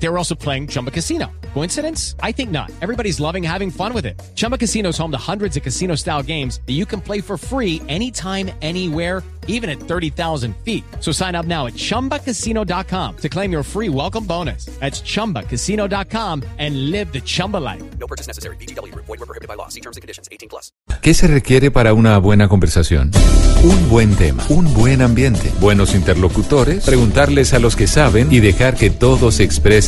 They were also playing Chumba Casino. Coincidence? I think not. Everybody's loving having fun with it. Chumba Casino is home to hundreds of casino style games that you can play for free anytime, anywhere, even at 30,000 feet. So sign up now at chumbacasino.com to claim your free welcome bonus. That's chumbacasino.com and live the Chumba life. No purchase necessary. BGW. Void were prohibited by law. See terms and conditions. 18 plus. ¿Qué se requiere para una buena conversación? Un buen tema, un buen ambiente, buenos interlocutores, preguntarles a los que saben y dejar que todos expresen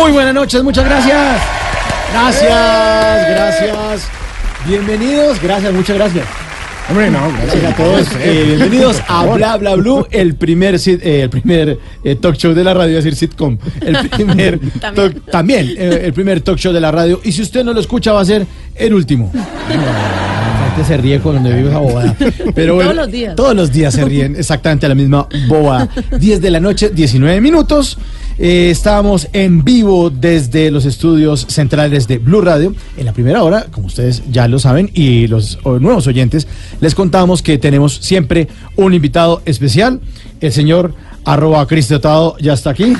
Muy buenas noches, muchas gracias. Gracias, gracias. Bienvenidos, gracias, muchas gracias. Hombre, no, gracias a todos. Eh, bienvenidos a Bla Bla Blue, el primer, sit- eh, el primer eh, talk show de la radio, es decir, sitcom. El primer También. talk- también eh, el primer talk show de la radio. Y si usted no lo escucha, va a ser el último. Gente se ríe cuando vive esa bobada. Pero bueno, Todos los días. Todos los días se ríen exactamente a la misma bobada. 10 de la noche, 19 minutos. Eh, estábamos en vivo desde los estudios centrales de Blue Radio. En la primera hora, como ustedes ya lo saben, y los nuevos oyentes, les contamos que tenemos siempre un invitado especial. El señor arroba Cristotado ya está aquí.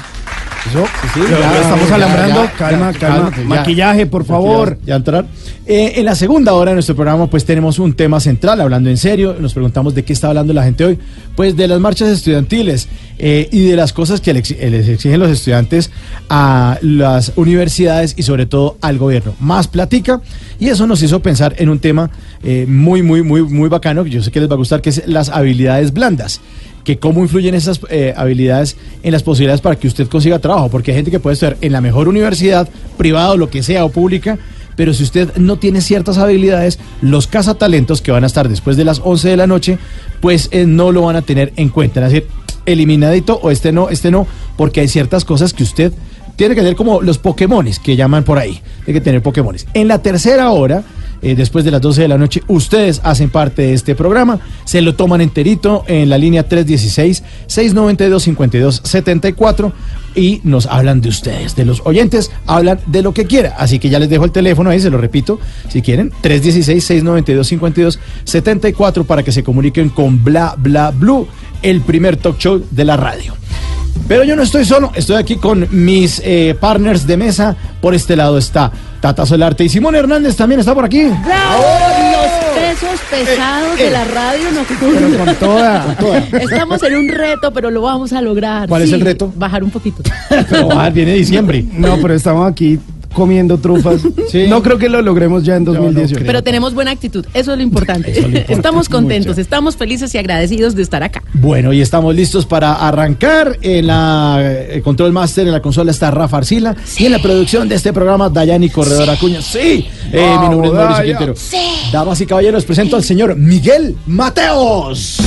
Eso, sí, sí, Ya, ya estamos alambrando. ya, Calma, ya, calma. Maquillaje, por favor. Ya entrar. Eh, en la segunda hora de nuestro programa, pues tenemos un tema central, hablando en serio. Nos preguntamos de qué está hablando la gente hoy. Pues de las marchas estudiantiles eh, y de las cosas que eh, les exigen los estudiantes a las universidades y sobre todo al gobierno. Más platica. Y eso nos hizo pensar en un tema eh, muy, muy, muy, muy bacano, que yo sé que les va a gustar, que es las habilidades blandas que cómo influyen esas eh, habilidades en las posibilidades para que usted consiga trabajo, porque hay gente que puede estudiar en la mejor universidad, privada o lo que sea, o pública, pero si usted no tiene ciertas habilidades, los cazatalentos que van a estar después de las 11 de la noche, pues eh, no lo van a tener en cuenta, es decir, eliminadito o este no, este no, porque hay ciertas cosas que usted tiene que tener como los Pokémones que llaman por ahí, tiene que tener Pokémones. En la tercera hora, eh, después de las 12 de la noche, ustedes hacen parte de este programa, se lo toman enterito en la línea 316-692-5274 y nos hablan de ustedes, de los oyentes, hablan de lo que quiera. Así que ya les dejo el teléfono ahí, se lo repito, si quieren, 316-692-5274 para que se comuniquen con Bla Bla Blue, el primer talk show de la radio. Pero yo no estoy solo, estoy aquí con mis eh, partners de mesa. Por este lado está Tata Solarte y Simón Hernández también está por aquí. ¡Bravo! Los pesos pesados Eh, eh. de la radio Pero nocturna. con toda, con toda. Estamos en un reto, pero lo vamos a lograr. ¿Cuál es el reto? Bajar un poquito. Pero ah, viene diciembre. No, pero estamos aquí comiendo trufas. Sí. No creo que lo logremos ya en no 2018. creo. Pero tenemos buena actitud. Eso es lo importante. Eso es lo importante. Estamos contentos, Mucho. estamos felices y agradecidos de estar acá. Bueno, y estamos listos para arrancar. En la eh, Control Master, en la consola está Rafa Arcila. Y en la producción de este programa, Dayani Corredor Acuña. Sí, eh, mi nombre es Mauricio. Quintero. Damas y caballeros, presento al señor Miguel Mateos.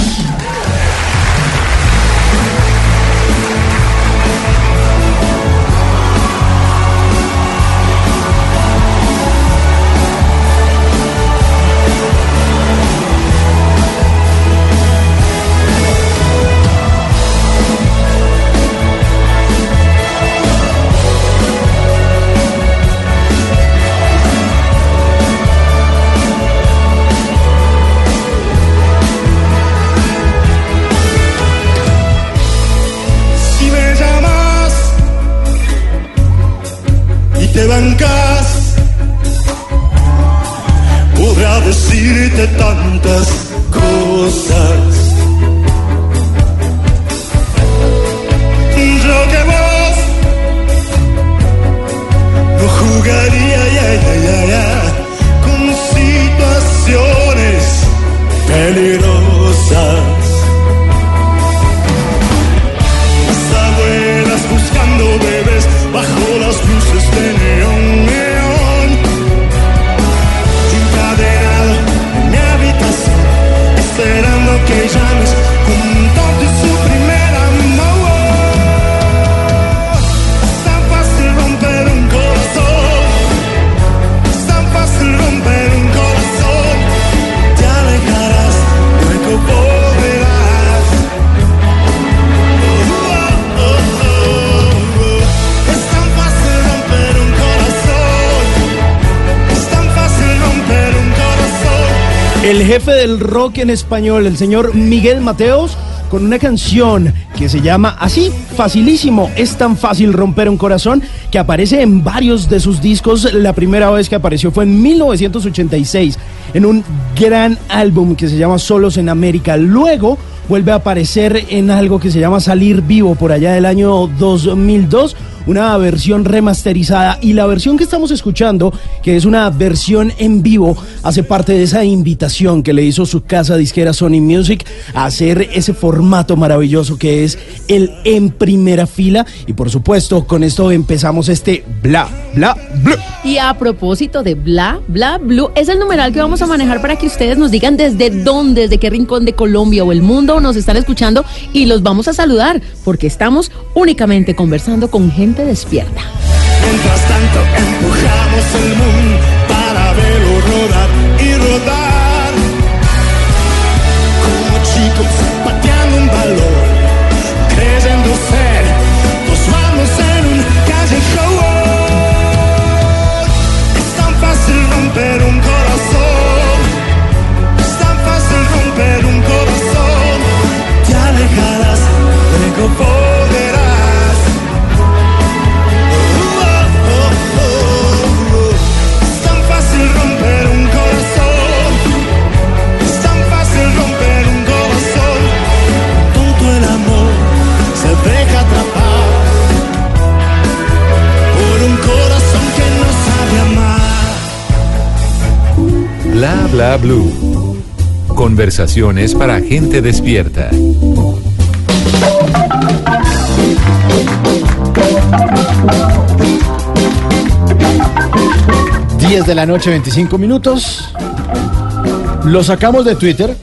let it jefe del rock en español, el señor Miguel Mateos, con una canción que se llama así, facilísimo, es tan fácil romper un corazón, que aparece en varios de sus discos. La primera vez que apareció fue en 1986, en un gran álbum que se llama Solos en América. Luego vuelve a aparecer en algo que se llama Salir Vivo por allá del año 2002, una versión remasterizada y la versión que estamos escuchando, que es una versión en vivo, hace parte de esa invitación que le hizo su casa disquera Sony Music a hacer ese formato maravilloso que es el en primera fila y por supuesto con esto empezamos este bla bla bla. Y a propósito de bla, bla, blue, es el numeral que vamos a manejar para que ustedes nos digan desde dónde, desde qué rincón de Colombia o el mundo nos están escuchando y los vamos a saludar porque estamos únicamente conversando con gente despierta. Mientras tanto empujamos el mundo Bla blue. Conversaciones para gente despierta. 10 de la noche, 25 minutos. Lo sacamos de Twitter.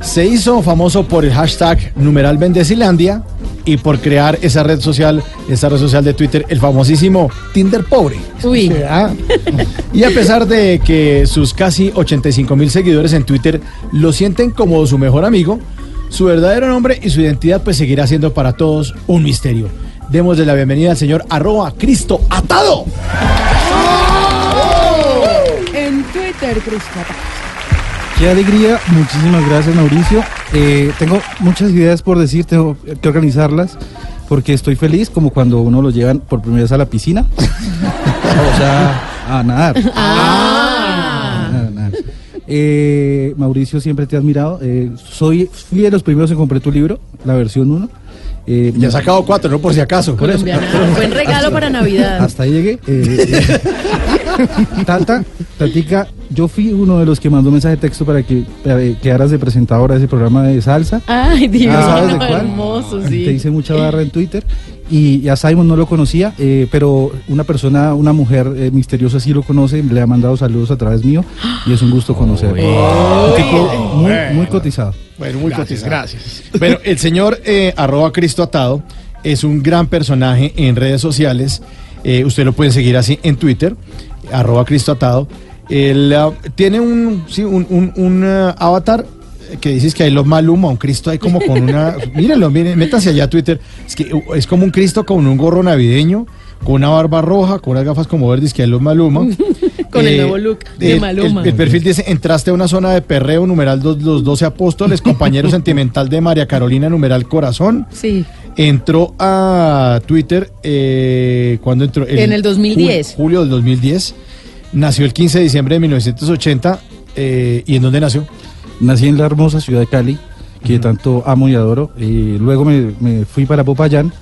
Se hizo famoso por el hashtag numeral Bendecilandia y por crear esa red social, esa red social de Twitter, el famosísimo Tinder pobre. Uy. Ah. Y a pesar de que sus casi 85 mil seguidores en Twitter lo sienten como su mejor amigo, su verdadero nombre y su identidad pues seguirá siendo para todos un misterio. Démosle la bienvenida al señor arroba Cristo Atado. En Twitter, Cristo. Qué alegría, muchísimas gracias Mauricio. Eh, tengo muchas ideas por decir, tengo que organizarlas porque estoy feliz como cuando uno lo llevan por primera vez a la piscina. o sea, a nadar. Ah. A nadar. Eh, Mauricio, siempre te he admirado. Eh, soy, fui de los primeros que compré tu libro, la versión 1. Eh, Ya ha sacado cuatro, ¿no? Por si acaso. Por eso. Buen regalo para Navidad. hasta ahí llegué. Eh, eh, Tata, Tatica, yo fui uno de los que mandó mensaje de texto para que quedaras de presentadora de ese programa de salsa. Ay, Dios, Ah, ¿sabes de cuál? hermoso, Te sí. hice mucha barra en Twitter y, y a Simon no lo conocía, eh, pero una persona, una mujer eh, misteriosa sí lo conoce, le ha mandado saludos a través mío y es un gusto conocerlo. Un tipo muy, muy cotizado. Bueno, muy cotizado. Gracias. Bueno, el señor eh, arroba Cristo Atado es un gran personaje en redes sociales. Eh, usted lo puede seguir así en Twitter, arroba Cristo Atado. Él ah, tiene un, sí, un, un- un, ah, avatar que dices que hay los Maluma, un Cristo ahí como con una... mírenlo, miren, métanse allá a Twitter. Es que uh, es como un Cristo con un gorro navideño, con una barba roja, con unas gafas como verdes que hay los Maluma. Con el nuevo look de el- Maluma. El, el perfil dice, entraste a una zona de perreo, numeral dos- los 12 apóstoles, compañero sentimental de María Carolina, numeral corazón. Sí. Entró a Twitter eh, cuando entró... En el 2010. jul- julio del 2010. Nació el 15 de diciembre de 1980. eh, ¿Y en dónde nació? Nací en la hermosa ciudad de Cali, que tanto amo y adoro. Eh, luego me, me fui para Popayán.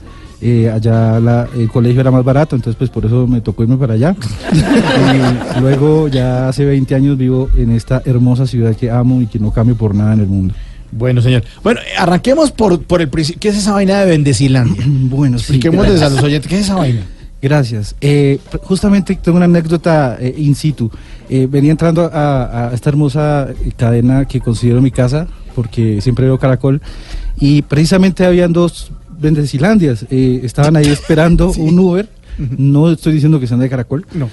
eh, allá la- el colegio era más barato, entonces pues por eso me tocó irme para allá. y luego ya hace 20 años vivo en esta hermosa ciudad que amo y que no cambio por nada en el mundo. Bueno, señor. Bueno, arranquemos por, por el principio. ¿Qué es esa vaina de Bendecilandia? Bueno, sí, Expliquémosles a los oyentes, ¿qué es esa vaina? Gracias. Eh, justamente tengo una anécdota eh, in situ. Eh, venía entrando a, a esta hermosa eh, cadena que considero mi casa, porque siempre veo Caracol, y precisamente habían dos Bendecilandias. Eh, estaban ahí esperando un Uber. No estoy diciendo que sean de Caracol. No.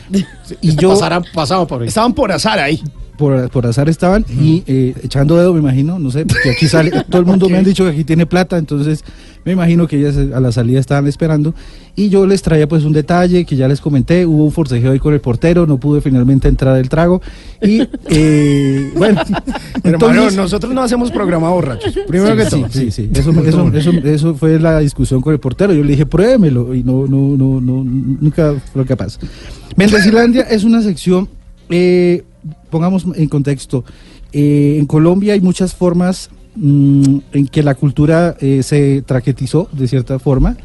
Y yo, Pasarán, pasaban por ahí. Estaban por azar ahí. Por, por azar estaban y eh, echando dedo, me imagino, no sé, porque aquí sale, todo el mundo me han dicho que aquí tiene plata, entonces me imagino que ellas eh, a la salida estaban esperando y yo les traía pues un detalle que ya les comenté, hubo un forcejeo ahí con el portero, no pude finalmente entrar el trago y eh, bueno, Hermano, nosotros no hacemos programa borrachos. Primero que Sí, todo. sí, sí. Eso, eso, eso, eso fue la discusión con el portero. Yo le dije, pruébemelo. Y no, no, no, no, nunca fue capaz. Mendecilandia es una sección, eh, pongamos en contexto. eh, en Colombia hay muchas formas mm, en que la cultura eh, se traquetizó de cierta forma,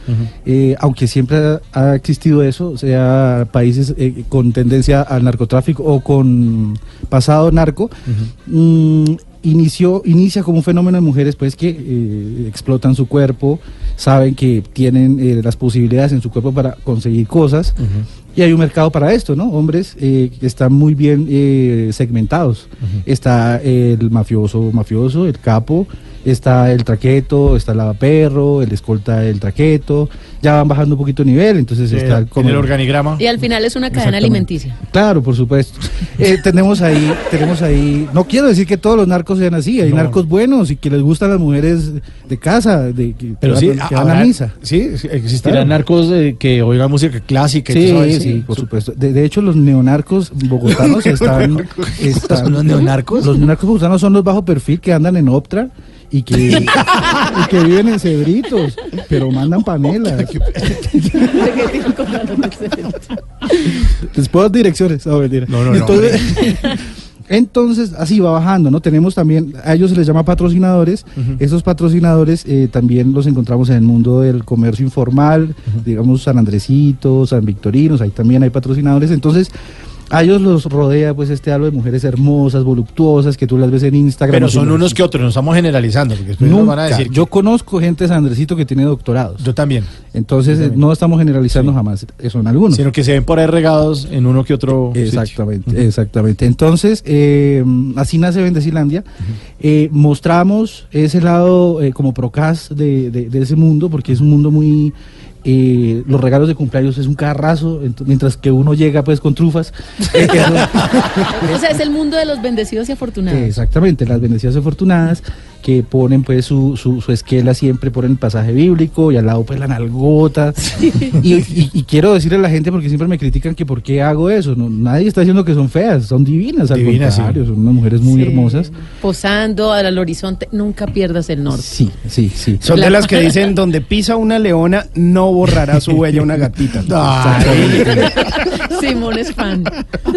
eh, aunque siempre ha, ha existido eso, sea países con tendencia al narcotráfico o con pasado narco, mm, inició, inicia como un fenómeno de mujeres pues que eh, explotan su cuerpo, saben que tienen eh, las posibilidades en su cuerpo para conseguir cosas y hay un mercado para esto, ¿no? Hombres eh, que están muy bien eh, segmentados. Está el mafioso, mafioso, el capo, está el traqueto, está el lavaperro, el escolta del traqueto, ya van bajando un poquito de nivel, entonces está en el organigrama. Y al final es una cadena alimenticia. Claro, por supuesto. Eh, tenemos ahí, tenemos ahí. No quiero decir que todos los narcos sean así. Hay No. narcos buenos y que les gustan las mujeres de casa, de que, Pero que sí, van, que van a habrá- misa. Sí, existirán Claro. narcos eh, que oigan música clásica. y Sí, todo eso, sí, por supuesto. De, de hecho, los neonarcos bogotanos están, están- ¿Son los neonarcos? Los neonarcos bogotanos son los bajo perfil que andan en Optra y que, y que viven en cebritos, pero mandan panela. Después direcciones. No, mentira. No, no, no, Entonces, entonces, así va bajando, ¿no? Tenemos también, a ellos se les llama patrocinadores. Esos patrocinadores eh, también los encontramos en el mundo del comercio informal, digamos San Andresito, San Victorinos, ahí también hay patrocinadores. Entonces, a ellos los rodea pues este halo de mujeres hermosas, voluptuosas, que tú las ves en Instagram. Pero son ¿no? unos que otros, no estamos generalizando, porque después nos Nunca. van a decir. Yo conozco gente de San Andresito que tiene doctorados. Yo también. Entonces, Yo también. no estamos generalizando jamás, eh, son algunos. Sino que se ven por ahí regados en uno que otro. sitio. Exactamente, exactamente. Entonces, eh, así nace Bendecilandia. Eh, mostramos ese lado eh, como procas de, de- de ese mundo, porque es un mundo muy... eh, los regalos de cumpleaños es un carrazo, ent- mientras que uno llega pues con trufas. Eh, eso- O sea, es el mundo de los bendecidos y afortunados. Exactamente, las bendecidas afortunadas que ponen pues su, su, su esquela siempre ponen el pasaje bíblico y al lado pues la nalgota. Y, y- y quiero decirle a la gente porque siempre me critican que por qué hago eso. No, nadie está diciendo que son feas, son divinas, al Divinas, contrario, son unas mujeres muy Sí. hermosas. Posando al horizonte, nunca pierdas el norte. Sí, sí, sí. Son de las que dicen, donde pisa una leona, no borrará su huella una gatita. Simón es fan.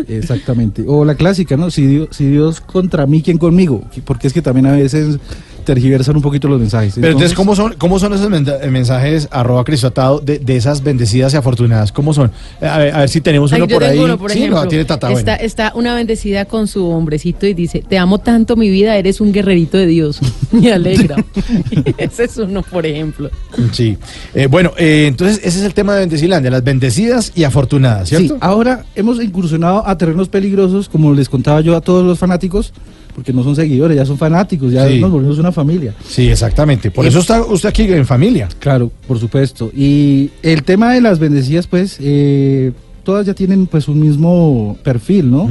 Exactamente. O la clásica, ¿no? Si Dios, si Dios contra mí, ¿quién conmigo? Porque es que también a veces tergiversan un poquito los mensajes. Pero entonces, ¿cómo son, cómo son esos mensajes arroba Cristo Atado de, de esas bendecidas y afortunadas? ¿Cómo son? Eh, A ver, a ver si tenemos uno yo por ahí. tengo uno, por sí, ejemplo. no, tiene tata, bueno. está, está una bendecida con su hombrecito y dice, te amo tanto mi vida, eres un guerrerito de Dios. Me alegra. Ese es uno, por ejemplo. Sí. Eh, bueno, eh, entonces ese es el tema de Bendecilandia, las bendecidas y afortunadas, Sí, ¿cierto? ahora hemos incursionado a terrenos peligrosos, como les contaba yo a todos los fanáticos, porque no son seguidores, ya son fanáticos, ya Sí. nos volvimos una familia. Sí, exactamente. Por Y- eso está usted aquí en familia. Claro, por supuesto. Y el tema de las bendecidas, pues, eh, todas ya tienen pues un mismo perfil, ¿no?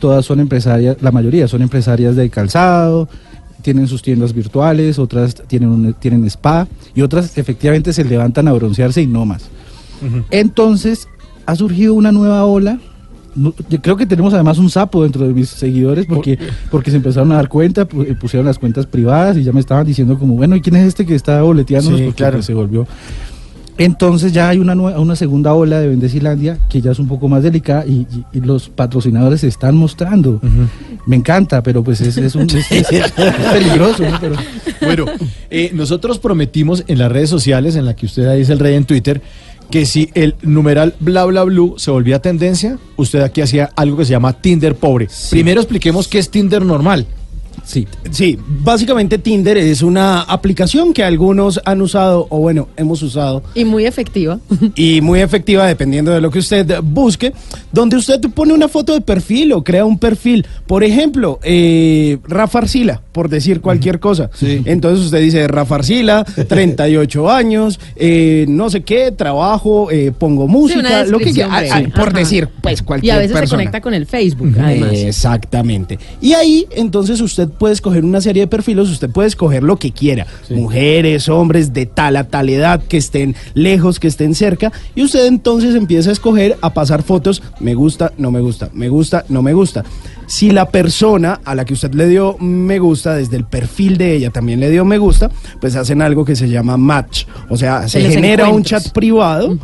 Todas son empresarias, la mayoría son empresarias de calzado, tienen sus tiendas virtuales, otras tienen, un- tienen spa y otras efectivamente se levantan a broncearse y no más. Entonces, ha surgido una nueva ola. Creo que tenemos además un sapo dentro de mis seguidores porque, porque se empezaron a dar cuenta, eh, pusieron las cuentas privadas y ya me estaban diciendo como, bueno, ¿y quién es este que está boleteándonos? Sí, Porque, claro. pues, se volvió. Entonces ya hay una, una segunda ola de Bendecilandia que ya es un poco más delicada y, y- y los patrocinadores se están mostrando. Me encanta, pero pues es, es un, es- es- es peligroso. ¿no? Pero, Bueno, eh, nosotros prometimos en las redes sociales, en la que usted ahí es el rey en Twitter, que si el numeral bla bla blue se volvía tendencia, usted aquí hacía algo que se llama Tinder pobre. Primero expliquemos qué es Tinder normal. sí, Sí, básicamente Tinder es una aplicación que algunos han usado, o bueno, hemos usado, Y muy efectiva. y muy efectiva dependiendo de lo que usted busque, donde usted pone una foto de perfil o crea un perfil. Por ejemplo, eh, Rafa Arcila. Por decir cualquier cosa. Entonces usted dice Rafarcila, 38 años, eh, no sé qué, trabajo, eh, pongo música, lo que quiera, ah, por Ajá. decir, pues Y cualquier a veces se conecta con el Facebook, además. Exactamente. Y ahí entonces usted puede escoger una serie de perfiles, usted puede escoger lo que quiera. Mujeres, hombres de tal a tal edad, que estén lejos, que estén cerca. Y usted entonces empieza a escoger, a pasar fotos, me gusta, no me gusta, me gusta, no me gusta. Si la persona a la que usted le dio me gusta, desde el perfil de ella también le dio me gusta, pues hacen algo que se llama match. O sea, se genera un chat privado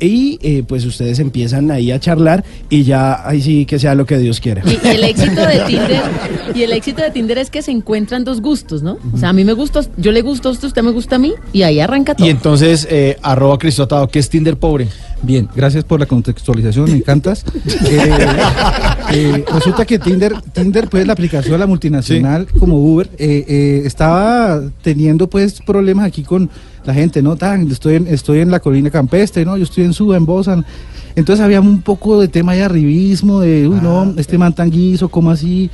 y eh, pues ustedes empiezan ahí a charlar y ya ahí sí que sea lo que Dios quiera. Y, y el éxito de Tinder y el éxito de Tinder es que se encuentran dos gustos, ¿no? O sea, a mí me gusta, yo le gusto a usted, usted me gusta a mí y ahí arranca todo. Y entonces, eh, arroba Cristotado, ¿qué es Tinder pobre? Bien, gracias por la contextualización, me encantas. Eh, eh, resulta que Tinder, Tinder, pues la aplicación de la multinacional como Uber, eh, eh, estaba teniendo pues problemas aquí con la gente, ¿no? Tan, estoy, en, estoy en la colina campestre, ¿no? Yo estoy en Suba, en Bozan. Entonces había un poco de tema de arribismo, de, uy, no, este man tan guiso, ¿cómo así?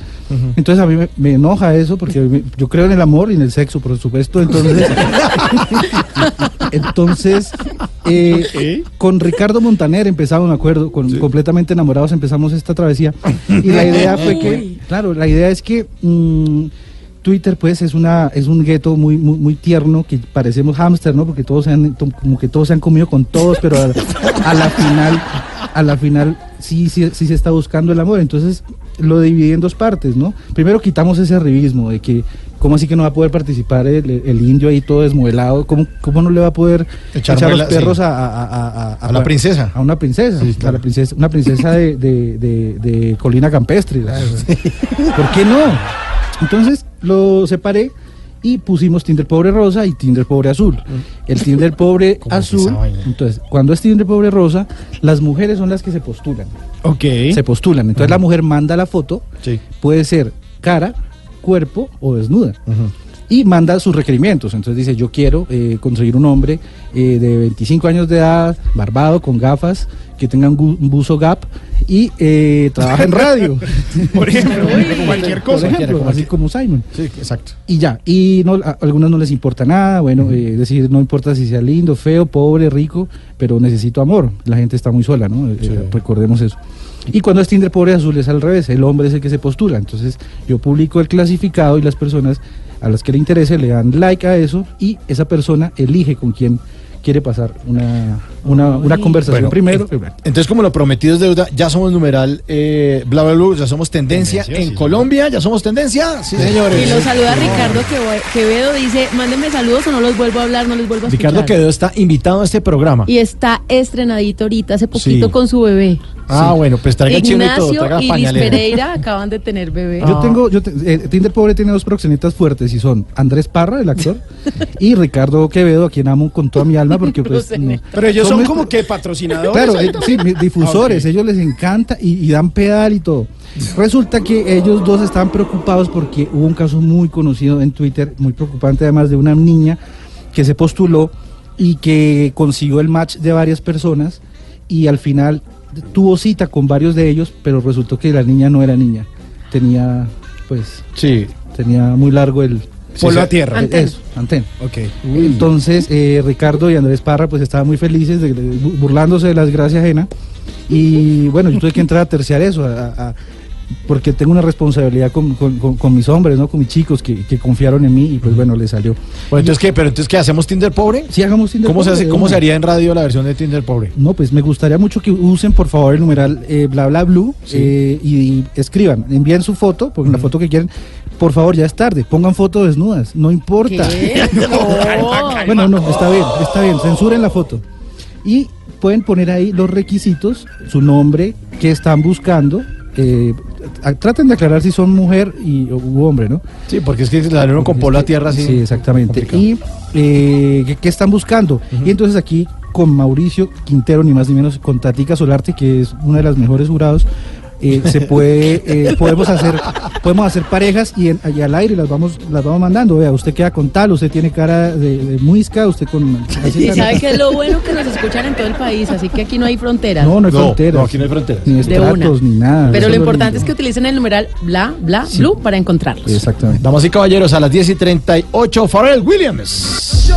Entonces a mí me, me enoja eso, porque me- yo creo en el amor y en el sexo, por supuesto. Entonces, entonces eh, con Ricardo Montaner empezamos, me acuerdo, con completamente enamorados empezamos esta travesía. Y la idea fue que, claro, la idea es que mm, Twitter pues es una es un gueto muy, muy muy tierno que parecemos hámster, ¿no? Porque todos se han como que todos se han comido con todos, pero a, a la final a la final sí, sí sí se está buscando el amor, entonces lo dividí en dos partes, ¿no? Primero quitamos ese arribismo de que ¿Cómo así que no va a poder participar el, el indio ahí todo desmuelado? ¿Cómo, ¿Cómo no le va a poder Echar echar, muela, los perros sí. a, a- a- a- A la princesa. A una princesa. Sí, a la princesa una princesa de, de- de- de Colina Campestre. ¿Por qué no? Entonces lo separé y pusimos Tinder pobre rosa y Tinder pobre azul. El Tinder pobre ¿Cómo es azul, entonces, cuando es Tinder pobre rosa, las mujeres son las que se postulan. Ok. Se postulan. Entonces la mujer manda la foto, Sí. puede ser cara, cuerpo o desnuda. Y manda sus requerimientos. Entonces dice, yo quiero eh, conseguir un hombre eh, de 25 años de edad, barbado, con gafas, que tenga un, buzo gap y eh, trabaja en radio. Por ejemplo, cualquier Por cosa. ejemplo, como así como Simon. Sí, exacto. Y ya, y no, a algunos no les importa nada, bueno, eh, es decir, no importa si sea lindo, feo, pobre, rico, pero necesito amor. La gente está muy sola, ¿no? Eh, eh, recordemos eso. Y cuando es Tinder pobre azul es al revés, el hombre es el que se postula. Entonces yo publico el clasificado y las personas a las que le interese le dan like a eso y esa persona elige con quién quiere pasar una, una, una conversación Bueno, primero. en- Entonces, como lo prometido es deuda, ya somos numeral, eh, bla, bla, bla, ya somos tendencia. Tendencia, en sí, Colombia ya somos tendencia. Sí, señores. Y lo saluda Ricardo Quevedo, dice, mándenme saludos o no los vuelvo a hablar, no les vuelvo a escuchar. Ricardo Quevedo está invitado a este programa. Y está estrenadito ahorita, hace poquito Sí. con su bebé. Ah, bueno, pues traiga chino y todo, Ignacio traiga. Pereira acaban de tener bebé. Yo tengo, yo te- eh, Tinder Pobre tiene dos proxenetas fuertes y son Andrés Parra, el actor, y Ricardo Quevedo, a quien amo con toda mi alma porque pues... Pero ellos son como que patrocinadores. Claro, eh, sí, difusores, ellos les encanta y, y dan pedal y todo. Resulta que ellos dos estaban preocupados porque hubo un caso muy conocido en Twitter, muy preocupante además de una niña que se postuló y que consiguió el match de varias personas y al final tuvo cita con varios de ellos, pero resultó que la niña no era niña, tenía pues Sí. tenía muy largo el Polo sí, a tierra. Antena. eso, antena. Ok. Entonces, eh, Ricardo y Andrés Parra pues estaban muy felices, de- de- bu- burlándose de las gracias ajenas. Y bueno, yo tuve que entrar a terciar eso, a- porque tengo una responsabilidad con, con- con- con mis hombres, ¿no? con mis chicos que, que confiaron en mí y pues bueno, les salió. Bueno, entonces, ¿qué? ¿Pero entonces qué? ¿Hacemos Tinder pobre? Sí, hagamos Tinder ¿Cómo se, pobre, hace, de ¿Cómo se haría en radio la versión de Tinder pobre? No, pues me gustaría mucho que usen por favor el numeral eh, bla bla blue eh, y, y escriban, envíen su foto, pongan la foto que quieren. Por favor, ya es tarde, pongan fotos desnudas, no importa. ¿Qué? No. Bueno, no, está bien, está bien, censuren la foto. Y pueden poner ahí los requisitos, su nombre, qué están buscando. eh, traten de aclarar si son mujer y, u hombre, ¿no? Sí, porque es que la uno con polo a tierra así. Sí, exactamente. complicado. Y eh, ¿qué, qué están buscando? Y entonces aquí con Mauricio Quintero, ni más ni menos, con Tatica Solarte, que es una de las mejores jurados, eh, se puede, eh, podemos hacer, podemos hacer parejas y, en- y al aire las vamos, las vamos mandando. Vea, usted queda con tal, usted tiene cara de, de muisca, usted con. Y sabe que es lo bueno que nos escuchan en todo el país, así que aquí no hay fronteras. No, no hay No, fronteras. no, aquí no hay fronteras. Ni de estratos, una. ni nada. Pero lo importante es que utilicen el numeral bla, bla, blue para encontrarlos. Exactamente. Damas y caballeros, a las 10 y 38, Pharrell Williams.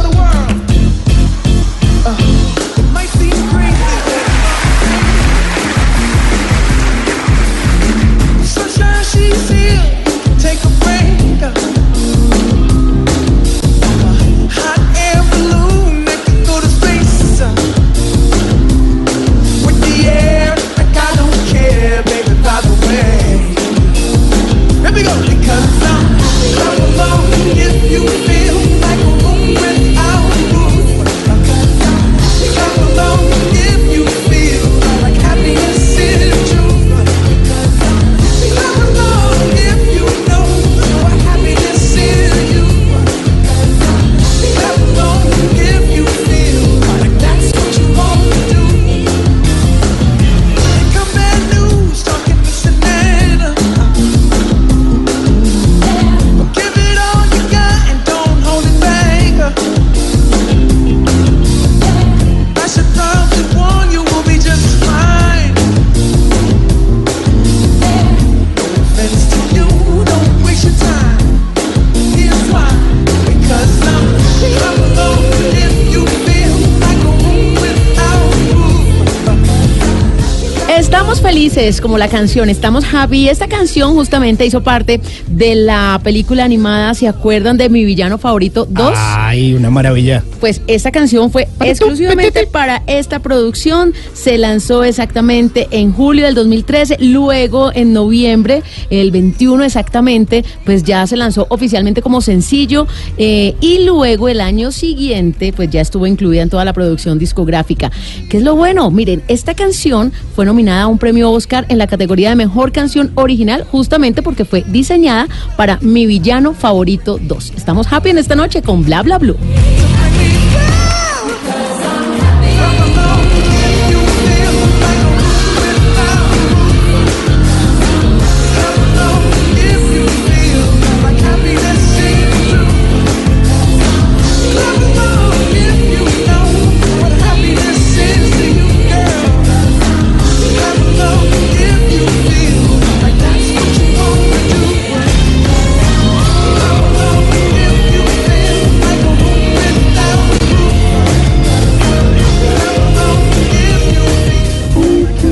Felices, como la canción, estamos happy. Esta canción justamente hizo parte de la película animada, ¿se acuerdan de mi villano favorito 2? Ay, una maravilla. Pues esta canción fue exclusivamente para esta producción. Se lanzó exactamente en julio del 2013. Luego, en noviembre, el 21 exactamente, pues ya se lanzó oficialmente como sencillo. eh, y luego, el año siguiente, pues ya estuvo incluida en toda la producción discográfica. ¿Qué es lo bueno? Miren, esta canción fue nominada a un premio Oscar en la categoría de mejor canción original, justamente porque fue diseñada para Mi Villano Favorito 2. Estamos happy en esta noche con Bla Bla Blue.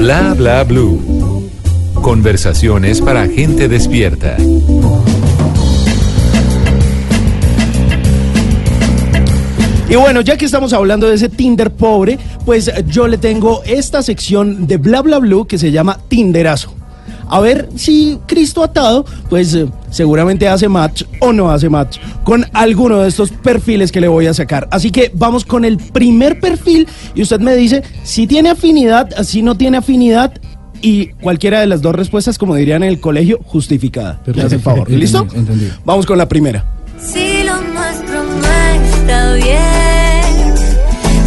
Bla bla blue. Conversaciones para gente despierta. Y bueno, ya que estamos hablando de ese Tinder pobre, pues yo le tengo esta sección de Bla Bla Blue que se llama Tinderazo. A ver si Cristo atado, pues eh, seguramente hace match o no hace match con alguno de estos perfiles que le voy a sacar. Así que vamos con el primer perfil y usted me dice si tiene afinidad, si no tiene afinidad y cualquiera de las dos respuestas, como dirían en el colegio, justificada. Me hace el favor. ¿Listo? entendido. Vamos con la primera. Si lo nuestro no está bien,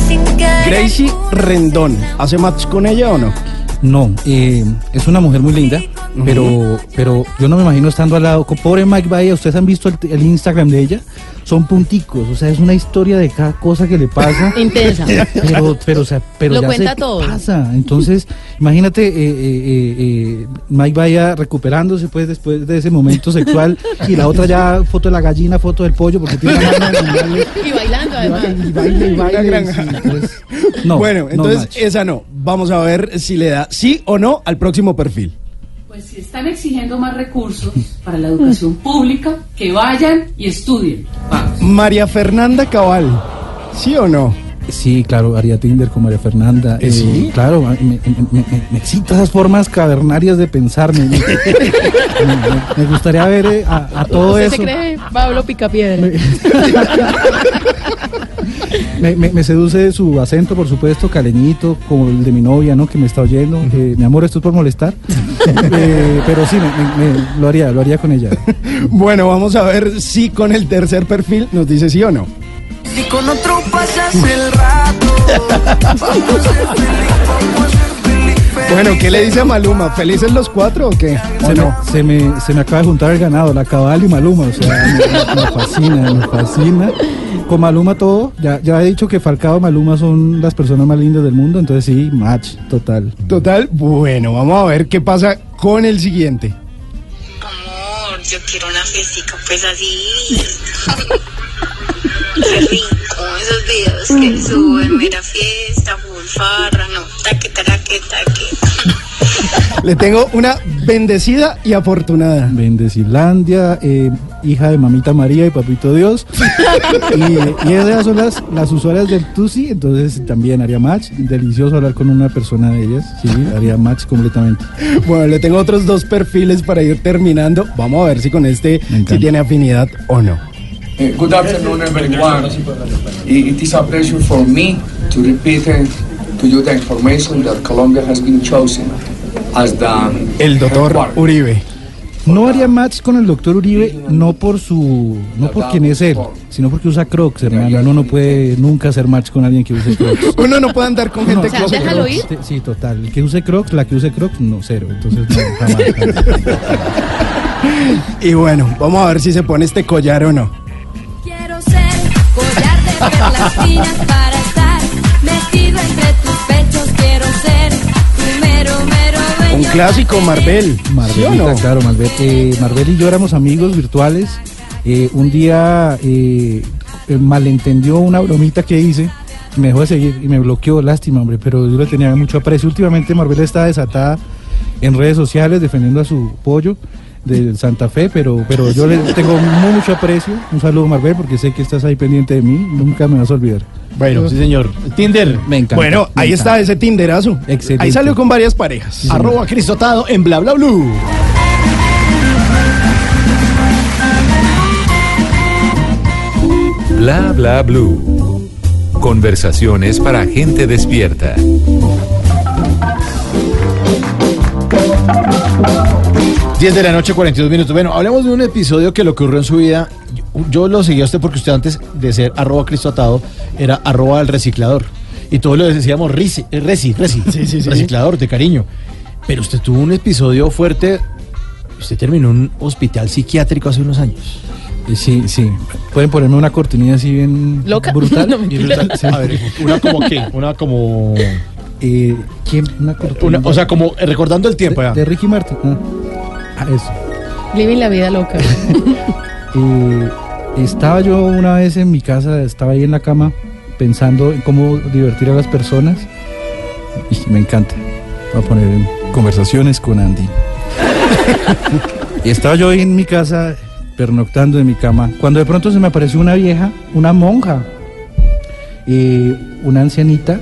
sin querer Gracie Rendón, ¿hace match con ella o no? No, eh, es una mujer muy linda, pero, pero yo no me imagino estando al lado. Pobre Mike Bahía, ¿ustedes han visto el Instagram de ella? Son punticos, o sea, es una historia de cada cosa que le pasa. Intensa. Pero, pero, o sea, pero Lo ya cuenta se todo. pasa. Entonces, imagínate eh, eh, eh, eh, Mike Bahía recuperándose pues después de ese momento sexual y la otra ya foto de la gallina, foto del pollo, porque tiene una mano de animales. Y bailando además. Y baile, y baile. Una y sí, pues, no, bueno, no entonces esa no. Vamos a ver si le da sí o no al próximo perfil. Pues si están exigiendo más recursos para la educación pública, que vayan y estudien. Vamos. María Fernanda Cabal, ¿sí o no? Sí, claro, haría Tinder con María Fernanda. ¿Eh, sí? Claro, me, me, me, me- me excitan esas formas cavernarias de pensar. Me, me- me- me gustaría ver eh, a, a todo ¿Usted eso. se cree Pablo Picapiedra? Me, me- me seduce su acento, por supuesto, caleñito, como el de mi novia, ¿no? Que me está oyendo. Eh, mi amor, esto es por molestar. Eh, pero sí, me, me- me- lo haría, lo haría con ella. Bueno, vamos a ver si con el tercer perfil nos dice sí o no. Si con otro pasas el rato, Bueno, ¿qué le dice a Maluma? ¿Felices los cuatro o qué? ¿O Se me, se, me, se me acaba de juntar el ganado, la cabal y Maluma, o sea, me, me fascina, me fascina. Con Maluma todo, ya, ya he dicho que Falcao y Maluma son las personas más lindas del mundo, entonces sí, match, total. Total, bueno, vamos a ver qué pasa con el siguiente. Amor, yo quiero una fiestica pues así. Qué rico, esos videos que suben, mera fiesta, full farra, no, taque, taraque, taque. Le tengo una bendecida y afortunada. Bendecilandia, eh, hija de mamita María y papito Dios. y, y esas son las, las usuarias del Tusi, entonces también haría match. Delicioso hablar con una persona de ellas, sí, haría match completamente. Bueno, le tengo otros dos perfiles para ir terminando. Vamos a ver si con este si tiene afinidad o no. Uh, Good afternoon, everyone. It is a pleasure for me to repeat the information that Colombia has been chosen as the El doctor Uribe. No haría match con el doctor Uribe, no por su, no por quién es él, sino porque usa Crocs, hermano. Uno no puede nunca hacer match con alguien que use Crocs. Uno no puede andar con gente O sea, que use déjalo Crocs. ir. Sí, total. El que use Crocs, la que use Crocs, no, cero. Entonces, no, jamás. jamás. Y bueno, vamos a ver si se pone este collar o no. Quiero ser collar de perlas finas para Un clásico, Marvel. ¿Sí o Marvelita, no? claro, Marvel. Eh, Marvel y yo éramos amigos virtuales. Eh, un día eh, eh, malentendió una bromita que hice. Me dejó de seguir y me bloqueó, lástima, hombre, pero yo le tenía mucho aprecio. Últimamente Marvel está desatada en redes sociales defendiendo a su pollo de Santa Fe, pero, pero yo le tengo mucho aprecio. Un saludo, Marvel, porque sé que estás ahí pendiente de mí. Nunca me vas a olvidar. Bueno, sí, señor. Tinder. Me encanta. Bueno, me ahí encanta. está ese Tinderazo. Excelente. Ahí salió con varias parejas. Arroba Cristotado en Bla Bla Blue. Bla bla blue. Conversaciones para gente despierta. Diez de la noche, 42 minutos. Bueno, hablemos de un episodio que le ocurrió en su vida. Yo, yo lo seguí a usted porque usted antes de ser arroba cristotado era arroba el reciclador. Y todos lo decíamos risi, eh, resi, resi, Sí, sí, sí. reciclador de cariño. Pero usted tuvo un episodio fuerte. Usted terminó en un hospital psiquiátrico hace unos años. Eh, Sí, sí. Pueden ponerme una cortinilla así bien ¿Loca? brutal. No. Sí. A ver, una como qué? Una como. Eh, ¿Quién? Una cortinilla. una- o sea, como recordando el tiempo. ya. de, de Ricky Martin. Ah, Ah, eso. Living la vida loca. Eh, estaba yo una vez en mi casa, estaba ahí en la cama pensando en cómo divertir a las personas y me encanta. Voy a poner en conversaciones con Andy. y estaba yo ahí en mi casa pernoctando en mi cama cuando de pronto se me apareció una vieja, una monja, eh, una ancianita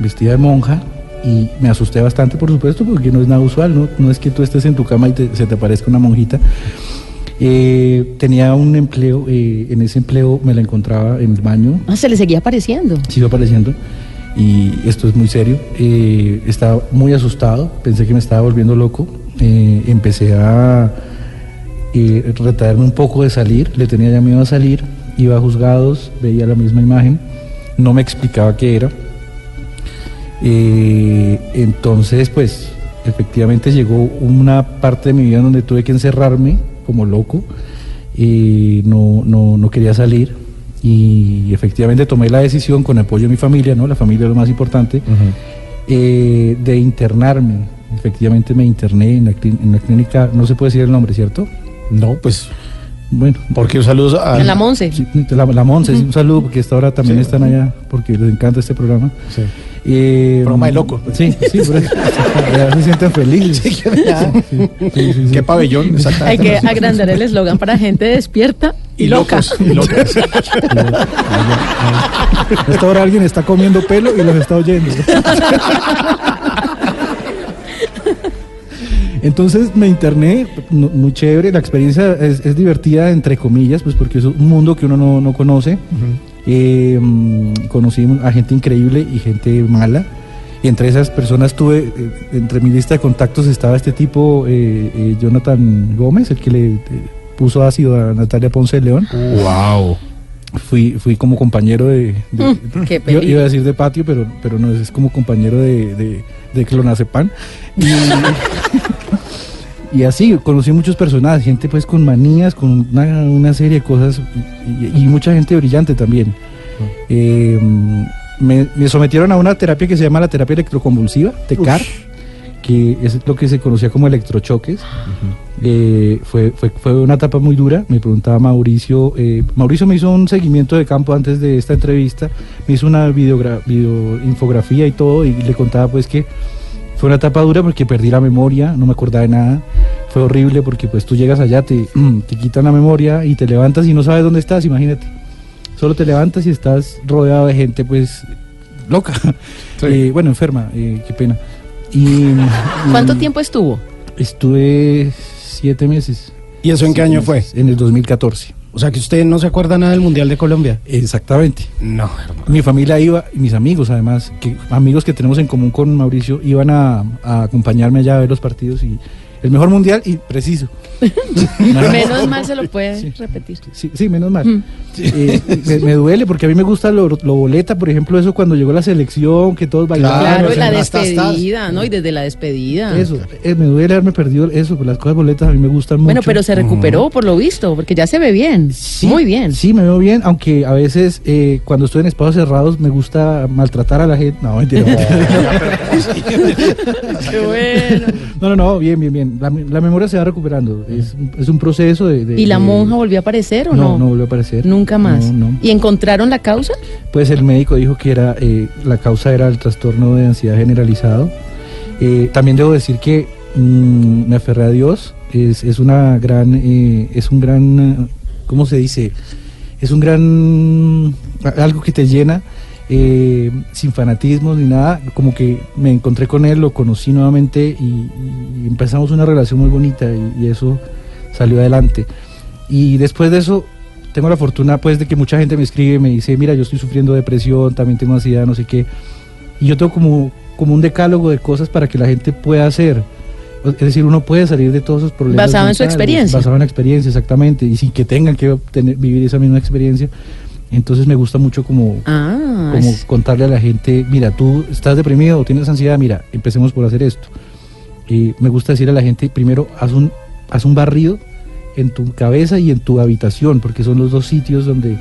vestida de monja y me asusté bastante por supuesto porque no es nada usual, no, no es que tú estés en tu cama y te- se te aparezca una monjita. Eh, tenía un empleo, eh, en ese empleo me la encontraba en el baño, Ah, se le seguía apareciendo. sigo apareciendo y esto es muy serio. Eh, estaba muy asustado, pensé que me estaba volviendo loco. Eh, empecé a eh, retraerme un poco de salir, le tenía ya miedo a salir, iba a juzgados, veía la misma imagen, no me explicaba qué era. Eh, entonces, pues, efectivamente llegó una parte de mi vida donde tuve que encerrarme como loco, eh, no, no, no quería salir y efectivamente tomé la decisión con apoyo de mi familia, ¿no? La familia es lo más importante, eh, de internarme. Efectivamente me interné en la, en la clínica, no se puede decir el nombre, ¿cierto? No, pues. Bueno. Porque un saludo a. En la Monse. Sí, la, la Monse, sí, un saludo porque esta hora también Sí. están allá porque les encanta este programa. Sí. Eh, Programa de loco. Sí, sí, por eso. Ya se sienten felices. Sí. Sí, sí, sí. Qué pabellón, Hay que agrandar el eslogan para gente despierta y, loca. locos, y locas. A esta hora alguien está comiendo pelo y los está oyendo. Entonces me interné, muy chévere, la experiencia es, es divertida, entre comillas, pues porque es un mundo que uno no, no conoce. Eh, conocí a gente increíble y gente mala. Y entre esas personas tuve, eh, entre mi lista de contactos estaba este tipo, eh, eh, Jonathan Gómez, el que le eh, puso ácido a Natalia Ponce de León. Wow. fui, fui como compañero de... de- Mm, qué yo iba a decir de patio, pero, pero no, es como compañero de, de, de clonazepam. Y, y así, conocí muchos personajes, gente pues con manías, con una, una serie de cosas y, y mucha gente brillante también. Eh, me, me sometieron a una terapia que se llama la terapia electroconvulsiva, TECAR, que es lo que se conocía como electrochoques. Eh, fue, fue, fue una etapa muy dura, me preguntaba Mauricio, eh, Mauricio me hizo un seguimiento de campo antes de esta entrevista, me hizo una videogra- videoinfografía y todo y le contaba pues que fue una etapa dura porque perdí la memoria, no me acordaba de nada, fue horrible porque pues tú llegas allá, te, te quitan la memoria y te levantas y no sabes dónde estás, imagínate, solo te levantas y estás rodeado de gente pues loca, Eh, bueno, enferma, eh, qué pena. Y, ¿Cuánto y- tiempo estuvo? Estuve siete meses. ¿Y eso en qué año fue? En el 2014. O sea que usted no se acuerda nada del Mundial de Colombia. Exactamente. No, Mi familia iba, y mis amigos además, que amigos que tenemos en común con Mauricio, iban a, a acompañarme allá a ver los partidos y el mejor mundial y preciso. Menos mal se lo puede repetir. Sí, sí, menos mal. Mm. Eh, me, me duele porque a mí me gusta lo, lo boleta, por ejemplo, eso cuando llegó la selección, que todos bailaban. Claro, y la despedida, ¿no? Y desde la despedida. Eso, eh, me duele haberme perdido eso, pues las cosas boletas a mí me gustan mucho. Bueno, pero se recuperó por lo visto, porque ya se ve bien. Muy bien. Sí, me veo bien, aunque a veces eh, cuando estoy en espacios cerrados me gusta maltratar a la gente. No, mentira. Qué bueno. no, no, no, bien, bien, bien. La, la memoria se va recuperando. Es, es un proceso de... de- ¿Y la de- monja volvió a aparecer o no? No, no volvió a aparecer. Nunca más. No, no. ¿Y encontraron la causa? Pues el médico dijo que era eh, la causa era el trastorno de ansiedad generalizado. Eh, también debo decir que mm, me aferré a Dios. Es, es una gran, eh, es un gran, ¿cómo se dice? Es un gran algo que te llena. Eh, sin fanatismo ni nada, como que me encontré con él, lo conocí nuevamente y, y empezamos una relación muy bonita y, y eso salió adelante. Y después de eso, tengo la fortuna pues de que mucha gente me escribe me dice, mira, yo estoy sufriendo depresión, también tengo ansiedad, no sé qué. Y yo tengo como, como un decálogo de cosas para que la gente pueda hacer. Es decir, uno puede salir de todos esos problemas. Basado en su mentales, experiencia. Basado en la experiencia, exactamente. Y sin que tengan que tener- vivir esa misma experiencia. Entonces me gusta mucho como, Ah, como es- contarle a la gente, mira, tú estás deprimido o tienes ansiedad, mira, empecemos por hacer esto. Y me gusta decir a la gente, primero, haz un, haz un barrido en tu cabeza y en tu habitación, porque son los dos sitios donde,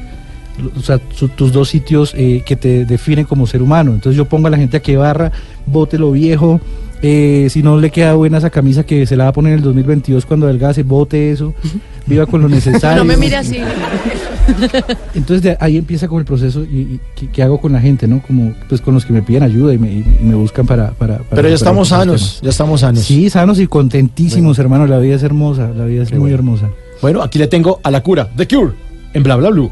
o sea, su- tus dos sitios eh, que te definen como ser humano. Entonces yo pongo a la gente a que barra, bote lo viejo, eh, si no le queda buena esa camisa que se la va a poner en el 2022 cuando adelgace, bote eso, viva con lo necesario. No me mire así. Entonces de ahí empieza con el proceso y, y ¿qué, hago con la gente, ¿no? Como pues con los que me piden ayuda y me, y me buscan para, para, para Pero ya estamos esos sanos, temas. ya estamos sanos. Sí, sanos y contentísimos, hermano. La vida es hermosa, la vida es muy hermosa. Bueno, aquí le tengo a la cura, The Cure, en Bla Bla Blue.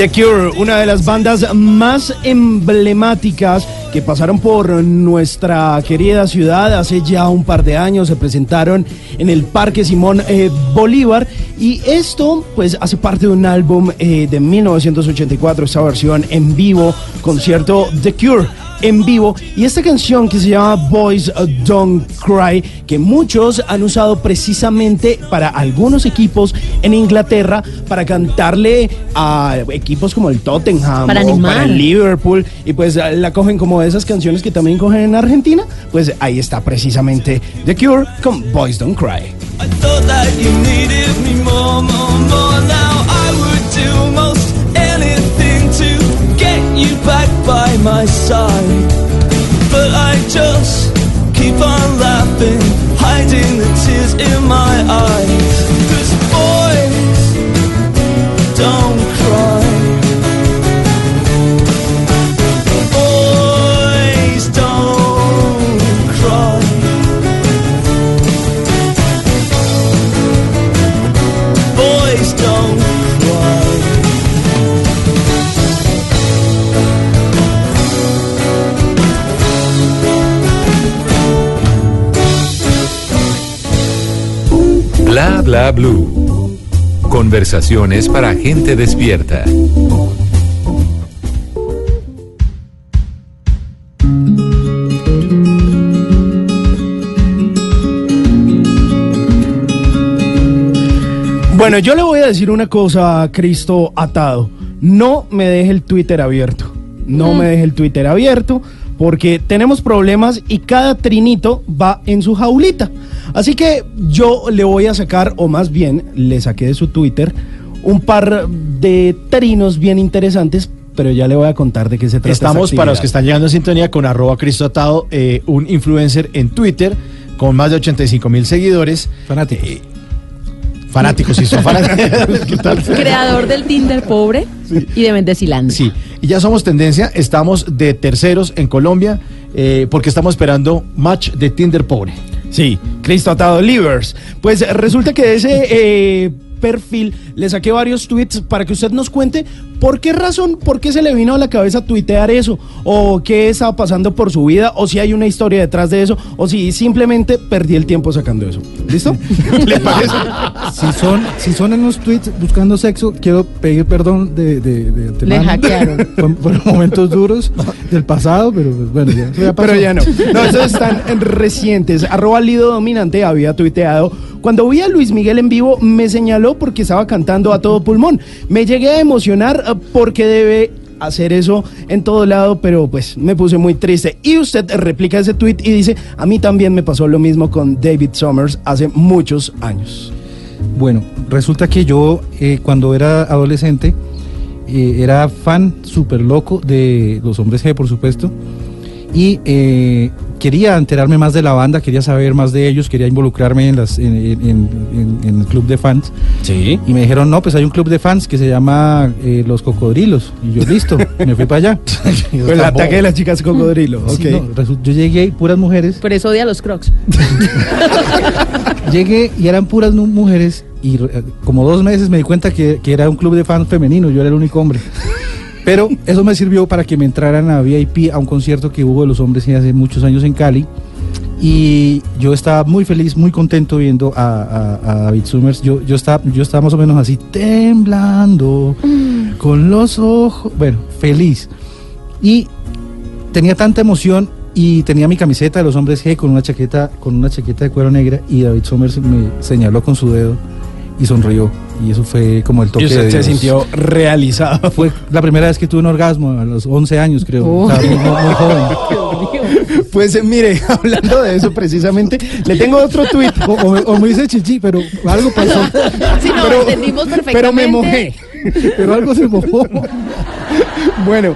The Cure, una de las bandas más emblemáticas que pasaron por nuestra querida ciudad. Hace ya un par de años, se presentaron en el Parque Simón eh, Bolívar. Y esto pues hace parte de un álbum eh, de 1984, esta versión en vivo, concierto The Cure en vivo y esta canción que se llama Boys Don't Cry que muchos han usado precisamente para algunos equipos en Inglaterra para cantarle a equipos como el Tottenham Para o para el Liverpool y pues la cogen como de esas canciones que también cogen en Argentina pues ahí está precisamente The Cure con Boys Don't Cry. I you back by my side. But I just keep on laughing, hiding the tears in my eyes. Bla blue. Conversaciones para gente despierta. Bueno, yo le voy a decir una cosa a Cristo atado. No me deje el Twitter abierto. No me deje el Twitter abierto porque tenemos problemas y cada trinito va en su jaulita. Así que yo le voy a sacar, o más bien le saqué de su Twitter, un par de trinos bien interesantes, pero ya le voy a contar de qué se trata. Estamos, esta para los que están llegando en sintonía, con arroba Cristo Atado, eh, un influencer en Twitter con más de 85 mil seguidores. Fanáticos. fanáticos, sí, son fanáticos. ¿Qué tal? Creador del Tinder pobre y de Mendecilandia. Sí, y ya somos tendencia, estamos de terceros en Colombia eh, porque estamos esperando match de Tinder pobre. Sí, Cristo Atado Livers. Pues resulta que de ese eh, perfil le saqué varios tweets para que usted nos cuente por qué razón, por qué se le vino a la cabeza tuitear eso, o qué estaba pasando por su vida, o si hay una historia detrás de eso, o si simplemente perdí el tiempo sacando eso. ¿Listo? ¿Le parece? Si son, si son en los tweets buscando sexo, quiero pedir perdón de, de, de antemano. hackearon. Fueron, fueron momentos duros del pasado, pero pues, bueno, ya, ya pasó. Pero ya no. No, esos están en recientes. Arroba Lido Dominante había tuiteado. Cuando vi a Luis Miguel en vivo, me señaló porque estaba cantando a todo pulmón. Me llegué a emocionar porque debe hacer eso en todo lado, pero pues me puse muy triste. Y usted replica ese tweet y dice, a mí también me pasó lo mismo con David Summers hace muchos años. Bueno, resulta que yo eh, cuando era adolescente eh, era fan súper loco de los hombres G, por supuesto, y eh, quería enterarme más de la banda, quería saber más de ellos, quería involucrarme en, las, en, en- en- en el club de fans. Sí. Y me dijeron, no, pues hay un club de fans que se llama eh, Los Cocodrilos. Y yo, listo, me fui para allá. Con el ataque de las chicas cocodrilo. Sí, no, yo llegué y puras mujeres. Por eso odia a los crocs. Llegué y eran puras mujeres y eh, como dos meses me di cuenta que, que era un club de fans femenino, yo era el único hombre. Pero eso me sirvió para que me entraran a VIP a un concierto que hubo de los hombres hace muchos años en Cali. Y yo estaba muy feliz, muy contento viendo a, a- a David Summers. Yo, yo, estaba, yo estaba más o menos así, temblando, con los ojos, bueno, feliz. Y tenía tanta emoción y tenía mi camiseta de los hombres G con una chaqueta, con una chaqueta de cuero negra y David Summers me señaló con su dedo y sonrió. Y eso fue como el toque Y usted de se Dios. sintió realizado. Fue la primera vez que tuve un orgasmo a los 11 años, creo. Oh. Estaba muy, muy- muy joven. Pues eh, mire, hablando de eso precisamente, le tengo otro tuit. O, o me- o me dice chichi, pero algo pasó. Sí, no, Pero- entendimos perfectamente. Pero me mojé. Pero algo se mojó. Bueno,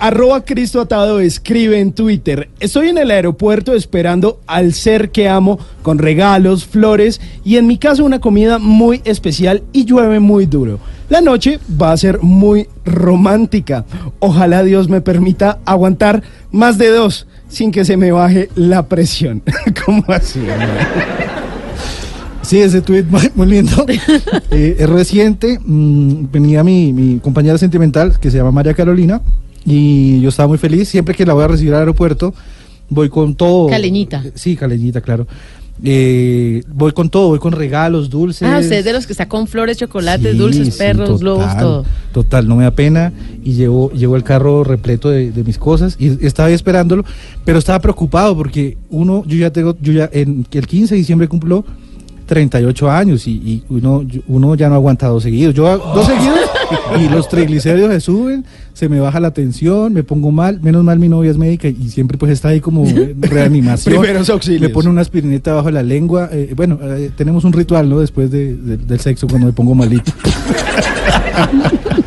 arroba Cristo Atado escribe en Twitter, estoy en el aeropuerto esperando al ser que amo con regalos, flores y en mi caso una comida muy especial y llueve muy duro. La noche va a ser muy romántica. Ojalá Dios me permita aguantar más de dos sin que se me baje la presión. ¿Cómo así? Sí, ese tweet muy, muy lindo. Eh, es reciente. mm, venía mi, mi compañera sentimental, que se llama María Carolina, y yo estaba muy feliz. Siempre que la voy a recibir al aeropuerto, voy con todo. Caleñita. Sí, caleñita, claro. Eh, voy con todo, voy con regalos, dulces. Ah, usted es de los que está con flores, chocolates, Sí, dulces, sí, perros, total, globos, todo. Total, no me da pena. Y llevo, llevo el carro repleto de, de mis cosas. Y estaba ahí esperándolo, pero estaba preocupado porque uno, yo ya tengo, yo ya en el 15 de diciembre cumplo 38 años y, y uno, uno ya no aguanta dos seguidos. Yo hago dos seguidos y los triglicéridos se suben, se me baja la tensión, me pongo mal. Menos mal mi novia es médica y siempre pues está ahí como reanimación. Primeros auxilios. Me pone una aspirineta bajo la lengua. eh, bueno, eh, tenemos un ritual, ¿no? Después de- de- del sexo cuando me pongo malito.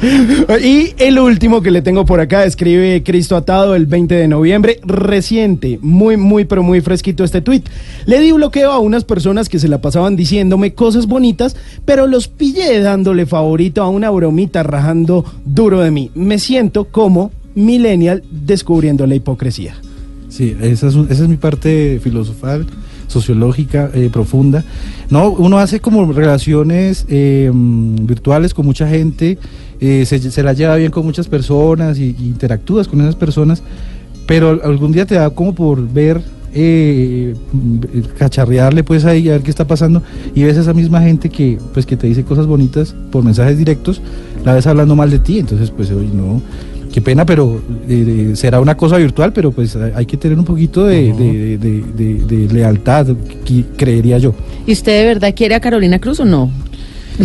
Y el último que le tengo por acá, escribe Cristo Atado el 20 de noviembre, reciente, muy, muy, pero muy fresquito este tuit. Le di bloqueo a unas personas que se la pasaban diciéndome cosas bonitas, pero los pillé dándole favorito a una bromita rajando duro de mí. Me siento como millennial descubriendo la hipocresía. Sí, esa es, esa es mi parte filosofal, sociológica, eh, profunda. No, uno hace como relaciones eh, mm, virtuales con mucha gente, eh, se, se la lleva bien con muchas personas y, y interactúas con esas personas, pero algún día te da como por ver, eh, mm, cacharrearle pues ahí a ver qué está pasando y ves a esa misma gente que pues que te dice cosas bonitas por mensajes directos, la ves hablando mal de ti, entonces pues oye, no, qué pena, pero eh, será una cosa virtual, pero pues hay que tener un poquito de, de- de- de- de lealtad, creería yo. ¿Y usted de verdad quiere a Carolina Cruz o no?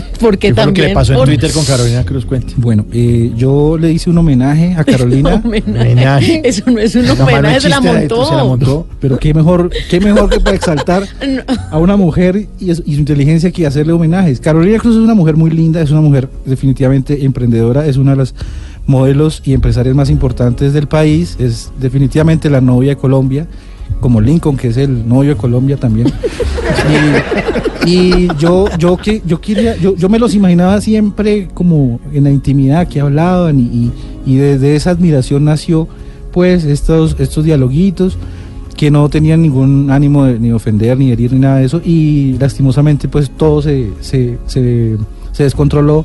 Porque ¿Qué fue lo que también. le pasó en por- Twitter con Carolina Cruz? Cuente. Bueno, eh, yo le hice un homenaje a Carolina. Homenaje. Eso no es un homenaje, se la montó. se la montó. Pero qué mejor, qué mejor que para exaltar a una mujer y su inteligencia que hacerle homenajes. Carolina Cruz es una mujer muy linda, es una mujer definitivamente emprendedora, es una de las modelos y empresarias más importantes del país, es definitivamente la novia de Colombia, como Lincoln, que es el novio de Colombia también. Y, yo, yo que yo quería, yo, yo me los imaginaba siempre como en la intimidad que hablaban y, y, desde esa admiración nació pues estos, estos dialoguitos que no tenían ningún ánimo de ni ofender, ni herir, ni nada de eso, y lastimosamente pues todo se, se, se descontroló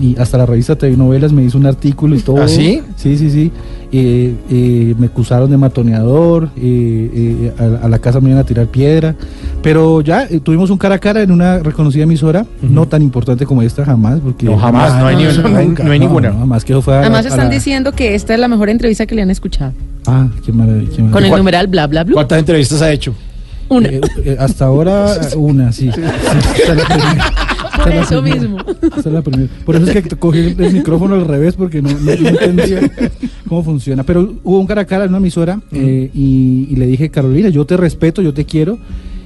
y hasta la revista TV Novelas me hizo un artículo y todo. ¿Ah, sí? Sí, sí, sí. Eh, eh, me acusaron de matoneador, eh, eh, a, a la casa me iban a tirar piedra, pero ya eh, tuvimos un cara a cara en una reconocida emisora, no tan importante como esta jamás, porque No, jamás, no hay ni- no hay- no hay ninguna. jamás que eso fue a Además a están la- diciendo que esta es la mejor entrevista que le han escuchado. Ah, qué maravilla. qué Con el maravilla. numeral bla bla bla. ¿Cuántas entrevistas ha hecho? Una. Eh, eh, hasta ahora una, sí. Sí, primera. Por eso primera. mismo. Es la primera. Por eso es que cogí el, micrófono al revés porque no, no- no entendía cómo funciona. Pero hubo un cara a cara en una emisora eh, y, y le dije, Carolina, yo te respeto, yo te quiero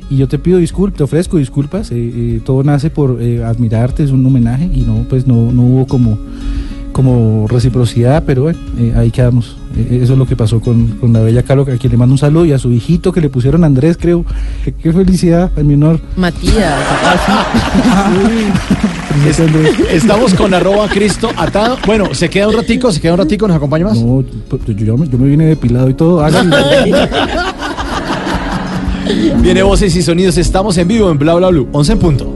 y yo te pido disculpas, te ofrezco disculpas. eh, eh, todo nace por eh, admirarte, es un homenaje y no, pues no, no hubo como como reciprocidad, pero bueno, eh, ahí quedamos. Eh, eso es lo que pasó con, con la bella Caro, a quien le mando un saludo y a su hijito que le pusieron Andrés, creo. Qué, qué felicidad, en mi honor. Matías. Andrés. Estamos con arroba Cristo atado. Bueno, se queda un ratico, se queda un ratico, ¿nos acompaña más? No, yo, yo me, yo me vine depilado y todo. Viene voces y sonidos, estamos en vivo en Bla Bla Blue, 11 en punto.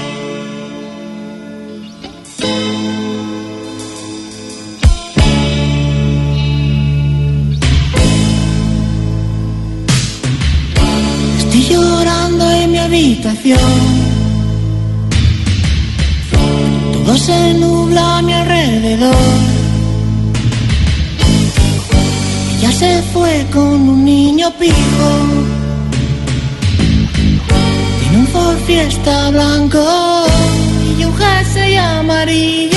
Ella se fue con un niño pijo. Tiene un Ford Fiesta blanco y un jersey amarillo.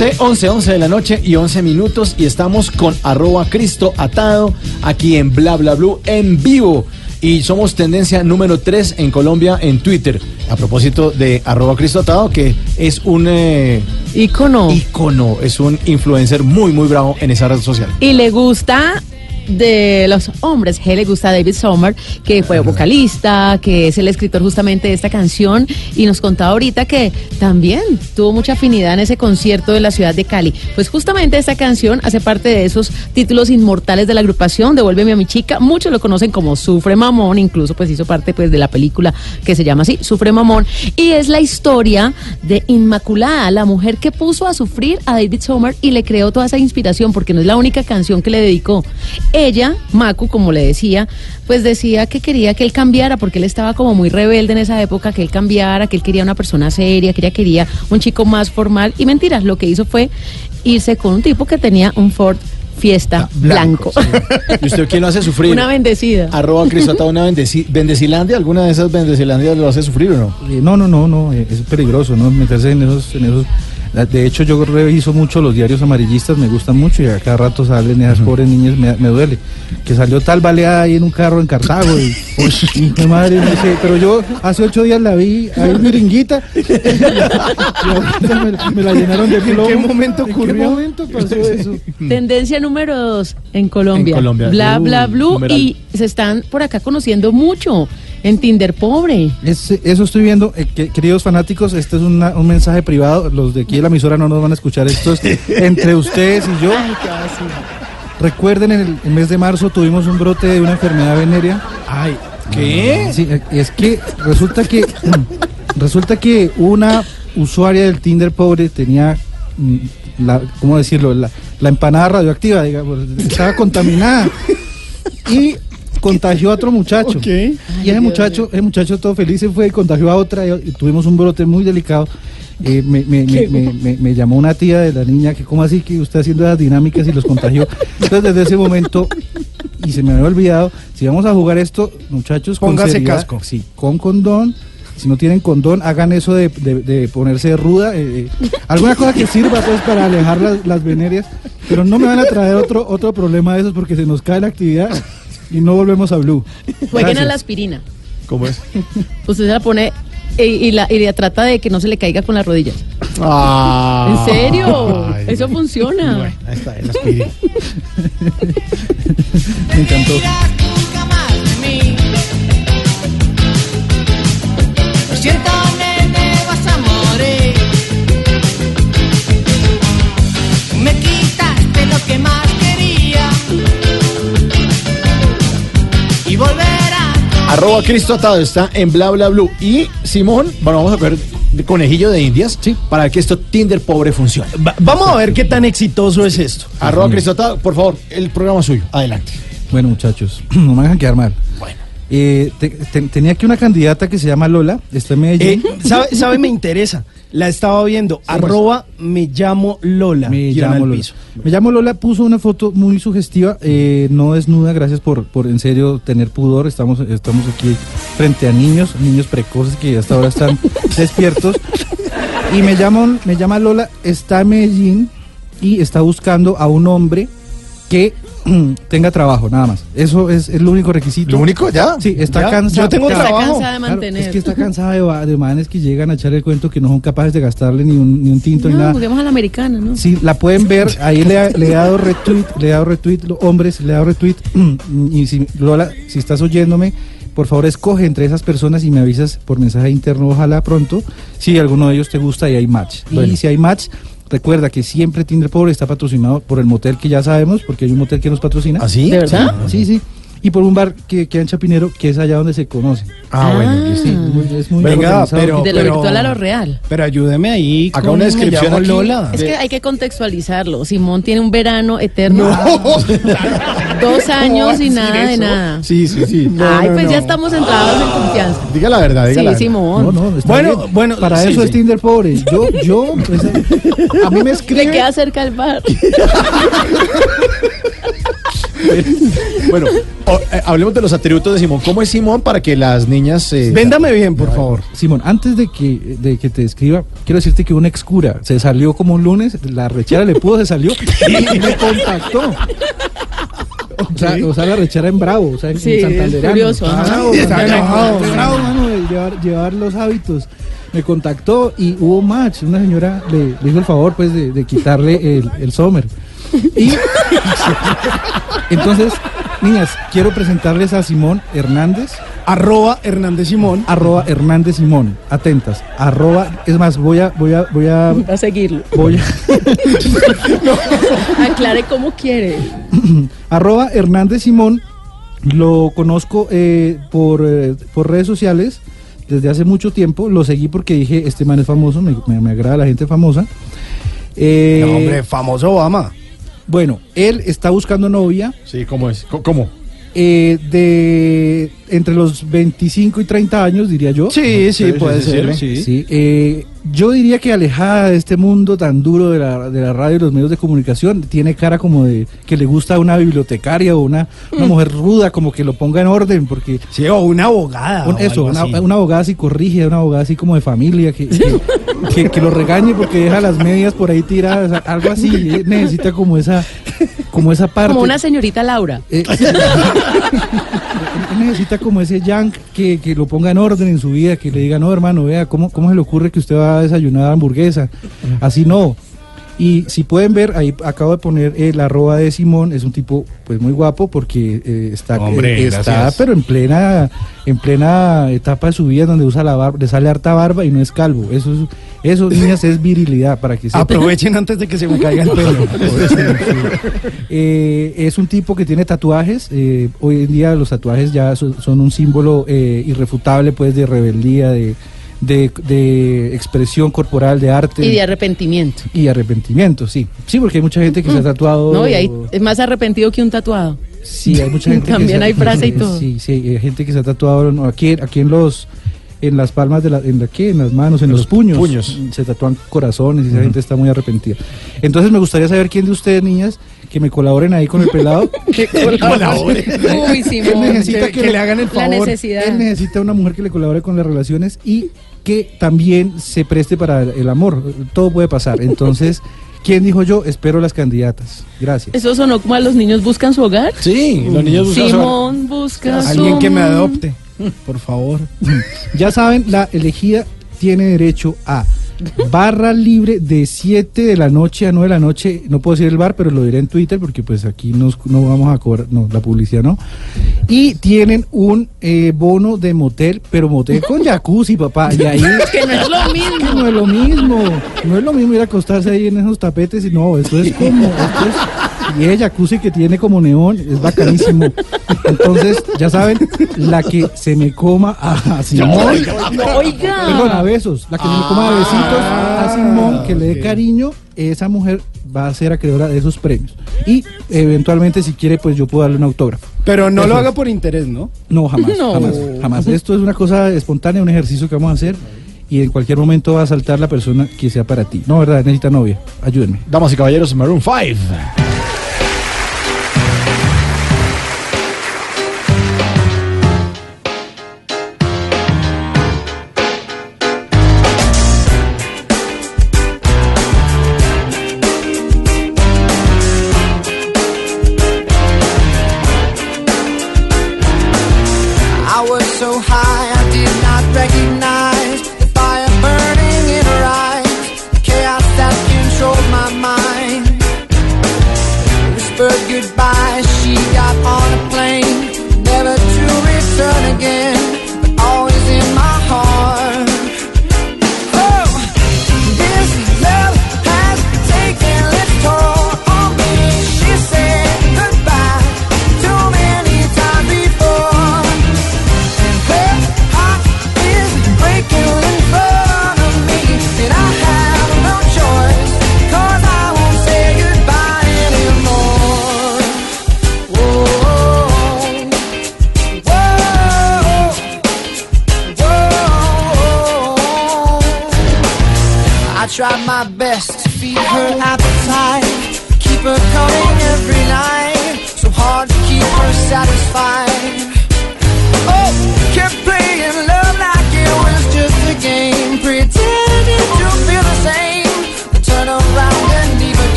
11, 11, 11 de la noche y 11 minutos y estamos con arroba Cristo Atado aquí en Bla Bla Blue en vivo. Y somos tendencia número 3 en Colombia en Twitter. A propósito de arroba Cristo Atado, que es un eh, Icono. icono, es un influencer muy, muy bravo en esa red social. Y le gusta de los hombres, que le gusta a David Sommer, que fue vocalista, que es el escritor justamente de esta canción, y nos contaba ahorita que también tuvo mucha afinidad en ese concierto de la ciudad de Cali. Pues justamente esta canción hace parte de esos títulos inmortales de la agrupación, Devuélveme a mi chica, muchos lo conocen como Sufre Mamón, incluso pues hizo parte pues de la película que se llama así, Sufre Mamón, y es la historia de Inmaculada, la mujer que puso a sufrir a David Sommer y le creó toda esa inspiración, porque no es la única canción que le dedicó. Ella, Macu, como le decía, pues decía que quería que él cambiara, porque él estaba como muy rebelde en esa época, que él cambiara, que él quería una persona seria, que ella quería un chico más formal. Y mentiras, lo que hizo fue irse con un tipo que tenía un Ford Fiesta blanco. ¿Y usted quién lo hace sufrir? Una bendecida. Arroba Cristo Atado, una bendeci bendecilandia, ¿alguna de esas bendecilandias lo hace sufrir o no? Eh, No, no, no, no, eh, es peligroso, ¿no? Meterse en esos, en esos. De hecho, yo reviso mucho los diarios amarillistas, me gustan mucho y a cada rato salen esas pobres niñas, me, me duele. Que salió tal baleada ahí en un carro en Cartago y, mi madre, no sé, pero yo hace ocho días la vi ahí Miringuita me, me la llenaron de ¿En qué plomo. momento ¿En qué ocurrió? momento pasó eso? Tendencia número dos en Colombia. En Colombia. Bla, bla, blue. numeral. Y se están por acá conociendo mucho en Tinder pobre. Es- eso estoy viendo, eh, que- queridos fanáticos, este es una- un mensaje privado, los de aquí de la emisora no nos van a escuchar, esto es entre ustedes y yo. Recuerden, en el, el mes de marzo tuvimos un brote de una enfermedad venérea. Ay, ¿qué? Sí, eh, es que resulta que resulta que una usuaria del Tinder pobre tenía mm, la, ¿cómo decirlo? La, la empanada radioactiva, digamos, estaba contaminada y contagió a otro muchacho. Y ese muchacho, ese muchacho todo feliz se fue y contagió a otra y, y tuvimos un brote muy delicado. Eh, me, me- me- me- me- me llamó una tía de la niña que cómo así que usted haciendo las dinámicas y los contagió. Entonces desde ese momento, y se me había olvidado, si vamos a jugar esto, muchachos, con Póngase seriedad, casco. Sí, con condón. Si no tienen condón, hagan eso de, de- de ponerse ruda. eh, eh, alguna cosa que sirva pues para alejar las, las venerias. Pero no me van a traer otro, otro problema de esos porque se nos cae la actividad y no volvemos a Blue. Jueguen a la aspirina. ¿Cómo es? Usted se la pone y, y la, y la trata de que no se le caiga con las rodillas. Ah. ¿En serio? Ay, Eso funciona. Bueno, ahí está, el aspiri. Me encantó. Siento, Arroba Cristo Atado está en bla bla blue. Y Simón, bueno, vamos a ver conejillo de indias para que esto Tinder pobre funcione. Va- vamos a ver qué tan exitoso es esto. Arroba Cristo Atado, por favor, el programa suyo. Adelante. Bueno, muchachos, no me dejan quedar mal. Eh, te- te- tenía aquí una candidata que se llama Lola, está en Eh, Medellín. ¿sabe, sabe? Me interesa. La estaba viendo. Arroba me llamo Lola. Me llamo Lola. piso. Me llamo Lola, puso una foto muy sugestiva, eh, no desnuda, gracias por, por en serio tener pudor. Estamos, estamos aquí frente a niños, niños precoces que hasta ahora están despiertos. Y me llama, me llama Lola, está en Medellín y está buscando a un hombre que tenga trabajo, nada más. Eso es, es lo único requisito. ¿Lo único? ¿Ya? Sí, está ¿Ya? cansada. Yo tengo. Está trabajo. cansada de Claro, mantener. es que está cansada de, manes que llegan a echar el cuento que no son capaces de gastarle ni un, ni un tinto ni nada. juguemos a la americana, ¿no? Sí, la pueden ver, ahí le, ha- le he dado retweet, le he dado retweet, hombres, le he dado retweet. y si, Lola, si estás oyéndome, por favor escoge entre esas personas y me avisas por mensaje interno, ojalá pronto, si alguno de ellos te gusta y hay match. Bueno. Y si hay match, recuerda que siempre Tinder Pobre está patrocinado por el motel que ya sabemos, porque hay un motel que nos patrocina. ¿Ah, sí? ¿De verdad? Sí, sí. Y por un bar que queda en Chapinero, que es allá donde se conocen. Ah, bueno, listo. Sí, es muy, es muy Venga, pero- De lo virtual a lo real. Pero ayúdeme ahí. Acá una descripción aquí. Lola. Es que hay que contextualizarlo. Simón tiene un verano eterno. Dos años y nada de nada. Sí, sí, sí. Ay, pues ya estamos entrados en confianza. Diga la verdad, diga Sí, la verdad. Simón. No, no, está Bueno, bien. bueno, para sí, eso sí. es Tinder pobre. Yo, yo, pues, a mí me Le escribe. queda cerca el bar. Bueno, o- eh, hablemos de los atributos de Simón. ¿Cómo es Simón para que las niñas... eh, Véndame bien, por favor. Simón, antes de que, de que te escriba, quiero decirte que una ex cura se salió como un lunes, la rechera le pudo, se salió y me contactó. O sea, o sea, la rechera en bravo, o sea, en Sí, es curioso, ajá. Bravo, Está bravo, enojado. bravo, mano, de llevar, llevar los hábitos. Me contactó y hubo match. Una señora le, le hizo el favor, pues, de, de quitarle el, el Sommer. Y entonces, niñas, quiero presentarles a Simón Hernández, Arroba Hernández Simón. arroba Hernández Simón. Atentas. Arroba, es más, voy a, voy a, voy a, a seguirlo. voy a, Aclare cómo quiere. arroba Hernández Simón. Lo conozco eh, por, eh, por redes sociales desde hace mucho tiempo. Lo seguí porque dije, este man es famoso, me, me- me agrada la gente famosa. Eh, No, hombre, famoso Obama. Bueno, él está buscando novia Sí, ¿cómo es? ¿Cómo- eh, de entre los 25 y 30 años, diría yo. Sí, sí, Sí, puede sí, ser. sí, Sí, eh, yo diría que alejada de este mundo tan duro de la, de la radio y los medios de comunicación, tiene cara como de que le gusta una bibliotecaria o una, una mujer ruda, como que lo ponga en orden, porque Sí, o una abogada. un- o eso, una, así. una abogada psicorrígida, una abogada así como de familia, que, que, que- que lo regañe porque deja las medias por ahí tiradas, algo así, eh, necesita como esa, como esa parte. Como una señorita Laura. Eh, necesita como ese yank que, que lo ponga en orden en su vida, que le diga, no hermano, vea, ¿cómo, ¿cómo se le ocurre que usted va a desayunar hamburguesa? Así no. Y si pueden ver, ahí acabo de poner eh, la arroba de Simón, es un tipo pues muy guapo porque eh, está, Hombre, eh, está gracias. pero en plena en plena etapa de su vida donde usa la barba, le sale harta barba y no es calvo. Eso es, eso niñas es virilidad para que sepan. Aprovechen antes de que se me caiga el pelo. Eh, es un tipo que tiene tatuajes. eh, hoy en día los tatuajes ya son, son un símbolo eh, irrefutable, pues, de rebeldía, de, de, de expresión corporal, de arte Y de arrepentimiento. y arrepentimiento. Sí, sí, porque hay mucha gente que se ha tatuado. No, y ahí es más arrepentido que un tatuado. Sí, hay mucha gente. que También se ha- hay frase y todo. Sí, sí, hay gente que se ha tatuado no, aquí, aquí en los en las palmas de la, en la ¿qué? en las manos, en los, puños, puños. se tatúan corazones y esa gente está muy arrepentida. Entonces me gustaría saber quién de ustedes, niñas, que me colaboren ahí con el pelado. Uy, Él Simón. necesita que- que le hagan el La favor. necesidad. Él necesita una mujer que le colabore con las relaciones y que también se preste para el amor. Todo puede pasar. Entonces, ¿quién dijo yo? Espero las candidatas. Gracias. Eso sonó como a los niños buscan su hogar. Sí, los niños buscan su- Simón busca su Alguien que me adopte, por favor. Ya saben, la elegida tiene derecho a barra libre de 7 de la noche a 9 de la noche. No puedo decir el bar, pero lo diré en Twitter porque pues aquí nos, no vamos a cobrar, no, la publicidad no. Y tienen un eh, bono de motel, pero motel con jacuzzi, papá. Y ahí Que no es lo mismo. no es lo mismo. No es lo mismo ir a acostarse ahí en esos tapetes y no, esto es como. Esto es, y el jacuzzi que tiene como neón es bacanísimo. Entonces, ya saben, la que se me coma a Simón. Oiga. Perdón, a besos. La que se me coma a besitos a Simón, que le dé cariño, esa mujer va a ser acreedora de esos premios. Y eventualmente, si quiere, pues yo puedo darle un autógrafo. Pero no Eso lo es. haga por interés, ¿no? No, jamás, No. jamás, jamás. Esto es una cosa espontánea, un ejercicio que vamos a hacer y en cualquier momento va a saltar la persona que sea para ti. No, verdad, necesita novia. Ayúdenme. Damas y caballeros, Maroon 5.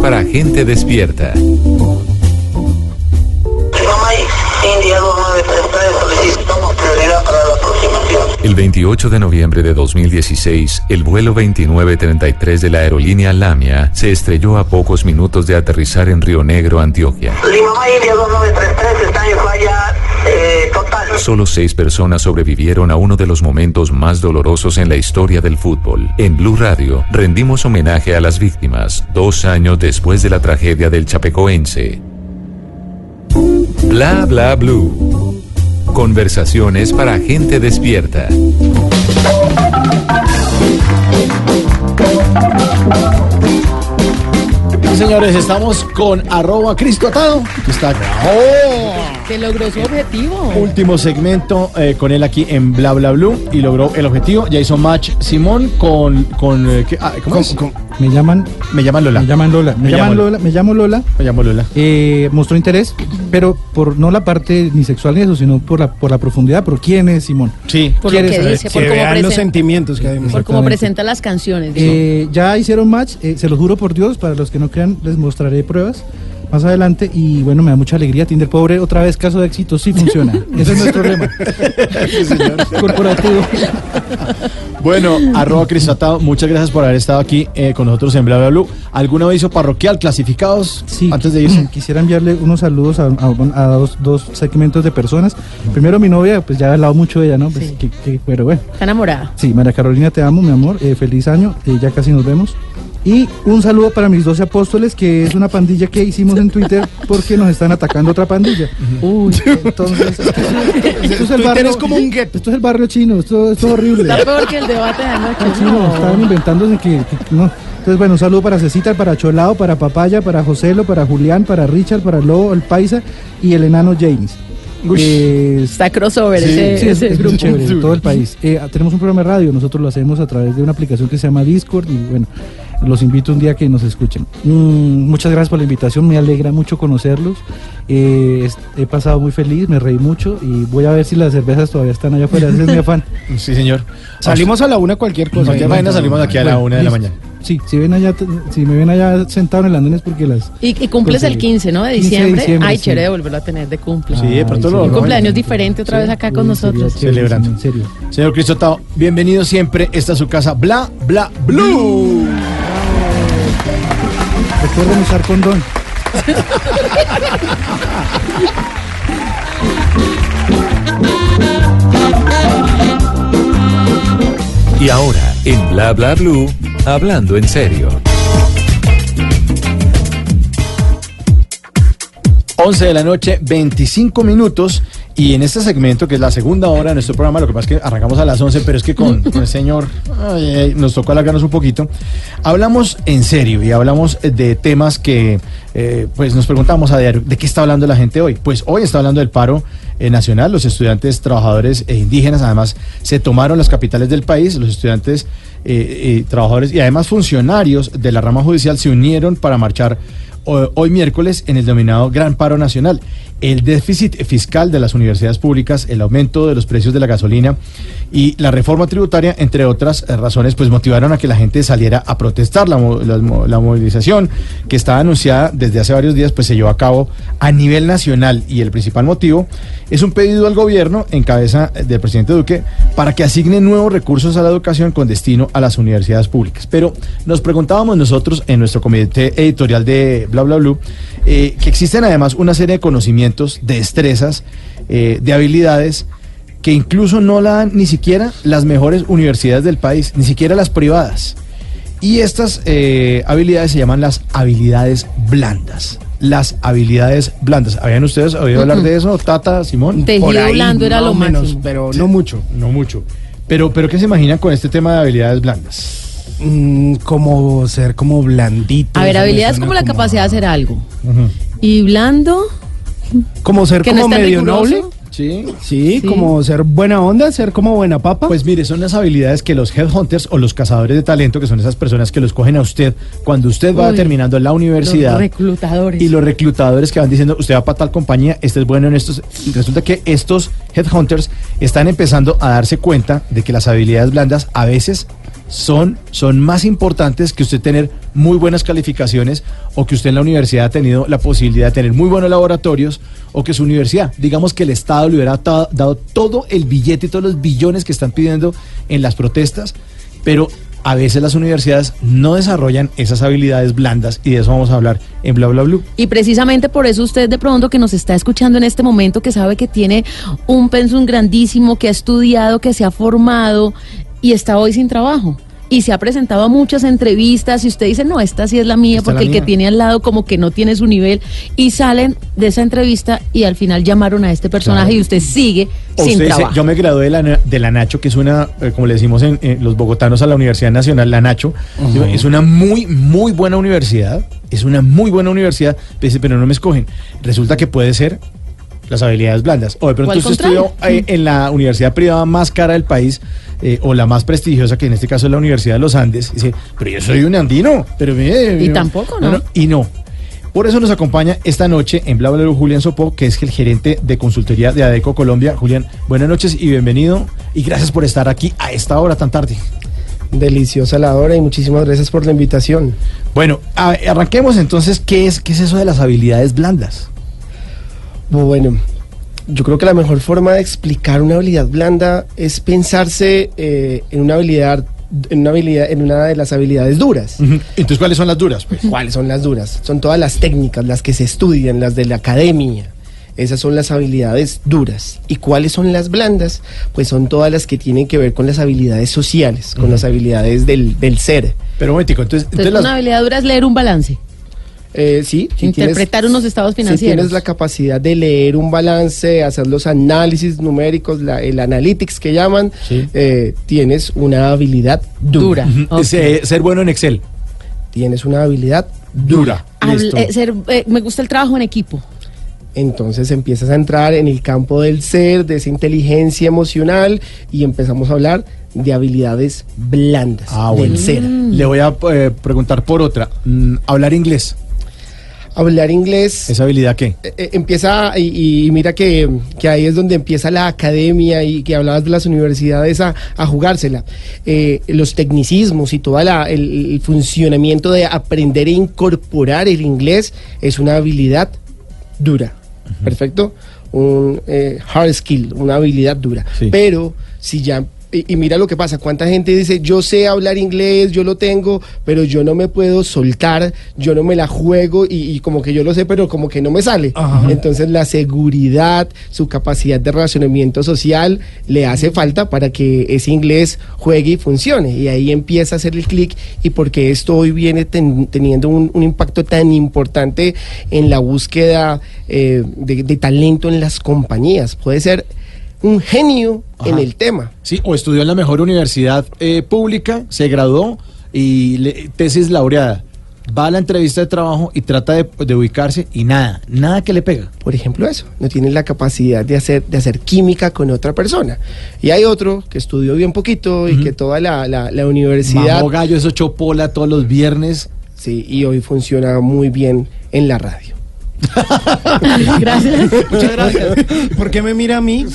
Para gente despierta. India 2933 solicitamos prioridad para la aproximación. El 28 de noviembre de 2016, el vuelo 2933 de la aerolínea Lamia se estrelló a pocos minutos de aterrizar en Río Negro, Antioquia. Lima India 2933 está en falla eh. Solo seis personas sobrevivieron a uno de los momentos más dolorosos en la historia del fútbol. En Blue Radio rendimos homenaje a las víctimas dos años después de la tragedia del Chapecoense. Bla bla blue. Conversaciones para gente despierta. Sí, señores, estamos con arroba Cristo Atado. que está Que logró su objetivo. Último segmento eh, con él aquí en Bla Bla Blue y logró el objetivo. Ya hizo match Simón con. con eh, ¿qué? Ah, ¿Cómo es? Me llaman. Me llaman Lola. Me llaman Lola. Me, Me llaman llamo- Lola. Me llamo Lola. Me llamo Lola. Eh, mostró interés, pero por no la parte ni sexual ni eso, sino por la, por la profundidad. ¿Por quién es Simón? Sí. Por lo ¿Quieres que saber? dice, por cómo presenta- sentimientos que hay. Por cómo Exactamente. presenta las canciones. digo. Eh, ya hicieron match, eh, se lo juro por Dios, para los que no crean les mostraré pruebas más adelante y bueno, me da mucha alegría. Tinder pobre, otra vez caso de éxito, sí funciona. Ese es nuestro lema. Corporativo. Bueno, arroba Cristo Atado, muchas gracias por haber estado aquí eh, con nosotros en Bla Bla Blue. ¿Algún aviso parroquial clasificados Sí, antes de irse? Quisiera enviarle unos saludos a, a- a dos, dos segmentos de personas. Primero mi novia, pues ya he hablado mucho de ella, ¿no? Pues, Sí. que- que- pero bueno. Está enamorada. Sí, María Carolina, te amo, mi amor. eh, feliz año, eh, ya casi nos vemos. Y un saludo para mis 12 apóstoles, que es una pandilla que hicimos en Twitter porque nos están atacando otra pandilla. Uy, Entonces, esto, es- esto es el Twitter barrio, es como un gueto. Esto es el barrio chino, esto, esto es horrible. está peor que el debate de anoche. Sí, no, estaban inventándose que, que- no. Entonces, bueno, un saludo para Cecita, para Cholao, para Papaya, para Joselo, para Julián, para Richard, para Lobo, el Paisa y el enano James. Eh, Está crossover Sí, ese, sí, es, ese es muy grupo. chévere, en todo el país. Eh, tenemos un programa de radio, nosotros lo hacemos a través de una aplicación que se llama Discord y bueno, los invito un día a que nos escuchen. Mm, muchas gracias por la invitación, me alegra mucho conocerlos. Eh, he pasado muy feliz, me reí mucho y voy a ver si las cervezas todavía están allá afuera, ese es mi afán. Sí, señor. Salimos a la una cualquier cosa. Cualquier vaina salimos aquí a la Bueno, una de la mañana. Sí, si ven allá, si me ven allá sentado en el andén es porque las... Y, y cumples el 15, ¿no? De 15 de diciembre. Ay, sí. chévere volverlo a tener de cumple. Sí, de pronto Ay, lo- Un cumpleaños diferente otra vez acá con nosotros. chévere, Celebrando. En serio. Señor Cristo Atado, bienvenido siempre. Esta es su casa. Bla Bla Blue. Recuerden usar condón. Y ahora, en Bla Bla Blue, hablando en serio. 11 de la noche, 25 minutos. Y en este segmento, que es la segunda hora de nuestro programa, lo que pasa es que arrancamos a las 11, pero es que con, el señor ay, ay, nos tocó alargarnos un poquito. Hablamos en serio y hablamos de temas que, eh, pues nos preguntamos a ¿de qué está hablando la gente hoy? Pues hoy está hablando del paro eh, nacional. Los estudiantes, trabajadores e indígenas, además, se tomaron las capitales del país. Los estudiantes, eh, trabajadores y además funcionarios de la rama judicial se unieron para marchar hoy miércoles en el denominado Gran Paro Nacional. El déficit fiscal de las universidades públicas, el aumento de los precios de la gasolina y la reforma tributaria, entre otras eh, razones, pues motivaron a que la gente saliera a protestar. La, la movilización que estaba anunciada desde hace varios días, pues se llevó a cabo a nivel nacional y el principal motivo es un pedido al gobierno en cabeza del presidente Duque para que asigne nuevos recursos a la educación con destino a las universidades públicas. Pero nos preguntábamos nosotros en nuestro comité editorial de Bla Bla Blue eh, que existen además una serie de conocimientos, de destrezas, eh, de habilidades que incluso no la dan ni siquiera las mejores universidades del país, ni siquiera las privadas. Y estas eh, habilidades se llaman las habilidades blandas. Las habilidades blandas. ¿Habían ustedes oído hablar de eso, Tata, Simón? Tejido Por ahí, blando era lo menos, máximo. pero no mucho. No mucho. Pero, pero ¿qué se imaginan con este tema de habilidades blandas? Mm, como ser como blandito. A ver, habilidad es como la capacidad de hacer algo. Y blando, Como ser no como medio riguroso. noble. Sí. Sí, Sí. como ser buena onda, ser como buena papa. Pues mire, son las habilidades que los headhunters o los cazadores de talento, que son esas personas que los cogen a usted cuando usted va Uy, terminando la universidad. los reclutadores. Y los reclutadores que van diciendo, usted va para tal compañía, este es bueno en estos. Resulta que estos headhunters están empezando a darse cuenta de que las habilidades blandas a veces son, son más importantes que usted tener muy buenas calificaciones o que usted en la universidad ha tenido la posibilidad de tener muy buenos laboratorios o que su universidad, digamos que el Estado le hubiera dado todo el billete y todos los billones que están pidiendo en las protestas, pero a veces las universidades no desarrollan esas habilidades blandas y de eso vamos a hablar en Bla Bla Blue. Y precisamente por eso usted de pronto que nos está escuchando en este momento, que sabe que tiene un pensum grandísimo, que ha estudiado, que se ha formado y está hoy sin trabajo. Y se ha presentado a muchas entrevistas y usted dice, no, esta sí es la mía, Esta porque la el que tiene al lado como que no tiene su nivel. Y salen de esa entrevista y al final llamaron a este personaje Claro. y usted sigue O sin usted dice, trabajo. yo me gradué de la, de la Nacho, que es una, eh, como le decimos en, en los bogotanos a la Universidad Nacional, la Nacho, es una muy, muy buena universidad, es una muy buena universidad, pero no me escogen. Resulta que puede ser las habilidades blandas. O de pronto usted estudió eh, en la universidad privada más cara del país, eh, o la más prestigiosa, que en este caso es la Universidad de los Andes, y dice, pero yo soy un andino, pero mire, Y tampoco, ¿no? Y no. Por eso nos acompaña esta noche en Bla Bla Blue Julián Sopó, que es el gerente de consultoría de ADECO Colombia. Julián, buenas noches y bienvenido. Y gracias por estar aquí a esta hora tan tarde. Deliciosa la hora y muchísimas gracias por la invitación. Bueno, a- arranquemos entonces. ¿qué es, ¿Qué es eso de las habilidades blandas? Bueno, yo creo que la mejor forma de explicar una habilidad blanda es pensarse eh, en una habilidad, en una habilidad, en una de las habilidades duras. Entonces, ¿cuáles son las duras? Pues? ¿Cuáles son las duras? Son todas las técnicas, las que se estudian, las de la academia. Esas son las habilidades duras. ¿Y cuáles son las blandas? Pues son todas las que tienen que ver con las habilidades sociales, con las habilidades del, del ser. Pero un momentico, entonces, Entonces, entonces las- una habilidad dura es leer un balance. Eh, sí, si Interpretar unos estados Si financieros. tienes la capacidad de leer un balance, hacer los análisis numéricos, la- el analytics que llaman, eh, tienes una habilidad dura. Eh, ser bueno en Excel. Tienes una habilidad dura. Habl- eh, ser- eh, me gusta el trabajo en equipo. Entonces empiezas a entrar en el campo del ser, de esa inteligencia emocional y empezamos a hablar de habilidades blandas Ah, del bueno. ser. Le voy a eh, preguntar por otra. Mm, hablar inglés. Hablar inglés. ¿Esa habilidad qué? Eh, eh, empieza y, y mira que, que ahí es donde empieza la academia y que hablabas de las universidades a, a jugársela. Eh, los tecnicismos y todo el, el funcionamiento de aprender e incorporar el inglés es una habilidad dura. ¿Perfecto? Un eh, hard skill, una habilidad dura. Pero si ya y, y mira lo que pasa, cuánta gente dice, yo sé hablar inglés, yo lo tengo, pero yo no me puedo soltar, yo no me la juego y, y como que yo lo sé, pero como que no me sale. Entonces la seguridad, su capacidad de relacionamiento social le hace falta para que ese inglés juegue y funcione. Y ahí empieza a hacer el clic y porque esto hoy viene ten- teniendo un, un impacto tan importante en la búsqueda eh, de, de talento en las compañías. Puede ser un genio en el tema. Sí, o estudió en la mejor universidad eh, pública, se graduó y le- tesis laureada. Va a la entrevista de trabajo y trata de, de ubicarse y nada, nada que le pega. Por ejemplo, eso, no tiene la capacidad de hacer, de hacer química con otra persona. Y hay otro que estudió bien poquito y que toda la, la- la universidad... Mamó gallo, eso chopola todos los viernes. Sí, y hoy funciona muy bien en la radio. Gracias. Muchas gracias. ¿Por qué me mira a mí?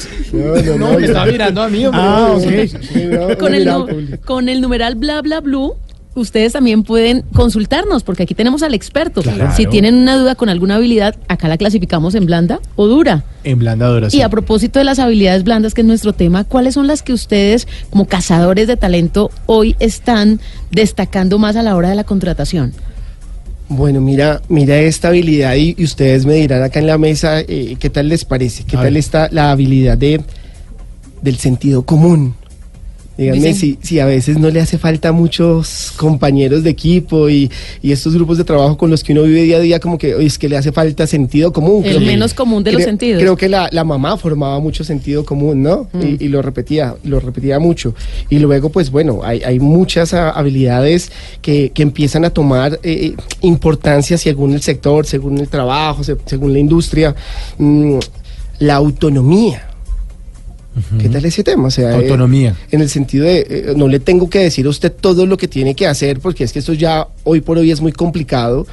No, me estaba mirando a mí, hombre. Ah, ok. con, el, con el numeral bla bla blue, ustedes también pueden consultarnos, porque aquí tenemos al experto. Claro. Si tienen una duda con alguna habilidad, acá la clasificamos en blanda o dura. En blandadora, sí. Y a propósito de las habilidades blandas, que es nuestro tema, ¿cuáles son las que ustedes, como cazadores de talento, hoy están destacando más a la hora de la contratación? Bueno, mira, mira esta habilidad y, y ustedes me dirán acá en la mesa eh, qué tal les parece, qué A tal ver. está la habilidad de del sentido común. Díganme si, si a veces no le hace falta muchos compañeros de equipo y, y estos grupos de trabajo con los que uno vive día a día, como que es que le hace falta sentido común. El Creo que- menos común de los sentidos. Creo que la, la mamá formaba mucho sentido común, ¿no? Mm. Y, y lo repetía, lo repetía mucho. Y luego, pues bueno, hay, hay muchas habilidades que, que empiezan a tomar eh, importancia según el sector, según el trabajo, se- según la industria. Mm, la autonomía. ¿Qué tal ese tema? O sea, eh, Autonomía. en el sentido de, eh, no le tengo que decir a usted todo lo que tiene que hacer, porque es que esto ya hoy por hoy es muy complicado.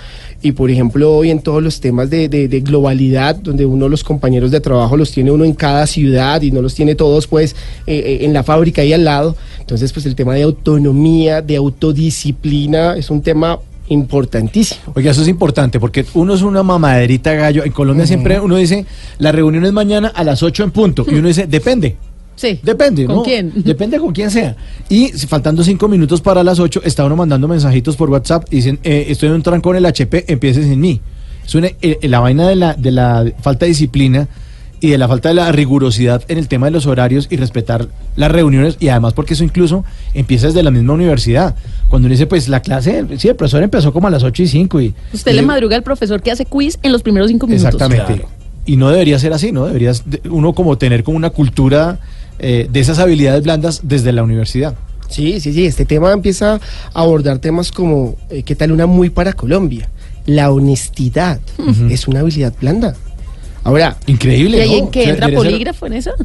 Y por ejemplo, hoy en todos los temas de, de- de globalidad, donde uno los compañeros de trabajo los tiene uno en cada ciudad y no los tiene todos pues eh, eh, en la fábrica ahí al lado. Entonces, pues el tema de autonomía, de autodisciplina, es un tema importantísimo. Oiga, eso es importante porque uno es una mamaderita gallo. En Colombia siempre uno dice, la reunión es mañana a las 8 en punto. Y uno dice, depende. Sí. Depende, ¿Con ¿no? quién? Depende con quién sea. Y faltando cinco minutos para las 8, está uno mandando mensajitos por WhatsApp y dicen, eh, estoy en un trancón en el HP, empiece sin mí. Es una- eh, la vaina de la, de la falta de disciplina y de la falta de la rigurosidad en el tema de los horarios y respetar las reuniones y además porque eso incluso empieza desde la misma universidad. Cuando uno dice, pues la clase, sí, el profesor empezó como a las 8 y 5 y... Usted y- le madruga al profesor que hace quiz en los primeros cinco minutos. Exactamente. Y no debería ser así, ¿no? Debería de- uno como tener como una cultura eh, de esas habilidades blandas desde la universidad. Sí, sí, sí, este tema empieza a abordar temas como, eh, ¿qué tal una muy para Colombia? La honestidad es una habilidad blanda. Ahora, Increíble. ¿Y ahí ¿no? en qué entra polígrafo en eso?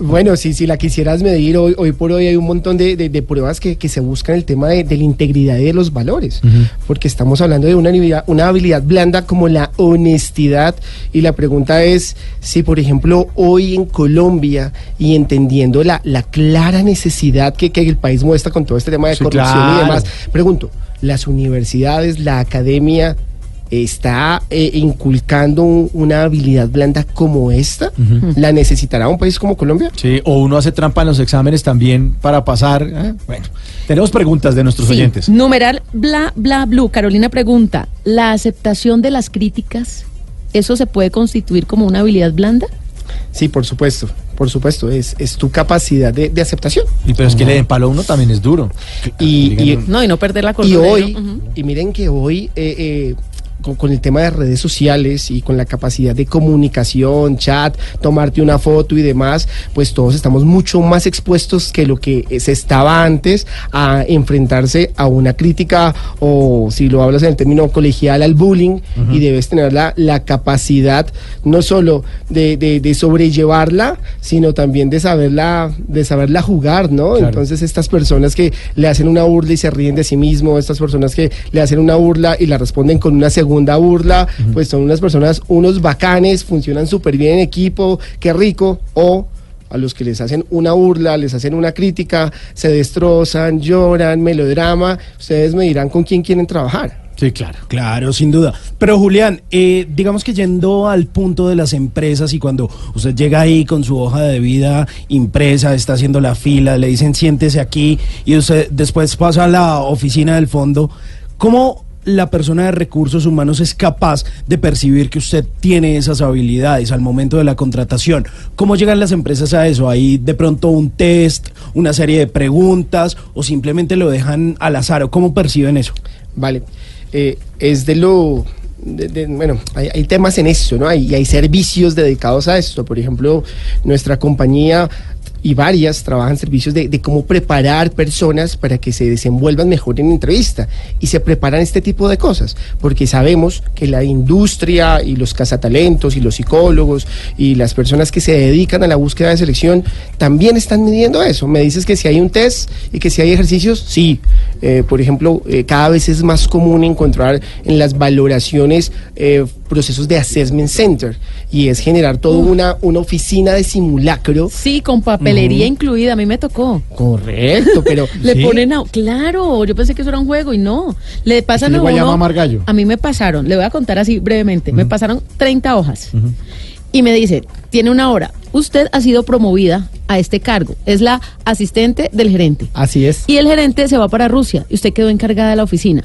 Bueno, si, si la quisieras medir, hoy, hoy por hoy hay un montón de, de- de pruebas que, que se buscan el tema de, de la integridad y de los valores, porque estamos hablando de una habilidad, una habilidad blanda como la honestidad y la pregunta es si, por ejemplo, hoy en Colombia y entendiendo la, la clara necesidad que, que el país muestra con todo este tema de Sí, corrupción y demás, pregunto, ¿las universidades, la academia está eh, inculcando un- una habilidad blanda como esta? ¿La necesitará un país como Colombia? Sí, o uno hace trampa en los exámenes también para pasar. ¿eh? Bueno, tenemos preguntas de nuestros Sí. oyentes. Numeral bla bla blue. Carolina pregunta, ¿la aceptación de las críticas, eso se puede constituir como una habilidad blanda? Sí, por supuesto, por supuesto, es, es tu capacidad de, de aceptación. Y pero es que le den palo a uno también es duro. Y, y- No, y no perder la y cordura. hoy, ¿no? Ujú. y miren que hoy, eh, eh, con, con el tema de redes sociales y con la capacidad de comunicación, chat, tomarte una foto y demás, pues todos estamos mucho más expuestos que lo que se estaba antes a enfrentarse a una crítica o si lo hablas en el término colegial al bullying y debes tener la, la capacidad no solo de, de- de sobrellevarla, sino también de saberla, de saberla jugar, ¿no? Claro. Entonces estas personas que le hacen una burla y se ríen de sí mismo, estas personas que le hacen una burla y la responden con una segunda burla, pues son unas personas, unos bacanes, funcionan súper bien en equipo, qué rico, o a los que les hacen una burla, les hacen una crítica, se destrozan, lloran, melodrama, ustedes me dirán con quién quieren trabajar. Sí, claro. Claro, sin duda. Pero Julián, eh, digamos que yendo al punto de las empresas y cuando usted llega ahí con su hoja de vida impresa, está haciendo la fila, le dicen siéntese aquí y usted después pasa a la oficina del fondo, ¿cómo la persona de recursos humanos es capaz de percibir que usted tiene esas habilidades al momento de la contratación? ¿Cómo llegan las empresas a eso? ¿Hay de pronto un test, una serie de preguntas o simplemente lo dejan al azar? ¿O cómo perciben eso? Vale, eh, es de lo... de- bueno, hay, hay temas en esto, ¿no? Hay, hay servicios dedicados a esto. Por ejemplo, nuestra compañía y varias trabajan servicios de, cómo preparar personas para que se desenvuelvan mejor en entrevista y se preparan este tipo de cosas, porque sabemos que la industria y los cazatalentos y los psicólogos y las personas que se dedican a la búsqueda de selección también están midiendo eso. Me dices que si hay un test y que si hay ejercicios, sí. Eh, por ejemplo, eh, cada vez es más común encontrar en las valoraciones eh, procesos de assessment center y es generar toda una, una oficina de simulacro. Sí, con papelería incluida, a mí me tocó. Correcto, pero Le ¿Sí? ponen a... Claro, yo pensé que eso era un juego y no. Le pasan le a a uno... llamar Margallo. A mí me pasaron, le voy a contar así brevemente, me pasaron 30 hojas y me dice, tiene una hora, usted ha sido promovida a este cargo, es la asistente del gerente. Así es. Y el gerente se va para Rusia y usted quedó encargada de la oficina.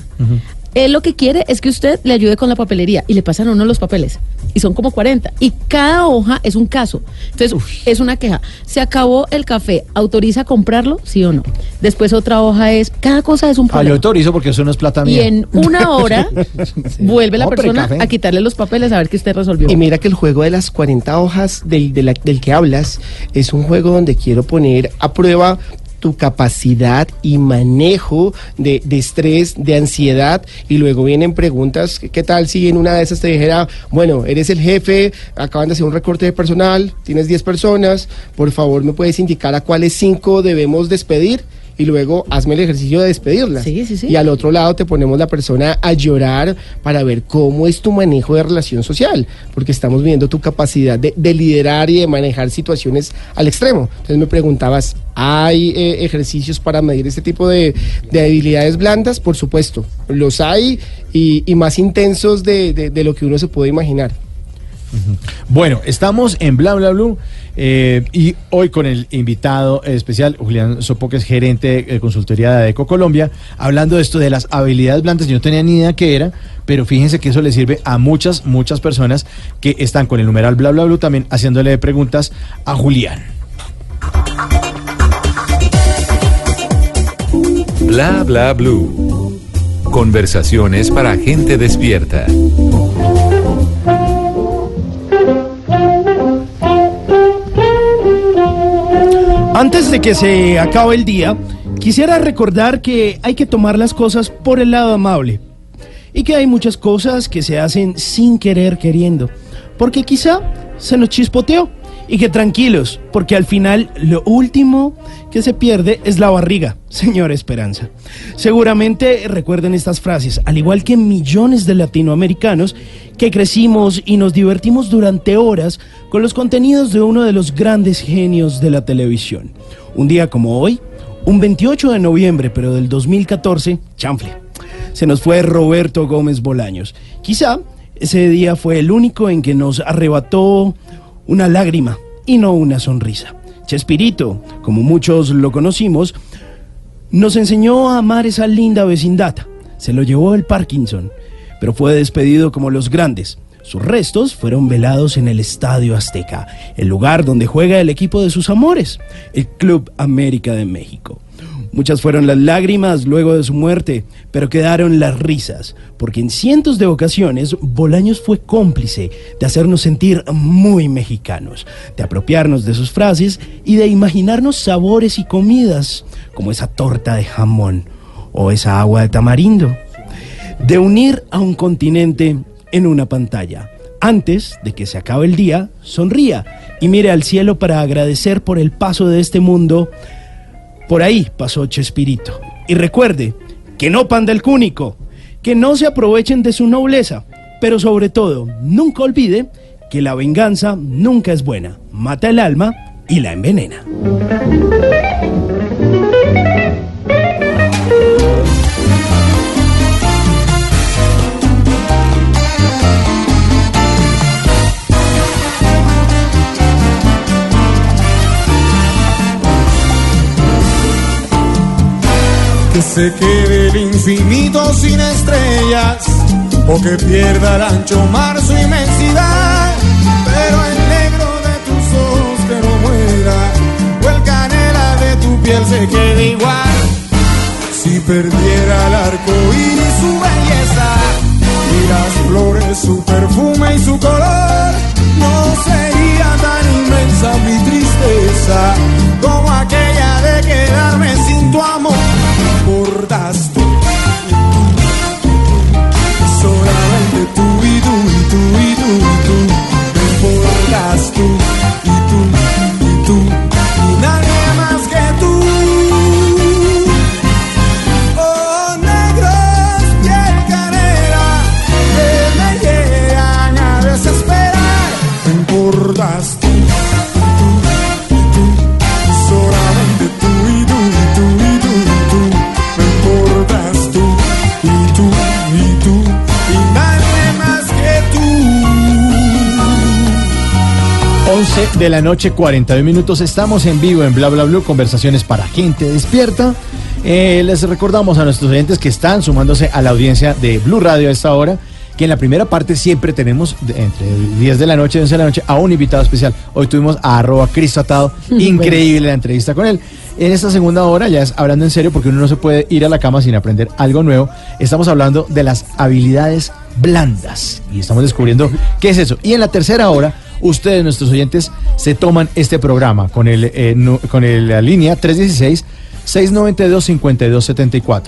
Él lo que quiere es que usted le ayude con la papelería y le pasan a uno los papeles. Y son como 40. Y cada hoja es un caso. Entonces, es una queja. Se acabó el café. ¿Autoriza comprarlo? ¿Sí o no? Después otra hoja es, cada cosa es un Ah, yo problema. autorizo porque eso no es plata y mía. en una hora vuelve la persona café. a quitarle los papeles a ver que usted resolvió. Y mira que el juego de las 40 hojas del, de la- del que hablas es un juego donde quiero poner a prueba tu capacidad y manejo de, de estrés, de ansiedad, y luego vienen preguntas, ¿qué tal si en una de esas te dijera, bueno, eres el jefe, acaban de hacer un recorte de personal, tienes 10 personas, por favor me puedes indicar a cuáles 5 debemos despedir? Y luego hazme el ejercicio de despedirlas. Y al otro lado te ponemos la persona a llorar para ver cómo es tu manejo de relación social, porque estamos viendo tu capacidad de, de liderar y de manejar situaciones al extremo. Entonces me preguntabas, ¿hay eh, ejercicios para medir este tipo de, de habilidades blandas? Por supuesto, los hay y, y más intensos de, de- de lo que uno se puede imaginar. Bueno, estamos en Bla Bla Blue eh, y hoy con el invitado especial, Julián Sopo, que es gerente de consultoría de ADECO Colombia, hablando de esto de las habilidades blandas. Yo no tenía ni idea qué era, pero fíjense que eso le sirve a muchas, muchas personas que están con el numeral Bla Bla Blue también haciéndole preguntas a Julián. Bla bla blue. Conversaciones para gente despierta. Antes de que se acabe el día, quisiera recordar que hay que tomar las cosas por el lado amable y que hay muchas cosas que se hacen sin querer queriendo, porque quizá se nos chispoteó y que tranquilos, porque al final lo último que se pierde es la barriga, señora Esperanza. Seguramente recuerden estas frases, al igual que millones de latinoamericanos que crecimos y nos divertimos durante horas con los contenidos de uno de los grandes genios de la televisión. Un día como hoy, un 28 de noviembre, pero del 2014, chanfle. Se nos fue Roberto Gómez Bolaños. Quizá ese día fue el único en que nos arrebató una lágrima y no una sonrisa. Chespirito, como muchos lo conocimos, nos enseñó a amar esa linda vecindad. Se lo llevó el Parkinson, pero fue despedido como los grandes. Sus restos fueron velados en el Estadio Azteca, el lugar donde juega el equipo de sus amores, el Club América de México. Muchas fueron las lágrimas luego de su muerte, pero quedaron las risas, porque en cientos de ocasiones Bolaños fue cómplice de hacernos sentir muy mexicanos, de apropiarnos de sus frases y de imaginarnos sabores y comidas, como esa torta de jamón o esa agua de tamarindo, de unir a un continente en una pantalla. Antes de que se acabe el día, sonría y mire al cielo para agradecer por el paso de este mundo por ahí pasó Chespirito. Y recuerde que no panda el cúnico, que no se aprovechen de su nobleza, pero sobre todo, nunca olvide que la venganza nunca es buena, mata el alma y la envenena. Que se quede el infinito sin estrellas o que pierda el ancho mar su inmensidad. Pero el negro de tus ojos que no muera o el canela de tu piel se quede igual. Si perdiera el arco iris su belleza y las flores su perfume y su color, no sería tan inmensa mi tristeza. como y bordaste. Solamente tú y tú y tú y 11 de la noche, 41 minutos. Estamos en vivo en Bla Bla Blue, conversaciones para gente despierta. Eh, les recordamos a nuestros oyentes que están sumándose a la audiencia de Blue Radio a esta hora, que en la primera parte siempre tenemos de- entre 10 de la noche y 11 de la noche a un invitado especial. Hoy tuvimos a arroba Cristo Atado, increíble la entrevista con él. En esta segunda hora ya es hablando en serio porque uno no se puede ir a la cama sin aprender algo nuevo. Estamos hablando de las habilidades blandas y estamos descubriendo qué es eso. Y en la tercera hora, ustedes, nuestros oyentes, se toman este programa con, el, eh, la línea 316 692-5274.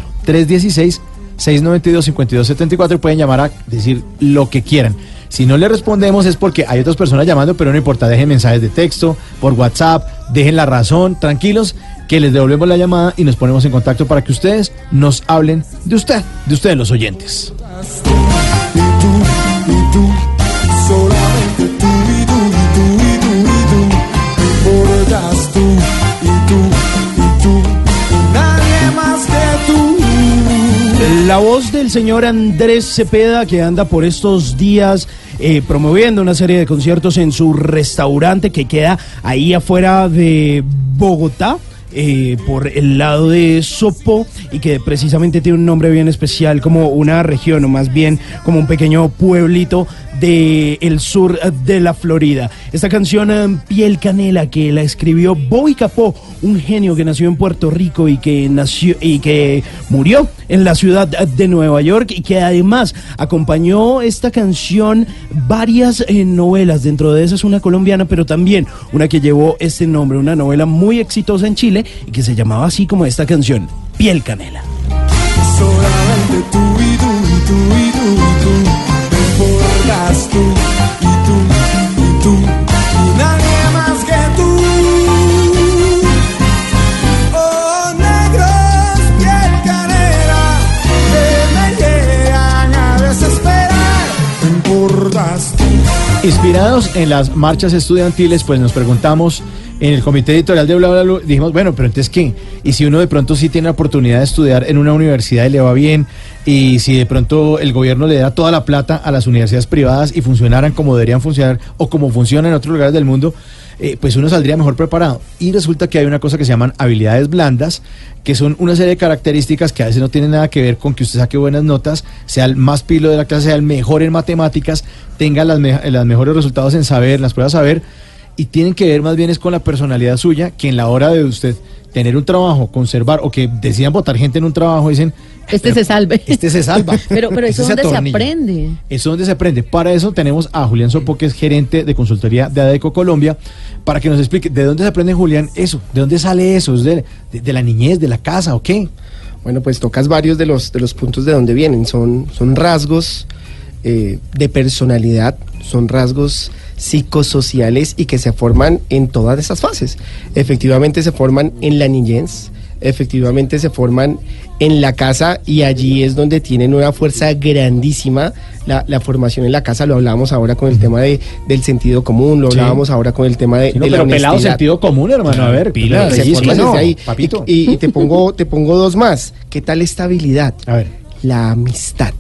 316-692-5274 y pueden llamar a decir lo que quieran. Si no le respondemos es porque hay otras personas llamando, pero no importa, dejen mensajes de texto, por WhatsApp, dejen la razón, tranquilos, que les devolvemos la llamada y nos ponemos en contacto para que ustedes nos hablen de usted, de ustedes los oyentes. La voz del señor Andrés Cepeda que anda por estos días eh, promoviendo una serie de conciertos en su restaurante que queda ahí afuera de Bogotá. eh, por el lado de Sopo y que precisamente tiene un nombre bien especial como una región o más bien como un pequeño pueblito del sur eh, de la Florida. Esta canción eh, Piel Canela que la escribió Bobby Capó, un genio que nació en Puerto Rico y que nació y que murió en la ciudad de Nueva York y que además acompañó esta canción varias eh, novelas, dentro de esas una colombiana, pero también una que llevó este nombre, una novela muy exitosa en Chile y que se llamaba así como esta canción, Piel Canela. Tú y tú y tú, y nadie más que tú. Oh, negros, piel canela, que me llegan a desesperar. Me importas tú. Inspirados en las marchas estudiantiles, pues nos preguntamos en el comité editorial de Bla Bla Blue, dijimos, bueno, pero entonces ¿qué? Y si uno de pronto sí tiene la oportunidad de estudiar en una universidad y le va bien, y si de pronto el gobierno le da toda la plata a las universidades privadas y funcionaran como deberían funcionar o como funcionan en otros lugares del mundo, eh, pues uno saldría mejor preparado. Y resulta que hay una cosa que se llaman habilidades blandas, que son una serie de características que a veces no tienen nada que ver con que usted saque buenas notas, sea el más pilo de la clase, sea el mejor en matemáticas, tenga las, las mejores resultados en saber, en las pruebas saber, y tienen que ver más bien es con la personalidad suya, que en la hora de usted tener un trabajo, conservar, o que decidan votar gente en un trabajo, dicen, Este se salve. este se salva. Pero, pero Este eso dónde se atornilla. aprende. Eso es donde se aprende. Para eso tenemos a Julián Sopo, que es gerente de consultoría de ADECO Colombia, para que nos explique de dónde se aprende, Julián, eso, de dónde sale eso, ¿Es de, de- de la niñez, de la casa o qué. Bueno, pues tocas varios de los, de los puntos de donde vienen. Son, son rasgos eh, de personalidad, son rasgos psicosociales y que se forman en todas esas fases. Efectivamente se forman en la niñez, efectivamente se forman en la casa y allí es donde tienen una fuerza grandísima la, la formación en la casa. Lo hablábamos ahora con el tema de, del sentido común, lo Sí. hablábamos ahora con el tema de, Sí, no, de la pero pelado honestidad. sentido común, hermano, a ver, pilas, se forman no, desde ahí. papito. Y, y- y te pongo, te pongo dos más. ¿Qué tal esta habilidad? A ver. La amistad.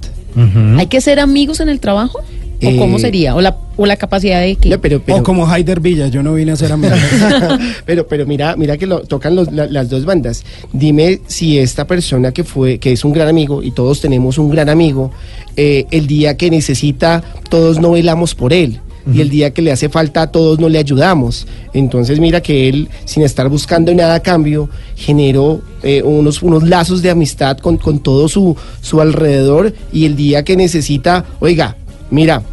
¿Hay que ser amigos en el trabajo? ¿O Eh, cómo sería? ¿O la, o la capacidad de qué? pero, pero- O como Haider Villa, yo no vine a ser amigo. pero, pero mira, mira que lo tocan los- la- las dos bandas. Dime si esta persona que fue, que es un gran amigo, y todos tenemos un gran amigo, eh, el día que necesita, todos no velamos por él. Y el día que le hace falta, todos no le ayudamos. Entonces mira que él, sin estar buscando nada a cambio, generó eh, unos, unos lazos de amistad con, con todo su, su alrededor. Y el día que necesita, oiga, mira,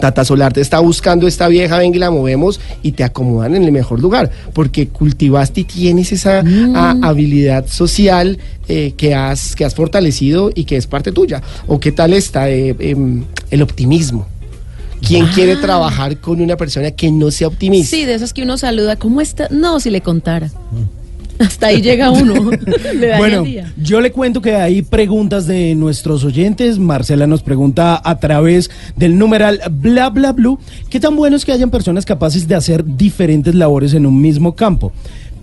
Tata Solar te está buscando esta vieja, venga y la movemos y te acomodan en el mejor lugar, porque cultivaste y tienes esa a- habilidad social eh, que, has, que has fortalecido y que es parte tuya. ¿O qué tal está eh, em, el optimismo? ¿Quién quiere trabajar con una persona que no sea optimista? Sí, de esas que uno saluda. ¿Cómo está? No, si le contara. Hasta ahí llega uno. Bueno, día. yo le cuento que hay preguntas de nuestros oyentes. Marcela nos pregunta a través del numeral bla bla blue, ¿qué tan bueno es que hayan personas capaces de hacer diferentes labores en un mismo campo?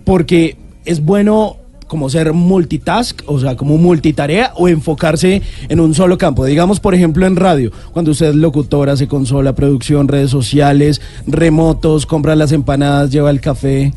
Porque es bueno como ser multitask, o sea, como multitarea o enfocarse en un solo campo. Digamos, por ejemplo, en radio, cuando usted es locutora, hace consola, producción, redes sociales, remotos, compra las empanadas, lleva el café.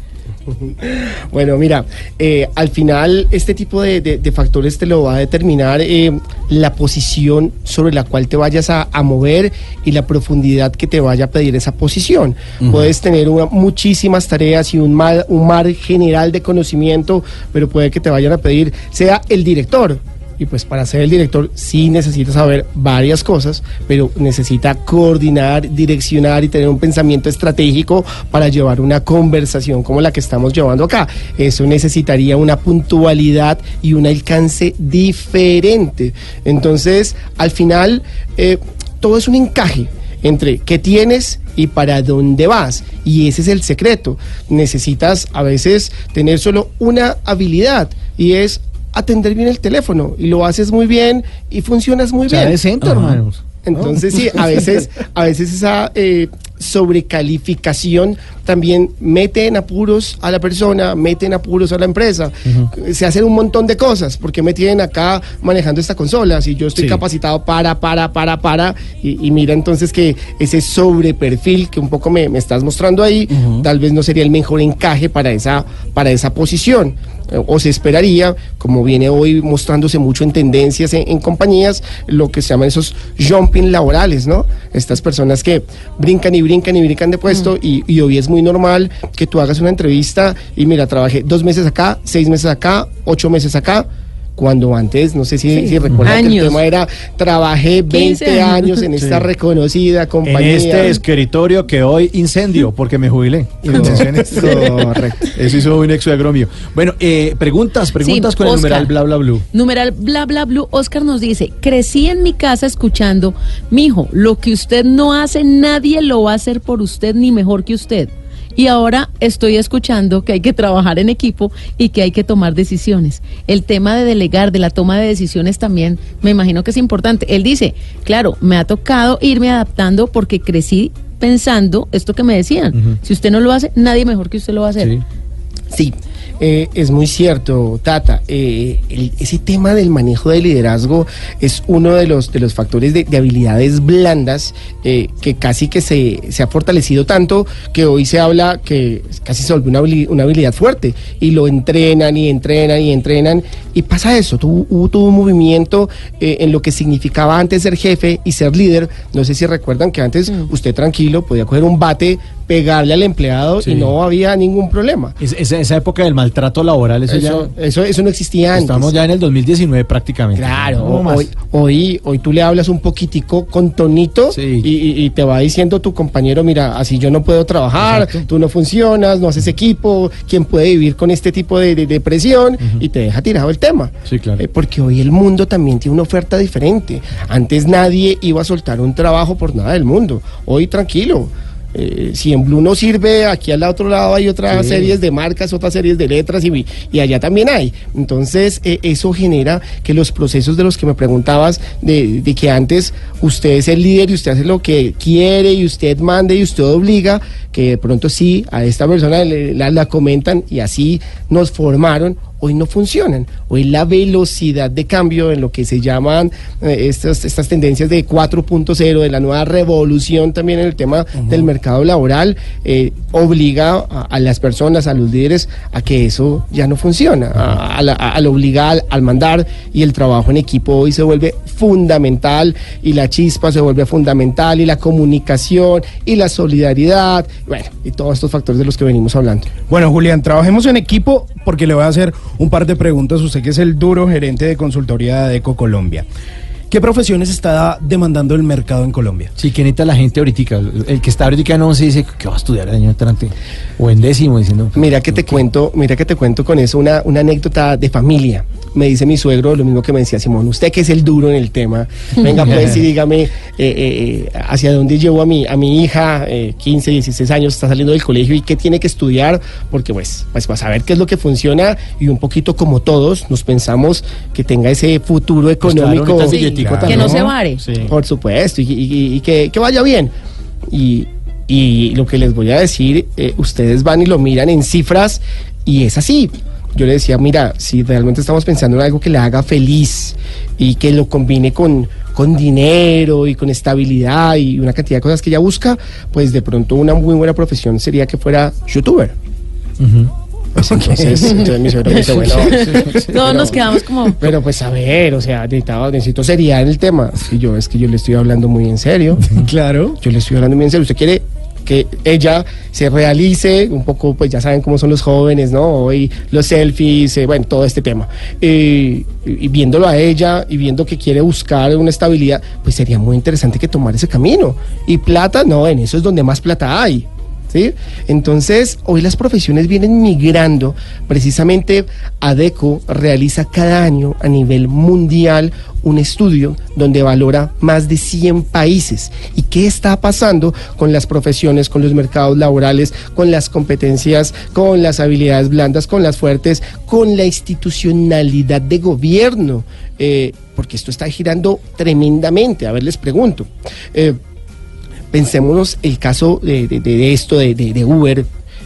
Bueno, mira, eh, al final este tipo de, de- de factores te lo va a determinar eh, la posición sobre la cual te vayas a, a mover y la profundidad que te vaya a pedir esa posición. Puedes tener una- muchísimas tareas y un mar, un mar general de conocimiento, pero puede que te vayan a pedir, sea el director. Y pues para ser el director sí necesita saber varias cosas, pero necesita coordinar, direccionar y tener un pensamiento estratégico para llevar una conversación como la que estamos llevando acá. Eso necesitaría una puntualidad y un alcance diferente. Entonces, al final, eh, todo es un encaje entre qué tienes y para dónde vas. Y ese es el secreto. Necesitas a veces tener solo una habilidad y es atender bien el teléfono. Y lo haces muy bien y funcionas muy sea, bien. Ajá. hermanos. Entonces sí, a veces, a veces esa eh, sobrecalificación también mete en apuros a la persona, mete en apuros a la empresa. Se hacen un montón de cosas, porque me tienen acá manejando esta consola, si yo estoy Sí. capacitado para, para, para, para, y, y mira entonces que ese sobreperfil que un poco me, me estás mostrando ahí, tal vez no sería el mejor encaje para esa, para esa posición. Eh, O se esperaría, como viene hoy mostrándose mucho en tendencias en, en compañías, lo que se llaman esos jumping laborales, ¿no? Estas personas que brincan y brincan y brincan de puesto y, y hoy es muy normal que tú hagas una entrevista y mira, trabajé dos meses acá, seis meses acá, ocho meses acá. Cuando antes, no sé si, Sí, si recuerdan que el tema era, trabajé 20 15 años años. en esta Sí. reconocida En compañía. este escritorio que hoy incendio porque me jubilé. Correcto. Eso hizo un ex suegro mío. Bueno, eh, preguntas, preguntas Sí, con el numeral bla bla blue. Numeral bla bla blue, Oscar nos dice, crecí en mi casa escuchando, mijo, lo que usted no hace, nadie lo va a hacer por usted ni mejor que usted. Y ahora estoy escuchando que hay que trabajar en equipo y que hay que tomar decisiones. El tema de delegar, de la toma de decisiones también, me imagino que es importante. Él dice, claro, me ha tocado irme adaptando porque crecí pensando esto que me decían. Si usted no lo hace, nadie mejor que usted lo va a hacer. Sí, eh, es muy cierto, Tata. Eh, el- ese tema del manejo del liderazgo es uno de los, de los factores de, de habilidades blandas eh, que casi que se, se ha fortalecido tanto que hoy se habla que casi se vuelve una, una habilidad fuerte y lo entrenan y entrenan y entrenan y pasa eso. Tuvo, tuvo un movimiento eh, en lo que significaba antes ser jefe y ser líder. No sé si recuerdan que antes usted tranquilo podía coger un bate, pegarle al empleado Sí. y no había ningún problema. Es- esa, esa época del maltrato laboral, eso, Eso, ya. eso, eso no existía antes. Estamos ya en el 2019 prácticamente. Claro, No hoy, hoy, hoy tú le hablas un poquitico con tonito y, y- y te va diciendo tu compañero, mira, así yo no puedo trabajar, tú no funcionas, no haces equipo, ¿quién puede vivir con este tipo de, de- de presión? Y te deja tirado el tema. Sí, claro. Eh, porque hoy el mundo también tiene una oferta diferente. Antes nadie iba a soltar un trabajo por nada del mundo. Hoy tranquilo. Eh, si en Blue no sirve, aquí al otro lado hay otras Sí. series de marcas, otras series de letras y, y allá también hay. Entonces, eh, eso genera que los procesos de los que me preguntabas, de, de que antes usted es el líder y usted hace lo que quiere y usted manda y usted obliga, que de pronto sí, a esta persona le- la, la comentan y así nos formaron. Hoy no funcionan. Hoy la velocidad de cambio en lo que se llaman eh, estas, estas tendencias de 4.0, de la nueva revolución también en el tema del mercado laboral, eh, obliga a, a las personas, a los líderes, a que eso ya no funciona. A, a la- al obligar, al, al mandar y el trabajo en equipo hoy se vuelve fundamental y la chispa se vuelve fundamental y la comunicación y la solidaridad, bueno, y todos estos factores de los que venimos hablando. Bueno, Julián, trabajemos en equipo porque le voy a hacer un par de preguntas. Usted que es el duro gerente de consultoría de Eco Colombia. ¿Qué profesiones está demandando el mercado en Colombia? Sí, que necesita la gente ahorita. El que está ahorita en 11 dice que va a estudiar el año entrante. O en décimo diciendo. Mira que te cuento, mira que te cuento con eso una, una anécdota de familia. Me dice mi suegro lo mismo que me decía Simón, usted que es el duro en el tema, venga pues y dígame eh, eh, eh, hacia dónde llevo a mi, a mi hija, eh, 15, 16 años, está saliendo del colegio y qué tiene que estudiar, porque pues, pues para saber qué es lo que funciona y un poquito como todos nos pensamos que tenga ese futuro Pues claro, económico. billetico Que no se vare. Sí. Por supuesto, y, y- y que, que vaya bien. Y, y lo que les voy a decir, eh, ustedes van y lo miran en cifras y es así. Yo le decía, mira, si realmente estamos pensando en algo que le haga feliz y que lo combine con, con dinero y con estabilidad y una cantidad de cosas que ella busca, pues de pronto una muy buena profesión sería que fuera youtuber. Pues entonces, entonces mi suegro me dice, bueno, Todos nos quedamos como. pero pues a ver, o sea, necesitaba, necesito seriedad en el tema. Y yo, es que yo le estoy hablando muy en serio. Claro. Yo le estoy hablando muy en serio. Usted quiere que ella se realice un poco, pues ya saben cómo son los jóvenes, ¿no? Hoy los selfies, eh, bueno, todo este tema. Eh, y viéndolo a ella y viendo que quiere buscar una estabilidad, pues sería muy interesante que tomara ese camino. Y plata, no, en eso es donde más plata hay. ¿Sí? Entonces, hoy las profesiones vienen migrando. Precisamente, ADECO realiza cada año a nivel mundial un estudio donde valora más de 100 países. ¿Y qué está pasando con las profesiones, con los mercados laborales, con las competencias, con las habilidades blandas, con las fuertes, con la institucionalidad de gobierno? Eh, porque esto está girando tremendamente. A ver, les pregunto. Eh, pensémonos el caso de, esto, de Uber,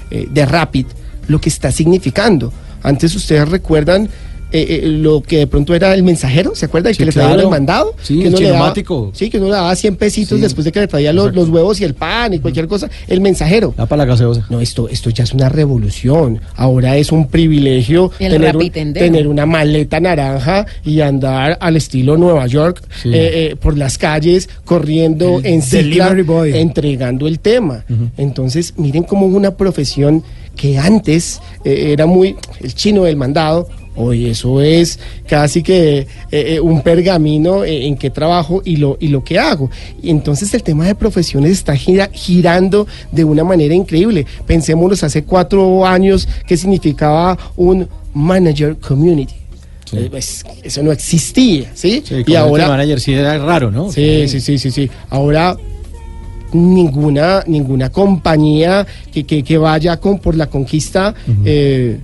eh, de Rapid, lo que está significando. Antes ustedes recuerdan eh, eh, lo que de pronto era el mensajero, ¿se acuerda? El Sí, que le traía claro. el mandado. Sí, que el uno le daba- sí, que uno le daba 100 pesitos Sí. después de que le traía los, los huevos y el pan y cualquier cosa. El mensajero. Da para la gaseosa. No, esto, esto ya es una revolución. Ahora es un privilegio El tener, un- rapitendero. tener una maleta naranja y andar al estilo Nueva York Sí. eh, eh, por las calles, corriendo El en cicla, delivery boy. entregando el tema. Entonces, miren como una profesión que antes eh, era muy el chino del mandado. Hoy eso es casi que eh, eh, un pergamino eh, en qué trabajo y lo, y lo que hago. Y entonces el tema de profesiones está gira- girando de una manera increíble. Pensémonos hace cuatro años que significaba un manager community. Pues, eso no existía, ¿sí? Sí, y ahora manager sí era raro, ¿no? Sí, sí, sí, sí, sí. Ahora ninguna ninguna compañía que, que, que vaya con por la conquista eh,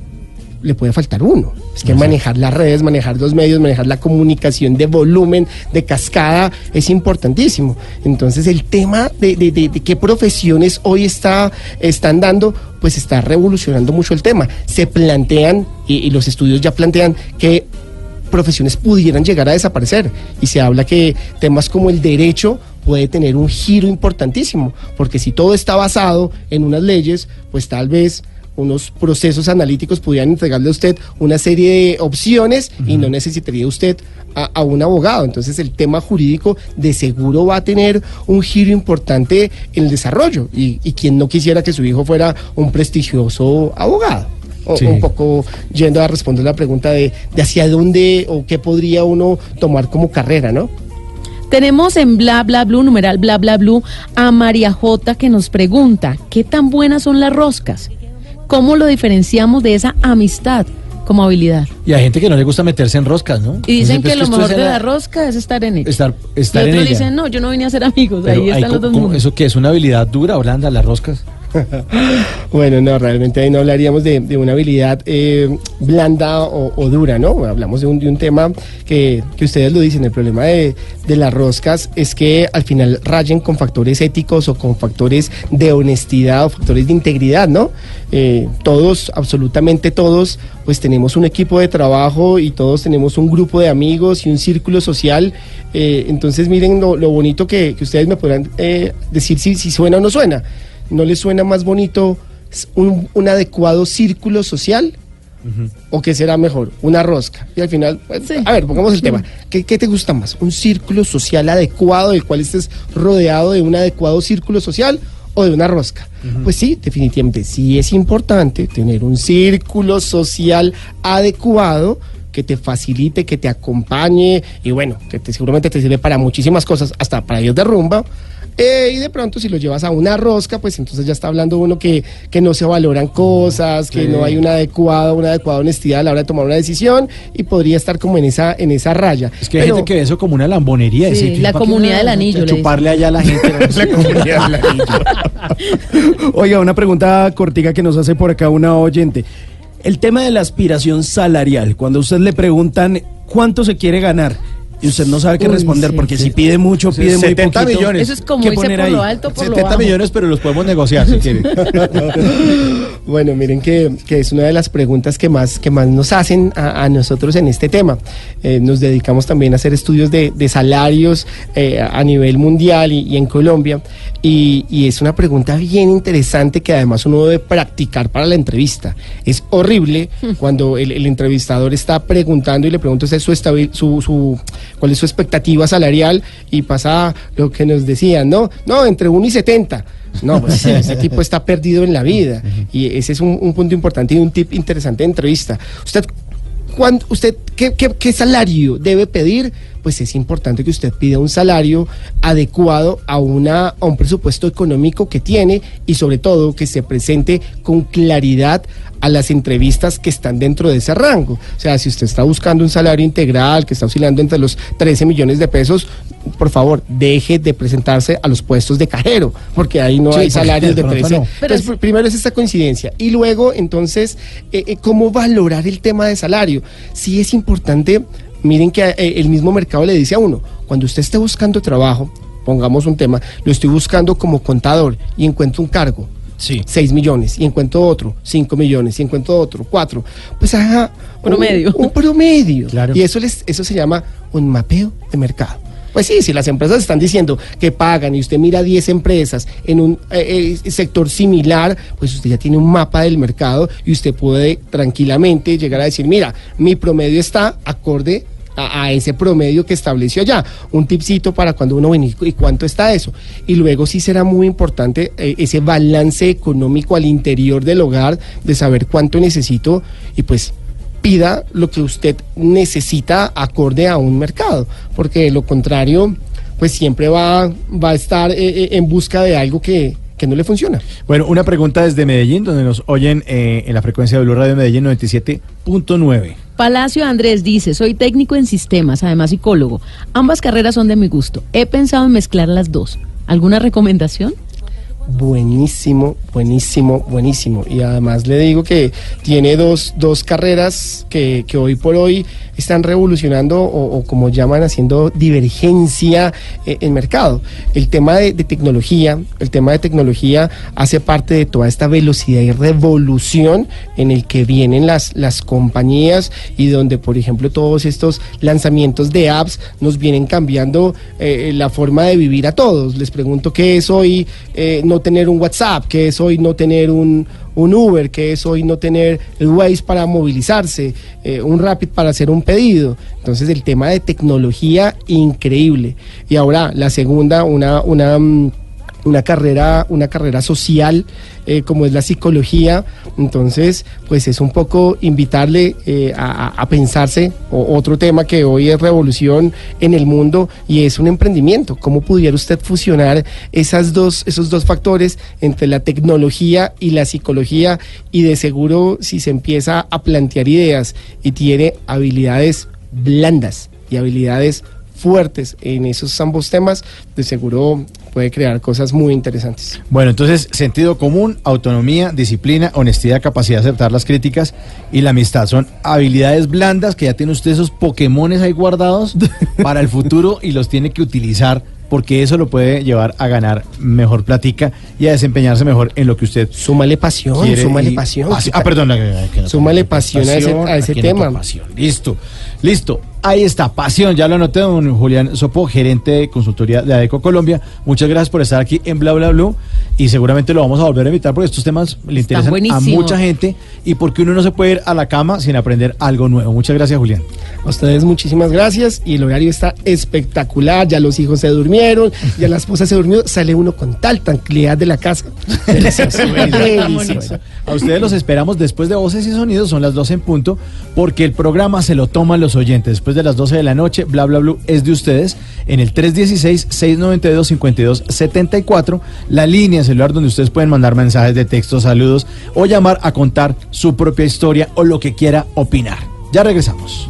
le puede faltar uno. Es que manejar las redes, manejar los medios, manejar la comunicación de volumen, de cascada, es importantísimo. Entonces el tema de, de- de- de qué profesiones hoy está, están dando, pues está revolucionando mucho el tema. Se plantean, y, y los estudios ya plantean que profesiones pudieran llegar a desaparecer. Y se habla que temas como el derecho puede tener un giro importantísimo, porque si todo está basado en unas leyes, pues tal vez unos procesos analíticos pudieran entregarle a usted una serie de opciones y no necesitaría usted a, a un abogado. Entonces el tema jurídico de seguro va a tener un giro importante en el desarrollo. Y, y quien no quisiera que su hijo fuera un prestigioso abogado. O- Sí. Un poco yendo a responder la pregunta de, de hacia dónde o qué podría uno tomar como carrera, ¿no? Tenemos en bla bla blue, numeral bla bla blue, a María J que nos pregunta, ¿qué tan buenas son las roscas? ¿Cómo lo diferenciamos de esa amistad como habilidad? Y hay gente que no le gusta meterse en roscas, ¿no? Y dicen que pues, lo mejor de la- rosca es estar en ella. Estar, estar y en otros ella. dicen, no, yo no vine a ser amigos, Pero ahí están los dos mundos. ¿Eso que es una habilidad dura o blanda, las roscas? Bueno, no, realmente ahí no hablaríamos de, una habilidad eh, blanda o, dura, ¿no? Hablamos de un, de un tema que, que ustedes lo dicen, el problema de, las roscas es que al final rayen con factores éticos o con factores de honestidad o factores de integridad, ¿no? Eh, todos, absolutamente todos, pues tenemos un equipo de trabajo y todos tenemos un grupo de amigos y un círculo social. eh, entonces miren lo, bonito que, ustedes me podrán eh, decir si suena o no suena. ¿No les suena más bonito un, un adecuado círculo social? ¿O qué será mejor? Una rosca. Y al final, pues, a ver, pongamos el tema. ¿Qué, qué te gusta más? ¿Un círculo social adecuado del cual estés rodeado de un adecuado círculo social o de una rosca? Pues sí, definitivamente sí es importante tener un círculo social adecuado que te facilite, que te acompañe y bueno, que te, seguramente te sirve para muchísimas cosas, hasta para ir de rumba. Eh, y de pronto si lo llevas a una rosca, pues entonces ya está hablando uno que, que no se valoran cosas, que Sí. no hay una adecuada, una adecuada honestidad a la hora de tomar una decisión y podría estar como en esa, en esa raya. Es que hay gente que ve eso como una lambonería. Sí, decir, la ¿para qué comunidad del anillo, le Chuparle allá a la gente. La comunidad del anillo. Oiga, una pregunta cortica que nos hace por acá una oyente. El tema de la aspiración salarial, cuando usted le preguntan cuánto se quiere ganar, y usted no sabe qué Uy, responder, sí, porque sí. si pide mucho, Sí, pide muy 70 poquito. millones. Eso es como ¿Qué irse poner por ahí? lo alto, por lo 70 bajo. millones, pero los podemos negociar si quieren. Bueno, miren que, que es una de las preguntas que más, que más nos hacen a, a nosotros en este tema. Eh, nos dedicamos también a hacer estudios de, de salarios eh, a nivel mundial y, y en Colombia. Y, y es una pregunta bien interesante que además uno debe practicar para la entrevista. Es horrible cuando el, el entrevistador está preguntando y le pregunta usted su, su, su- cuál es su expectativa salarial y pasa lo que nos decían, ¿no? No, entre 1 y 70. No, pues ese tipo está perdido en la vida. Y ese es un, un punto importante y un tip interesante de entrevista. Usted, cuando, usted ¿qué, qué, qué salario debe pedir? Pues es importante que usted pida un salario adecuado a, una, a un presupuesto económico que tiene y sobre todo que se presente con claridad a las entrevistas que están dentro de ese rango. O sea, si usted está buscando un salario integral que está oscilando entre los 13 millones de pesos, por favor, deje de presentarse a los puestos de cajero, porque ahí no Sí, hay salarios de de pronto 13. no. Pero Entonces, primero es esta coincidencia. Y luego, entonces, eh, eh, ¿cómo valorar el tema de salario? Sí es importante, miren que eh, el mismo mercado le dice a uno, cuando usted esté buscando trabajo, pongamos un tema, lo estoy buscando como contador y encuentro un cargo. Sí. 6 millones y encuentro otro, 5 millones y encuentro otro, 4. Pues haga un- Promedio. Un, promedio. Claro. Y eso, les, eso se llama un mapeo de mercado. Pues sí, si las empresas están diciendo que pagan y usted mira 10 empresas en un eh, eh, sector similar, pues usted ya tiene un mapa del mercado y usted puede tranquilamente llegar a decir, mira, mi promedio está acorde a, ese promedio que estableció allá. Un tipcito para cuando uno viene y cuánto está eso. Y luego sí será muy importante eh, ese balance económico al interior del hogar de saber cuánto necesito y pues pida lo que usted necesita acorde a un mercado, porque de lo contrario, pues siempre va, va a estar eh, eh, en busca de algo que, que no le funciona. Bueno, una pregunta desde Medellín, donde nos oyen eh, en la frecuencia de Blue Radio Medellín 97.9. Palacio Andrés dice, soy técnico en sistemas, además psicólogo. Ambas carreras son de mi gusto. He pensado en mezclar las dos. ¿Alguna recomendación? Buenísimo, buenísimo, buenísimo. Y además le digo que tiene dos, dos carreras que, que hoy por hoy están revolucionando o, como llaman haciendo divergencia eh, en mercado. El tema de, tecnología, el tema de tecnología hace parte de toda esta velocidad y revolución en el que vienen las, las compañías y donde, por ejemplo, todos estos lanzamientos de apps nos vienen cambiando eh, la forma de vivir a todos. Les pregunto qué es hoy eh, no tener un WhatsApp, qué es hoy no tener un, un Uber, qué es hoy no tener el Waze para movilizarse, eh, un Rapid para hacer un pedido. Entonces el tema de tecnología increíble. Y ahora la segunda, una, una, mm, una carrera, una carrera social eh, como es la psicología. Entonces, pues es un poco invitarle eh, a, a- pensarse otro tema que hoy es revolución en el mundo y es un emprendimiento. ¿Cómo pudiera usted fusionar esas dos, esos dos factores entre la tecnología y la psicología? Y de seguro, si se empieza a plantear ideas y tiene habilidades blandas y habilidades fuertes en esos ambos temas, de seguro puede crear cosas muy interesantes. Bueno, entonces, sentido común, autonomía, disciplina, honestidad, capacidad de aceptar las críticas y la amistad. Son habilidades blandas que ya tiene usted esos Pokémones ahí guardados para el futuro y los tiene que utilizar porque eso lo puede llevar a ganar mejor platica y a desempeñarse mejor en lo que usted Súmale pasión, quiere súmale y- pasión. Ah, sí, ah, perdón. Súmale pasión a ese- a ese tema. pasión. Listo, listo. Ahí está, pasión, ya lo anoté, don Julián Sopo, gerente de consultoría de ADECO Colombia. Muchas gracias por estar aquí en Bla Bla Blue y seguramente lo vamos a volver a invitar porque estos temas le interesan a mucha gente y porque uno no se puede ir a la cama sin aprender algo nuevo. Muchas gracias, Julián. A ustedes muchísimas gracias y el horario está espectacular, ya los hijos se durmieron, ya la esposa se durmió, sale uno con tal tranquilidad de la casa. Delicioso, delicioso. A ustedes los esperamos después de Voces y Sonidos, son las 12 en punto, porque el programa se lo toman los oyentes. Después de las 12 de la noche, Bla Bla Blue es de ustedes en el 316-692-5274, la línea celular donde ustedes pueden mandar mensajes de texto, saludos o llamar a contar su propia historia o lo que quiera opinar. Ya regresamos.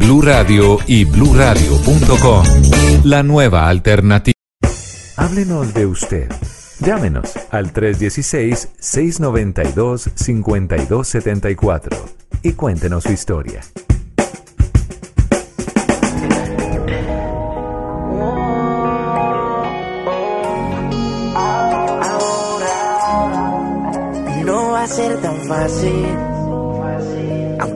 Blue Radio y bluradio.com. La nueva alternativa. Háblenos de usted. Llámenos al 316-692-5274 y cuéntenos su historia. No va a ser tan fácil.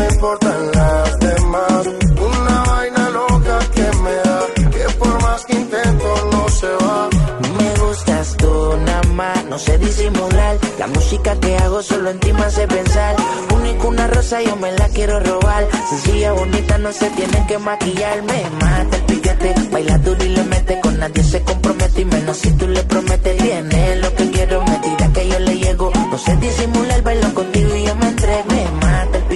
me importan las demás. Una vaina loca que me da, que por más que intento no se va. Me gustas tú nada más, no sé disimular. La música que hago solo en ti me hace pensar. Única una rosa, yo me la quiero robar. Sencilla, bonita, no se tienen que maquillar. Me mata el piquete, baila duro y le mete. Con nadie se compromete y menos si tú le prometes. Tiene lo que quiero, me tira que yo le llego. No sé disimular, bailo contigo y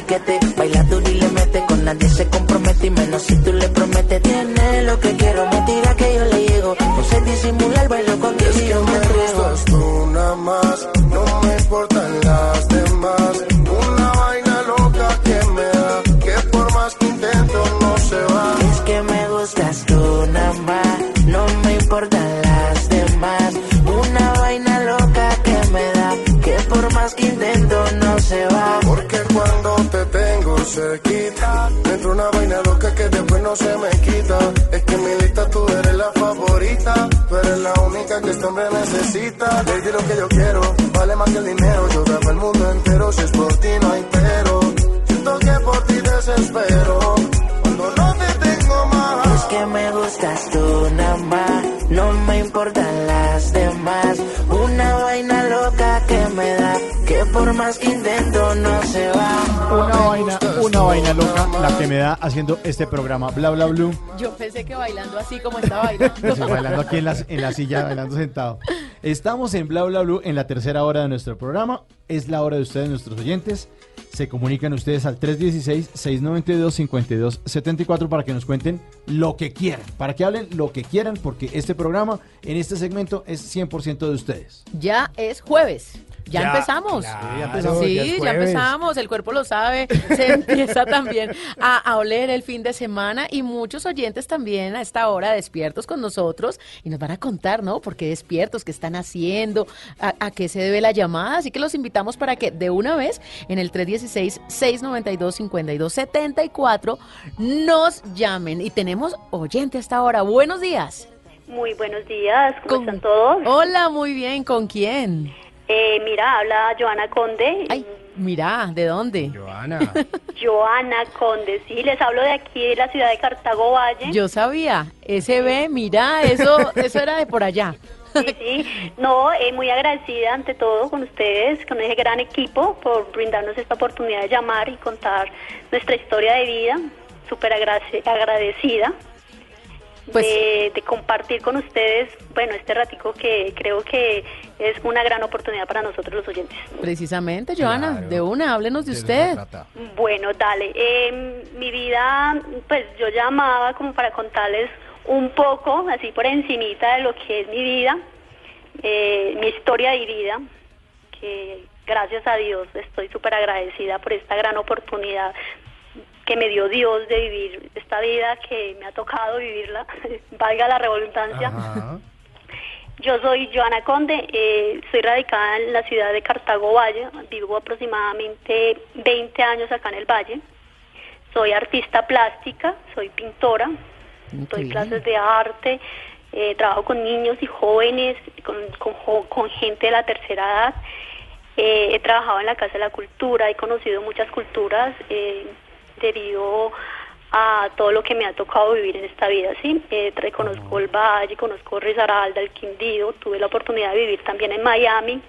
piquete, baila duro y le mete. Con nadie se compromete y menos si tú le prometes. Tiene lo que quiero, me tira que yo le llego. No sé disimular, bailo contigo y yo me Me gustas tú nada más, no me importan las demás. Una vaina loca que me da, que por más que intento no se va. Es que me gustas tú nada más, no me importan las demás. Una vaina loca que me da, que por más que intento no se va. Cuando te tengo cerquita, me entra una vaina loca que después no se me quita. Es que en mi lista tú eres la favorita, tú eres la única que este hombre necesita. Baby, lo que yo quiero, vale más que el dinero. Yo daba el mundo entero, si es por ti no hay pero. Siento que por ti desespero, cuando no te tengo más. Es que me gustas tú nada más, no me importan las demás. Por más que intento no se va. Una vaina, una vaina loca la que me da haciendo este programa Bla Bla Blue. Yo pensé que bailando así como está bailando. Bailando aquí en la, en la silla, bailando sentado. Estamos en Bla Bla Blue en la tercera hora de nuestro programa. Es la hora de ustedes, nuestros oyentes. Se comunican ustedes al 316-692-5274 para que nos cuenten lo que quieran. Para que hablen lo que quieran, porque este programa, en este segmento, es 100% de ustedes. Ya es jueves. Ya, Ya, empezamos. claro, ya empezamos, Sí, ya empezamos. El cuerpo lo sabe. Se empieza también a, a oler el fin de semana y muchos oyentes también a esta hora despiertos con nosotros y nos van a contar, ¿no? ¿Por qué despiertos? ¿Qué están haciendo? ¿A, a qué se debe la llamada? Así que los invitamos para que de una vez en el 316-692-5274 nos llamen. Y tenemos oyente hasta ahora. Buenos días. Muy buenos días, ¿cómo están todos? Hola, muy bien. ¿Con quién? Eh, mira, habla Joana Conde. Ay, mira, ¿de dónde? Joana. Joana Conde, sí, les hablo de aquí, de la ciudad de Cartago Valle. Yo sabía, SB, mira, eso, eso era de por allá. Sí, sí. No, eh, muy agradecida ante todo con ustedes, con ese gran equipo, por brindarnos esta oportunidad de llamar y contar nuestra historia de vida. Súper agradecida Pues de, de compartir con ustedes, bueno, este ratico que creo que es una gran oportunidad para nosotros los oyentes. Precisamente, Joana, de una, háblenos de usted. Bueno, dale. Eh, mi vida, pues yo llamaba como para contarles un poco, así por encimita de lo que es mi vida, eh, mi historia de vida, que gracias a Dios estoy súper agradecida por esta gran oportunidad que me dio Dios de vivir esta vida que me ha tocado vivirla, valga la redundancia. Yo soy Joana Conde, eh, soy radicada en la ciudad de Cartago Valle, vivo aproximadamente 20 años acá en el Valle. Soy artista plástica, soy pintora, doy clases de arte, eh, trabajo con niños y jóvenes, con, con, con gente de la tercera edad. Eh, he trabajado en la Casa de la Cultura, he conocido muchas culturas eh, debido a todo lo que me ha tocado vivir en esta vida, ¿sí? Eh, tra- conozco el Valle, conozco Risaralda, el Quindío, tuve la oportunidad de vivir también en Miami.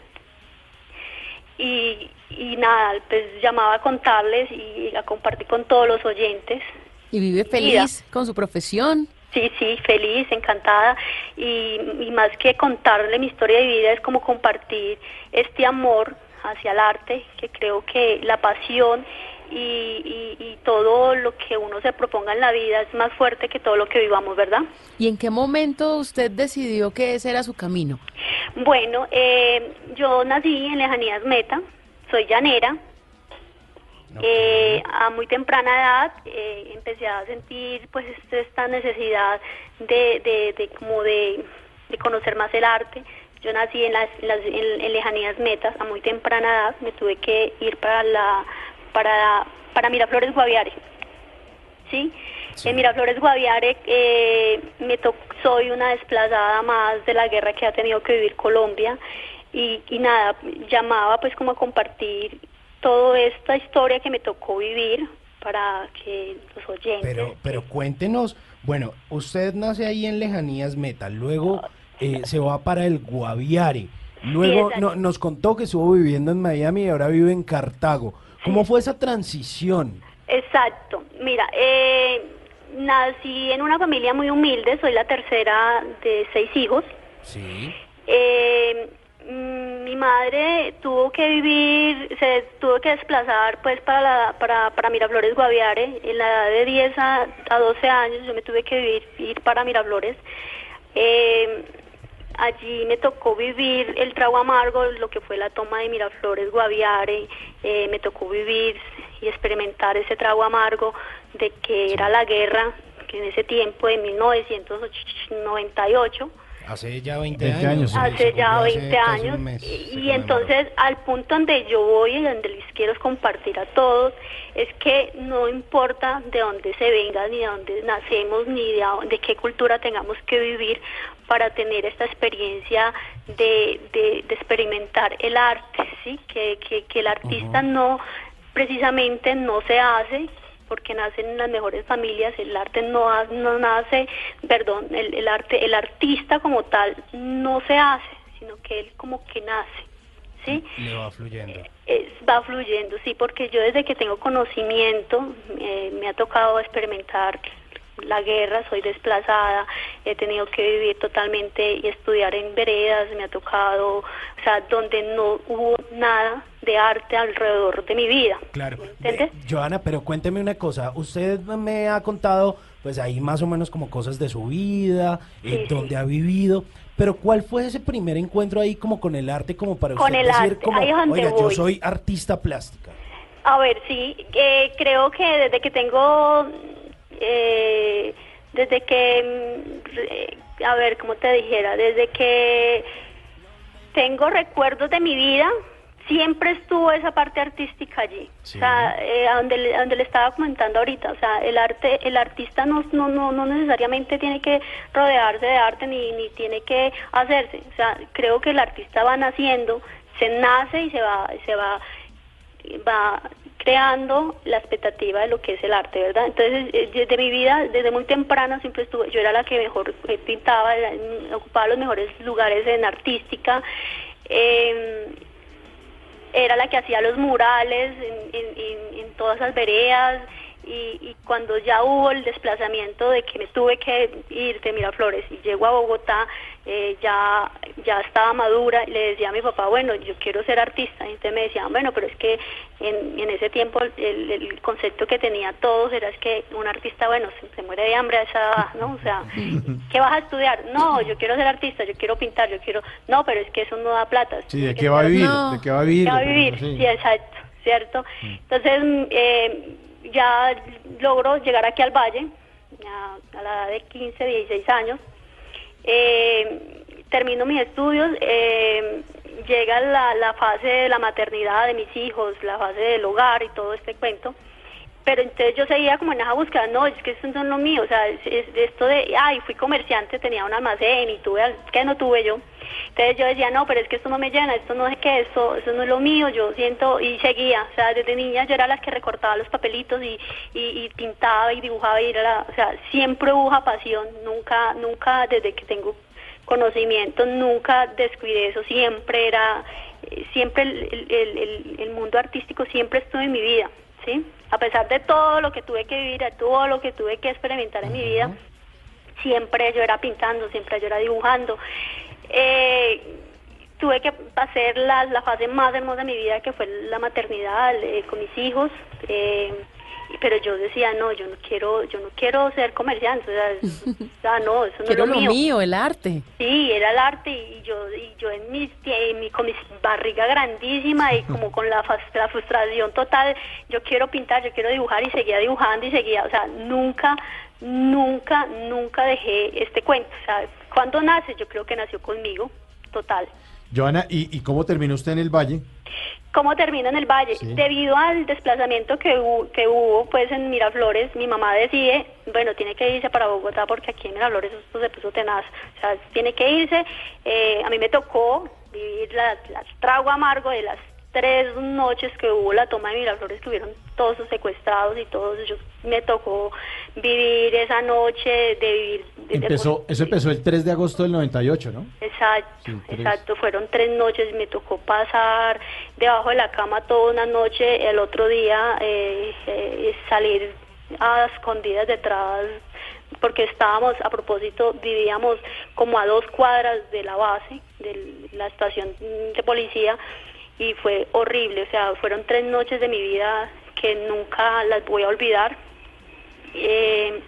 Y, y nada, pues llamaba a contarles y a compartir con todos los oyentes. Y vive feliz con su profesión. Sí, sí, feliz, encantada. Y, y más que contarle mi historia de vida es como compartir este amor hacia el arte, que creo que la pasión y, y- y todo lo que uno se proponga en la vida es más fuerte que todo lo que vivamos, ¿verdad? ¿Y en qué momento usted decidió que ese era su camino? Bueno, eh, yo nací en Lejanías Meta, soy llanera. Eh, a muy temprana edad eh, empecé a sentir pues este- esta necesidad de, de, de como de, de conocer más el arte. Yo nací en, las, en las- en- en lejanías metas a muy temprana edad, me tuve que ir para la para para Miraflores Guaviare. ¿sí? En Miraflores Guaviare eh, me to- soy una desplazada más de la guerra que ha tenido que vivir Colombia y, y nada, llamaba pues como a compartir toda esta historia que me tocó vivir para que los oyentes... Pero, pero cuéntenos, bueno, usted nace ahí en Lejanías Meta, luego eh, se va para el Guaviare, luego no- nos contó que estuvo viviendo en Miami y ahora vive en Cartago. ¿Cómo fue esa transición? Exacto. Mira, eh, nací en una familia muy humilde, soy la tercera de seis hijos. Sí. Eh, mi madre tuvo que vivir, se tuvo que desplazar pues para, la, para, para Miraflores Guaviare. En la edad de 10 a, a 12 años yo me tuve que vivir, ir para Miraflores. Eh, allí me tocó vivir el trago amargo, lo que fue la toma de Miraflores Guaviare. Eh, me tocó vivir y experimentar ese trago amargo de que era la guerra, que en ese tiempo de 1998. Hace ya 20, 20 años. Hace ya Hace 20 casi un años. mes Y, entonces al punto donde yo voy y donde les quiero compartir a todos es que no importa de dónde se venga, ni de dónde nacemos, ni de qué cultura tengamos que vivir para tener esta experiencia de, de- de experimentar el arte, ¿sí? Que, que, que el artista no, precisamente no se hace porque nacen en las mejores familias, el arte no, no nace, perdón, el, el arte, el artista como tal no se hace, sino que él como que nace, ¿sí? Le va fluyendo. Es- va fluyendo, sí, porque yo desde que tengo conocimiento eh, me ha tocado experimentar la guerra, soy desplazada, he tenido que vivir totalmente y estudiar en veredas, me ha tocado, o sea, donde no hubo nada de arte alrededor de mi vida. Claro. ¿Entiendes? Eh, Joana, pero cuénteme una cosa. Usted me ha contado, pues ahí más o menos como cosas de su vida, eh, Sí, donde ha vivido. Pero ¿cuál fue ese primer encuentro ahí como con el arte, como para Con usted el decir, arte, como, ahí oiga, yo voy". soy artista plástica? A ver, sí, eh, creo que desde que tengo, eh, desde que, mm, a ver, ¿cómo te dijera? Desde que tengo recuerdos de mi vida, siempre estuvo esa parte artística allí. O sea, eh, a donde, le- a donde le estaba comentando ahorita, o sea, el arte, el artista no, no, no, no necesariamente tiene que rodearse de arte ni, ni tiene que hacerse. O sea, creo que el artista va naciendo, se nace y se va, se va va creando la expectativa de lo que es el arte, ¿verdad? Entonces, eh, desde mi vida, desde muy temprana, siempre estuve, yo era la que mejor eh, pintaba, mm, ocupaba los mejores lugares en artística, eh, era la que hacía los murales en, todas esas veredas, y, y cuando ya hubo el desplazamiento de que me tuve que ir de Miraflores y llego a Bogotá, eh, ya, ya estaba madura y le decía a mi papá, bueno, yo quiero ser artista. Y entonces me decían, bueno, pero es que en, en ese tiempo el, el concepto que tenía todos era es que un artista, bueno, se, se muere de hambre a esa edad, ¿no? O sea, ¿qué vas a estudiar? No, yo quiero ser artista, yo quiero pintar, yo quiero... No, pero es que eso no da plata. Sí, ¿de qué va a vivir? No. ¿De qué va a vivir? ¿Qué va a De- vivir? sí. Exacto, ¿cierto? Entonces, mm, eh, ya logro llegar aquí al Valle, a la edad de 15, 16 años. Eh, termino mis estudios, eh, llega la, la fase de la maternidad de mis hijos, la fase del hogar y todo este cuento. pero entonces yo seguía como en esa búsqueda, no, es que esto no es lo mío, o sea, es, es esto de, ay, fui comerciante, tenía un almacén y tuve, que no tuve yo. Entonces yo decía, no, pero es que esto no me llena, esto no sé qué, esto, eso no es lo mío, yo siento, y seguía, o sea, desde niña yo era la que recortaba los papelitos y, y, y pintaba y dibujaba y era la, o sea, siempre hubo esa pasión, nunca, nunca desde que tengo conocimiento, nunca descuidé eso, siempre era, siempre el, el- el- el- el mundo artístico siempre estuvo en mi vida, ¿sí? A pesar de todo lo que tuve que vivir, de todo lo que tuve que experimentar en mi vida, siempre yo era pintando, siempre yo era dibujando. Eh, tuve que hacer la, la fase más hermosa de mi vida, que fue la maternidad eh, con mis hijos. eh, pero yo decía, no, yo no quiero, yo no quiero ser comerciante, o sea, sea, no, eso no Quiero es lo mío. mío, el arte. Sí, era el arte y yo, y yo en mis, en mi, con mi barriga grandísima y como con la, la frustración total, yo quiero pintar, yo quiero dibujar y seguía dibujando y seguía, o sea, nunca, nunca, nunca dejé este cuento. O sea, cuando nace, yo creo que nació conmigo, total. Joana, ¿y, y cómo terminó usted en el Valle? ¿Cómo termina en el valle? Sí. Debido al desplazamiento que hubo, que hubo pues en Miraflores, mi mamá decide, bueno, tiene que irse para Bogotá porque aquí en Miraflores esto se puso tenaz. O sea, tiene que irse. Eh, a mí me tocó vivir la, la trago amargo de las tres noches que hubo la toma de Miraflores, que hubieron todos secuestrados y todos. Yo me tocó vivir esa noche de vivir. de- de- Empezó, eso empezó el 3 de agosto del 98, ¿no? Exacto, Sí, exacto. Fueron tres noches, me tocó pasar debajo de la cama toda una noche, el otro día eh, eh, salir a escondidas detrás, porque estábamos, a propósito, vivíamos como a dos cuadras de la base, de la estación de policía, y fue horrible, o sea, fueron tres noches de mi vida que nunca las voy a olvidar. Eh,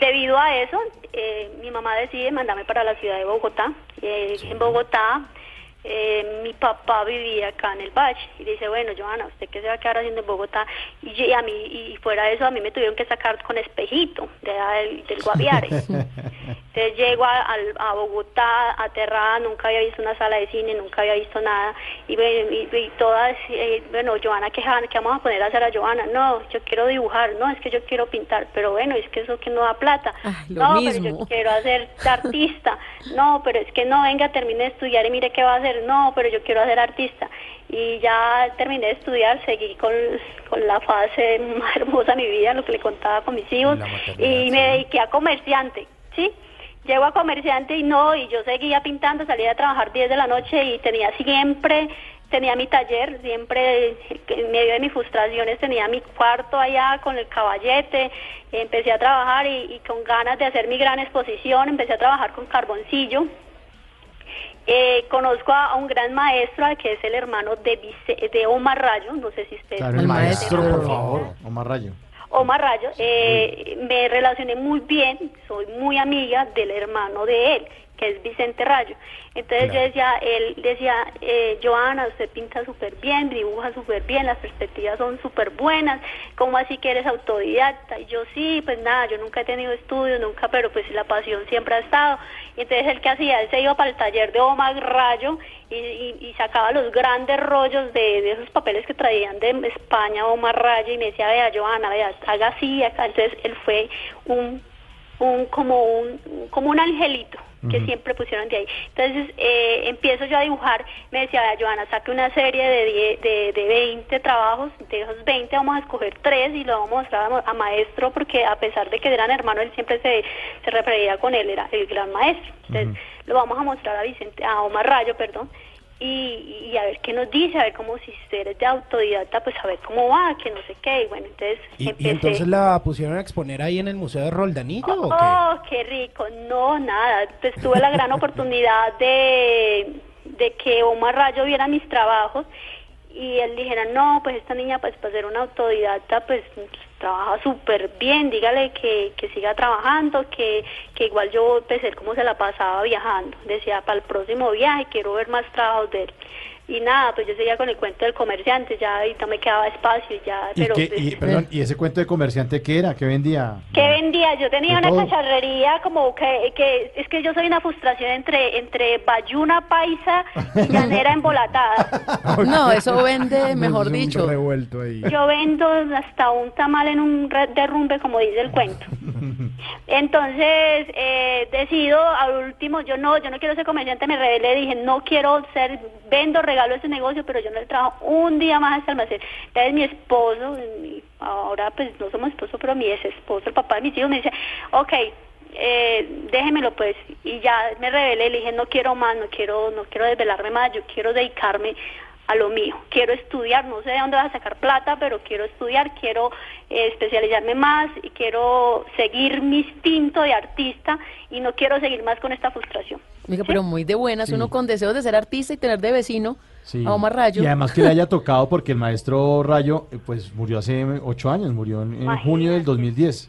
Debido a eso, eh, mi mamá decide mandarme para la ciudad de Bogotá. Eh, En Bogotá, eh, mi papá vivía acá en el Valle y dice, bueno, Joana, ¿usted qué se va a quedar haciendo en Bogotá? Y, yo- y a mí, y fuera de eso, a mí me tuvieron que sacar con espejito de, del, del Guaviare. Entonces llego a, Bogotá aterrada, nunca había visto una sala de cine, nunca había visto nada. Y, y- y todas, eh, bueno, Joana, ¿qué, ¿qué vamos a poner a hacer a Joana? No, yo quiero dibujar, no, es que yo quiero pintar, pero bueno, es que eso que no da plata. lo no, mismo. pero yo quiero hacer artista. No, pero es que no, venga, termine de estudiar y mire qué va a hacer. No, pero yo quiero hacer artista. Y ya terminé de estudiar, seguí con, con la fase más hermosa de mi vida, lo que le contaba con mis hijos, y me dediqué a comerciante, ¿sí? Llego a comerciante y no, y yo seguía pintando, salía a trabajar 10 de la noche y tenía siempre, tenía mi taller, siempre en medio de mis frustraciones tenía mi cuarto allá con el caballete, empecé a trabajar y, y con ganas de hacer mi gran exposición, empecé a trabajar con carboncillo. Eh, conozco a, a un gran maestro que es el hermano de, Vice- de Omar Rayo, no sé si usted Claro, el maestro, por favor, Omar Rayo. Omar Rayo, eh, me relacioné muy bien, soy muy amiga del hermano de él, que es Vicente Rayo. Entonces yo decía, él decía, eh, Joana, usted pinta súper bien, dibuja súper bien, las perspectivas son súper buenas, ¿cómo así que eres autodidacta? Y yo sí, pues nada, yo nunca he tenido estudios, nunca, pero pues la pasión siempre ha estado. Y entonces él que hacía, él se iba para el taller de Omar Rayo y sacaba los grandes rollos de, de esos papeles que traían de España Omar Rayo y me decía, vea Joana, vea, haga así, acá. Entonces él fue un, un como un como un angelito que siempre pusieron de ahí. Entonces eh, empiezo yo a dibujar, me decía, Joana, saque una serie de, die- de, de 20 trabajos, de esos 20 vamos a escoger tres y lo vamos a mostrar a, mo- a maestro porque a pesar de que eran hermanos, él siempre se, se refería con él, era el gran maestro. Entonces lo vamos a mostrar a Vicente, a Omar Rayo, perdón, y, y a ver qué nos dice, a ver cómo si usted eres de autodidacta, pues a ver cómo va, que no sé qué, y bueno, entonces ¿Y, empecé. y entonces la pusieron a exponer ahí en el Museo de Roldanillo o qué? Oh, qué rico. No, nada. Pues tuve la gran oportunidad de, de que Omar Rayo viera mis trabajos y él dijera, no, pues esta niña, pues para ser una autodidacta, pues trabaja súper bien, dígale que, que siga trabajando, que, que igual yo, él como se la pasaba viajando. Decía, para el próximo viaje quiero ver más trabajos de él. Y nada, pues yo seguía con el cuento del comerciante, ya ahorita me quedaba espacio, ya, ¿Y, pero... qué- pues, y- perdón, ¿y ese cuento de comerciante qué era? ¿Qué vendía? ¿Qué vendía? Yo tenía una todo. cacharrería como que, que es que yo soy una frustración entre entre bayuna paisa y llanera embolatada. No, eso vende, mejor dicho. revuelto ahí. Yo vendo hasta un tamal en un derrumbe, como dice el cuento. Entonces, eh, decido, al último, yo no, yo no quiero ser comerciante, me rebelé, dije, no quiero ser, vendo, regalo ese negocio, pero yo no le trabajo un día más a este almacén. Entonces mi esposo, ahora pues no somos esposos, pero mi ex esposo, el papá de mis hijos, me dice, ok, eh, déjemelo pues, y ya me rebelé, le dije, no quiero más, no quiero, no quiero desvelarme más, yo quiero dedicarme a lo mío. Quiero estudiar, no sé de dónde vas a sacar plata, pero quiero estudiar, quiero eh, especializarme más y quiero seguir mi instinto de artista y no quiero seguir más con esta frustración. Oiga, pero muy de buenas, Sí. uno con deseos de ser artista y tener de vecino Sí. a Omar Rayo. Y además que le haya tocado porque el maestro Rayo eh, pues murió hace ocho años, murió en, en junio del 2010.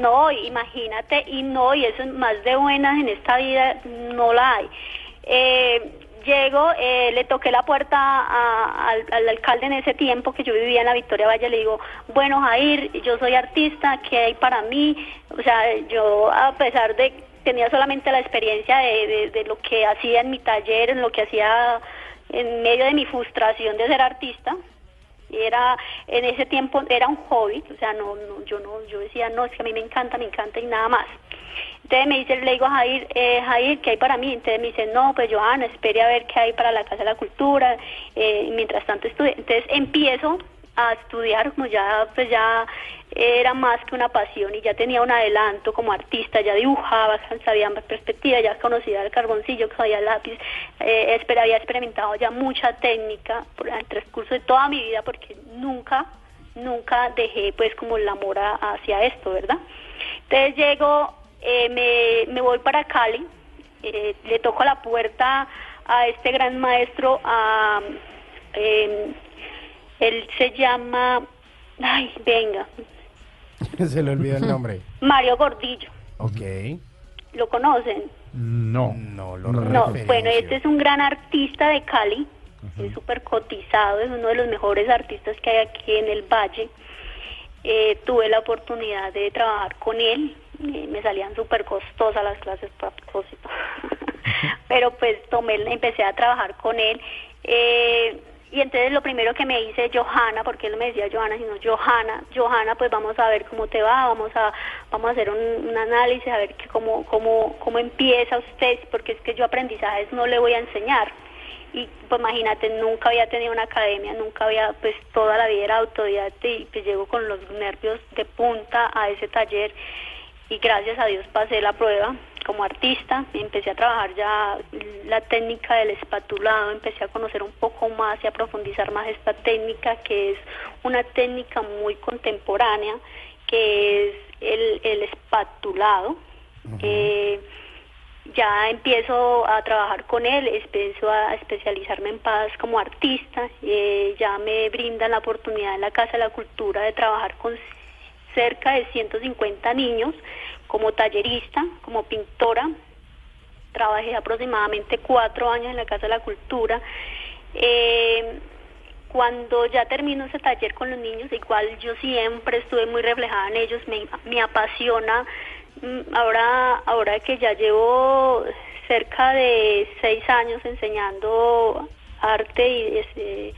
No, imagínate, y no, y eso es más de buenas en esta vida, no la hay. Eh, llego, eh, le toqué la puerta a- al, al alcalde en ese tiempo que yo vivía en la Victoria Valle, le digo, bueno Jair, yo soy artista, ¿qué hay para mí? O sea, yo a pesar de tenía solamente la experiencia de, lo que hacía en mi taller, en lo que hacía en medio de mi frustración de ser artista, era en ese tiempo era un hobby o sea no, no yo no yo decía no es que a mí me encanta me encanta y nada más. Entonces me dice le digo a Jair eh, Jair qué hay para mí entonces me dice no pues Joana espere a ver qué hay para la casa de la cultura eh, mientras tanto estudio entonces empiezo a estudiar como ya pues ya era más que una pasión y ya tenía un adelanto como artista, ya dibujaba, sabía más perspectiva, ya conocía el carboncillo, sabía el lápiz, eh, había experimentado ya mucha técnica por el transcurso de toda mi vida porque nunca, nunca dejé pues como el amor a- hacia esto, ¿verdad? Entonces llego, eh, me, me voy para Cali, eh, le toco la puerta a este gran maestro, a, eh, él se llama, ay, venga, Se le olvidó el nombre. Mario Gordillo, Ok. ¿lo conocen? No. No, lo No, bueno, este es un gran artista de Cali, es súper cotizado, es uno de los mejores artistas que hay aquí en el Valle. Eh, tuve la oportunidad de trabajar con él, eh, me salían súper costosas las clases a propósito, pero pues tomé, empecé a trabajar con él. eh, y entonces lo primero que me dice Johanna, porque él no me decía Johanna, sino Johanna, Johanna, pues vamos a ver cómo te va, vamos a vamos a hacer un, análisis, a ver que cómo, cómo, cómo empieza usted, porque es que yo aprendizajes no le voy a enseñar. Y pues imagínate, nunca había tenido una academia, nunca había, pues toda la vida era autodidacta y pues llego con los nervios de punta a ese taller y gracias a Dios pasé la prueba como artista, empecé a trabajar ya la técnica del espatulado, empecé a conocer un poco más y a profundizar más esta técnica que es una técnica muy contemporánea, que es el, el espatulado. Eh, ya empiezo a trabajar con él, empiezo a especializarme en paz como artista, eh, ya me brindan la oportunidad en la Casa de la Cultura de trabajar con cerca de 150 niños como tallerista, como pintora. Trabajé aproximadamente cuatro años en la Casa de la Cultura. Eh, cuando ya termino ese taller con los niños, igual yo siempre estuve muy reflejada en ellos, me, apasiona. Mm, Ahora, ahora que ya llevo cerca de seis años enseñando arte este,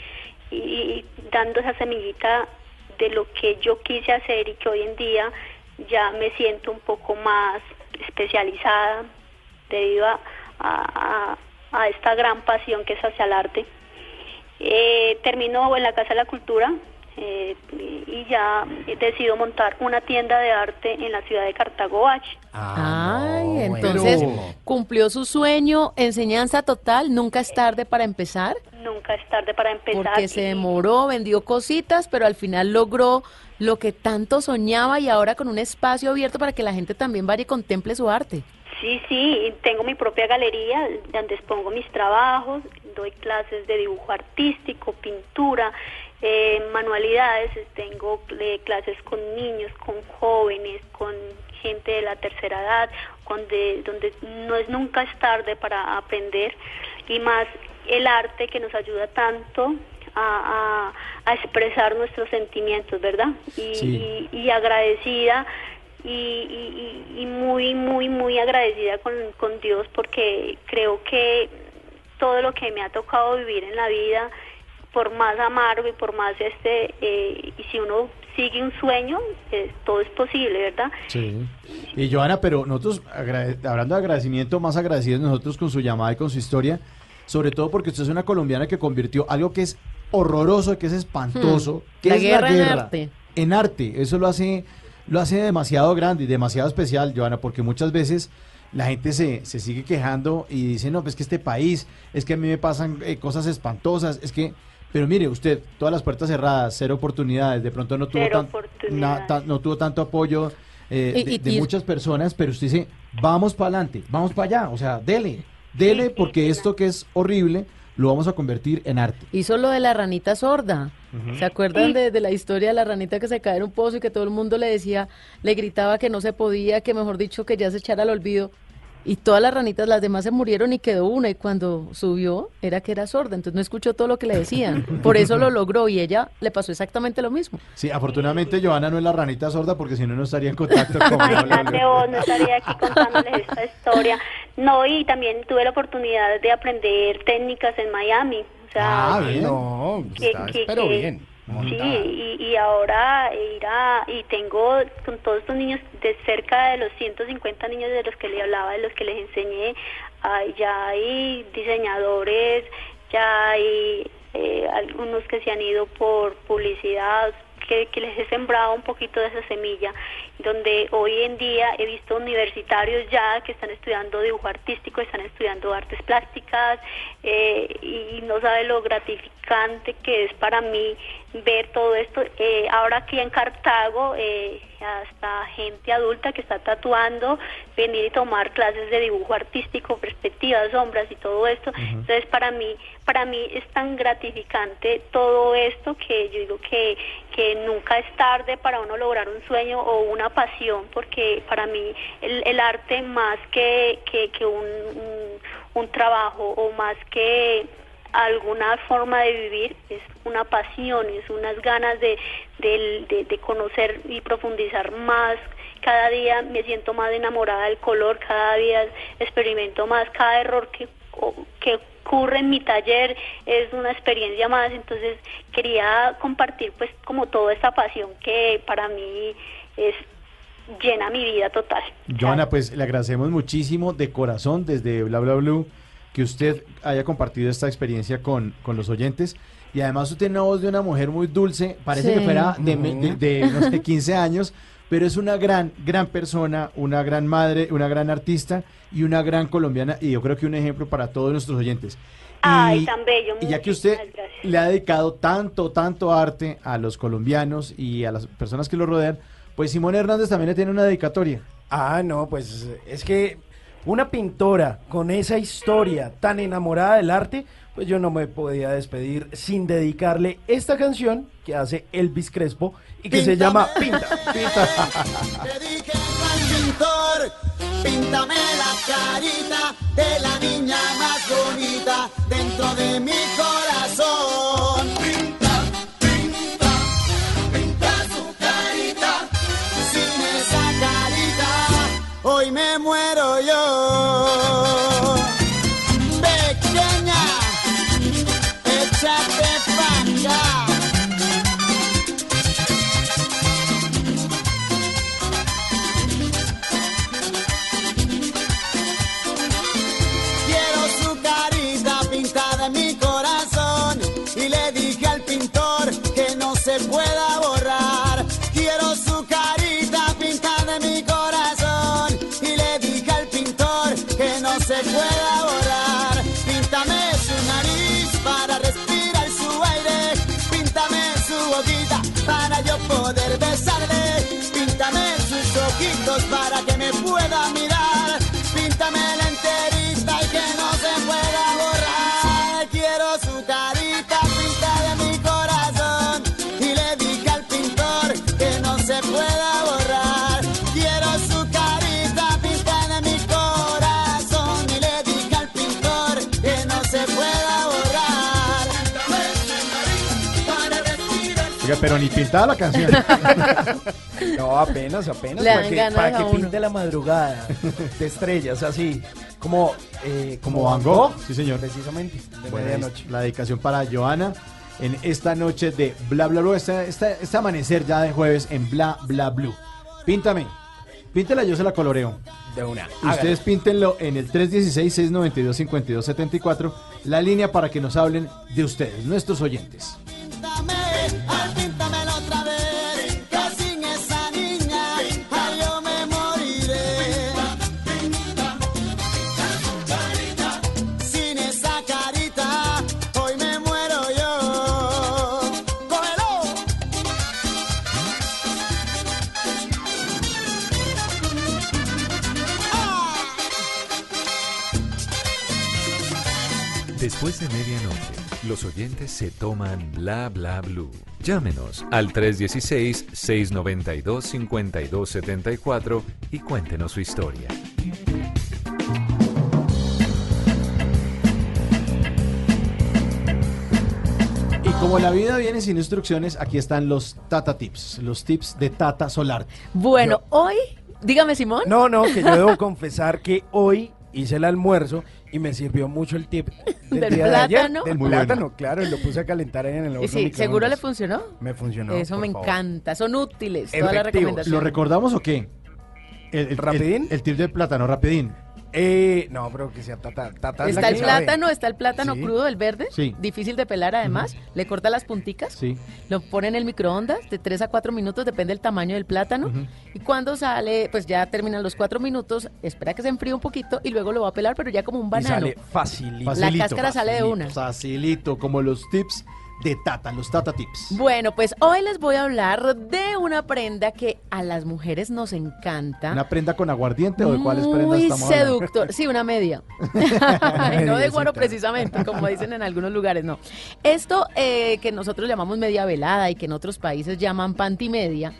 y, y dando esa semillita de lo que yo quise hacer y que hoy en día ya me siento un poco más especializada debido a, a- esta gran pasión que es hacia el arte. Eh, termino en la Casa de la Cultura eh, y ya decido montar una tienda de arte en la ciudad de Cartago Valle. Ay, entonces cumplió su sueño, enseñanza total, nunca es tarde para empezar, Nunca es tarde para empezar. porque se demoró, vendió cositas, pero al final logró lo que tanto soñaba y ahora con un espacio abierto para que la gente también vaya y contemple su arte. Sí, sí, tengo mi propia galería donde expongo mis trabajos, doy clases de dibujo artístico, pintura, eh, manualidades, tengo eh, clases con niños, con jóvenes, con gente de la tercera edad, donde, donde no es nunca es tarde para aprender y más el arte que nos ayuda tanto a, a- a expresar nuestros sentimientos, ¿verdad? Y, Sí. y- y agradecida y, y- muy, muy, muy agradecida con, con Dios porque creo que todo lo que me ha tocado vivir en la vida, por más amargo y por más este, eh, y si uno sigue un sueño, eh, todo es posible, ¿verdad? Sí. Y Joana, pero nosotros, hablando de agradecimiento, más agradecidos nosotros con su llamada y con su historia, sobre todo porque usted es una colombiana que convirtió algo que es horroroso, que es espantoso, Hmm. que La es guerra la en guerra, arte. en arte. Eso lo hace, lo hace demasiado grande y demasiado especial, Joana, porque muchas veces la gente se, se sigue quejando y dice, no, pues que este país, es que a mí me pasan eh, cosas espantosas, es que... Pero mire, usted, todas las puertas cerradas, cero oportunidades, de pronto no tuvo, tan- oportunidades. na- ta- no tuvo tanto apoyo eh, Y- de, y- de y- muchas personas, pero usted dice, vamos para adelante, vamos para allá, o sea, dele, dele, porque esto que es horrible lo vamos a convertir en arte. Hizo lo de la ranita sorda. ¿Se acuerdan de, de la historia de la ranita que se cae en un pozo y que todo el mundo le decía, le gritaba que no se podía, que mejor dicho que ya se echara al olvido? Y todas las ranitas, las demás se murieron y quedó una. Y cuando subió, era que era sorda, entonces no escuchó todo lo que le decían. Por eso lo logró y ella le pasó exactamente lo mismo. Sí, afortunadamente Joana no es la ranita sorda porque si no, no estaría en contacto con Imagínate vos, no estaría aquí contándoles esta historia. No, y también tuve la oportunidad de aprender técnicas en Miami. O sea, Ah, bien. No, que- que- pero que- bien. Sí, y, y ahora ir a, y tengo con todos estos niños de cerca de los 150 niños de los que le hablaba, de los que les enseñé, ya hay diseñadores, ya hay eh, algunos que se han ido por publicidad, que, que les he sembrado un poquito de esa semilla, donde hoy en día he visto universitarios ya que están estudiando dibujo artístico, están estudiando artes plásticas, eh, y no sabe lo gratificante que es para mí ver todo esto. Eh, ahora aquí en Cartago, eh, hasta gente adulta que está tatuando, venir y tomar clases de dibujo artístico, perspectivas, sombras y todo esto. Entonces para mí, para mí es tan gratificante todo esto que yo digo que, que nunca es tarde para uno lograr un sueño o una pasión, porque para mí el, el arte más que, que, que un, un, un trabajo o más que alguna forma de vivir es una pasión, es unas ganas de, de, de- conocer y profundizar más. Cada día me siento más enamorada del color, cada día experimento más, cada error que, que ocurre en mi taller es una experiencia más, entonces quería compartir pues como toda esta pasión que para mí es llena mi vida total. Joana, pues le agradecemos muchísimo de corazón desde Bla Bla Blue que usted haya compartido esta experiencia con, con los oyentes. Y además usted tiene una voz de una mujer muy dulce, parece Sí. que fuera de, de- de, no sé, 15 años, pero es una gran, gran persona, una gran madre, una gran artista y una gran colombiana y yo creo que un ejemplo para todos nuestros oyentes. Ay, Y- tan bello. Y ya que usted le ha dedicado tanto, tanto arte a los colombianos y a las personas que lo rodean, pues Simón Hernández también le tiene una dedicatoria. Ah, no, pues es que una pintora con esa historia tan enamorada del arte, pues yo no me podía despedir sin dedicarle esta canción que hace Elvis Crespo y que se llama Pinta. Le dije al pintor, píntame la carita de la niña más bonita dentro de mi corazón. Píntame su nariz para respirar su aire. Píntame su boquita para yo poder besarle. Píntame sus ojitos para que me pueda mirar. Oiga, pero ni pintada la canción. No, apenas, apenas. Le dan para que, ganas para a que uno. pinte la madrugada de estrellas, así. Como, eh, Como Van Gogh. Sí, señor. Precisamente, de Bueno, medianoche. La dedicación para Joana en esta noche de Bla Bla Blue, este, este- este amanecer ya de jueves en Bla Bla Blue. Píntame. Píntela, yo se la coloreo. De una. Ustedes píntenlo en el 316-692-5274, la línea para que nos hablen de ustedes, nuestros oyentes. Otra vez, que sin esa niña, yo me moriré. Sin esa carita, hoy me muero yo. ¡Cógelo! Después de medianoche, los oyentes se toman Bla Bla Blue. Llámenos al 316-692-5274 y cuéntenos su historia. Y como la vida viene sin instrucciones, aquí están los Tata Tips, los tips de Tata Solar. Bueno, hoy, dígame Simón. No, no, que yo debo confesar que hoy hice el almuerzo y me sirvió mucho el tip del, ¿Del día de ayer. plátano? Del Muy plátano, bueno. claro, y lo puse a calentar ahí en el horno. Y sí, ¿seguro le funcionó? Me funcionó. Eso me favor. encanta, son útiles todas las recomendaciones. ¿Lo recordamos o qué? El, el- ¿Rapidín? El, el tip de plátano, rapidín. Eh, no, pero que sea tata. tata es la Está el que sabe. plátano, está el plátano Sí. crudo, el verde, Sí. difícil de pelar además, le corta las punticas, Sí. lo pone en el microondas de 3 a 4 minutos, depende del tamaño del plátano, y cuando sale, pues ya terminan los 4 minutos, espera que se enfríe un poquito y luego lo va a pelar, pero ya como un Y banano. sale facilito. La cáscara sale de una. Facilito, como los tips de Tata, los Tata Tips. Bueno, pues hoy les voy a hablar de una prenda que a las mujeres nos encanta. ¿Una prenda con aguardiente o de cuáles prendas Muy estamos hablando? seductor, sí, una media. no de guaro precisamente, como dicen en algunos lugares, no. Esto eh, que nosotros llamamos media velada y que en otros países llaman panty media,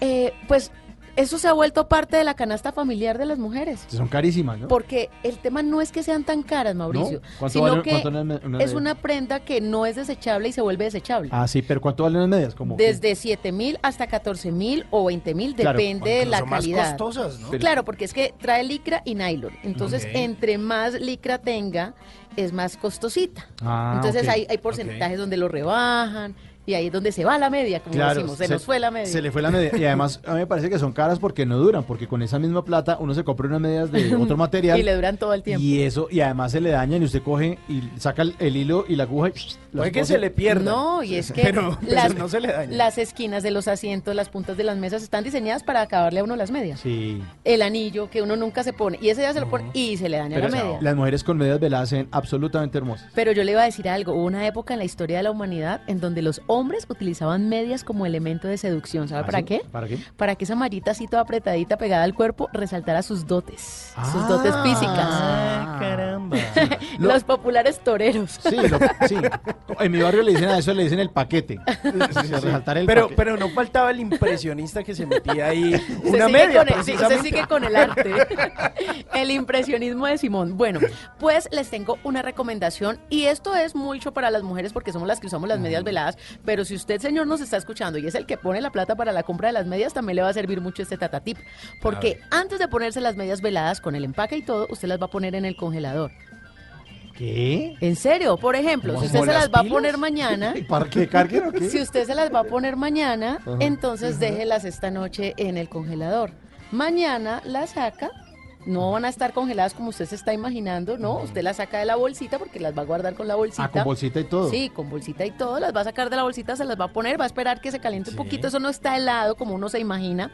eh, pues eso se ha vuelto parte de la canasta familiar de las mujeres. Son carísimas, ¿no? Porque el tema no es que sean tan caras, Mauricio, ¿No? ¿Cuánto sino vale- que una una es una prenda que no es desechable y se vuelve desechable. Ah, sí, pero ¿cuánto valen las medias? Como Desde 7 mil hasta 14 mil o 20 mil, Claro, depende de la más calidad. costosas, ¿no? Claro, porque es que trae licra y nylon. Entonces, entre más licra tenga, es más costosita. Ah, Entonces, hay, hay porcentajes donde lo rebajan y ahí es donde se va la media, como decimos, se, nos fue la media. Se le fue la media. Y además, a mí me parece que son caras porque no duran, porque con esa misma plata uno se compra unas medias de otro material. Y le duran todo el tiempo. Y eso, y además se le dañan y usted coge y saca el, el hilo y la aguja y que se le pierda. No, y es que Pero- pero las, no se le daña. las esquinas de los asientos, las puntas de las mesas están diseñadas para acabarle a uno las medias. Sí. El anillo que uno nunca se pone, y ese ya se lo pone y se le daña Pero la media. las mujeres con medias veladas se ven absolutamente hermosas. Pero yo le iba a decir algo, hubo una época en la historia de la humanidad en donde los hombres utilizaban medias como elemento de seducción, ¿sabe ¿Ah, para sí? qué? ¿Para qué? Para que esa mallita así toda apretadita pegada al cuerpo resaltara sus dotes, sus dotes Ah. físicas. Ah, caramba. Los populares toreros. Sí, lo- sí. En mi barrio le dicen a eso, le dicen el paquete. Resaltar el pero, paquete. pero no faltaba el impresionista que se metía ahí Se una media. con el- precisamente. sigue con el arte. el impresionismo de Simón. Bueno, pues les tengo una recomendación y esto es mucho para las mujeres porque somos las que usamos las medias veladas, pero si usted, señor, nos está escuchando y es el que pone la plata para la compra de las medias, también le va a servir mucho este tatatip. Porque antes de ponerse las medias veladas con el empaque y todo, usted las va a poner en el congelador. ¿Qué? En serio, por ejemplo, si usted ¿Como se las las va a poner mañana, ¿Para qué carguen o qué? si usted se las va a poner mañana, entonces déjelas esta noche en el congelador. Mañana las saca. No van a estar congeladas como usted se está imaginando, ¿no? Usted las saca de la bolsita porque las va a guardar con la bolsita. Ah, con bolsita y todo. Sí, con bolsita y todo. Las va a sacar de la bolsita, se las va a poner, va a esperar que se caliente un poquito. Eso no está helado como uno se imagina.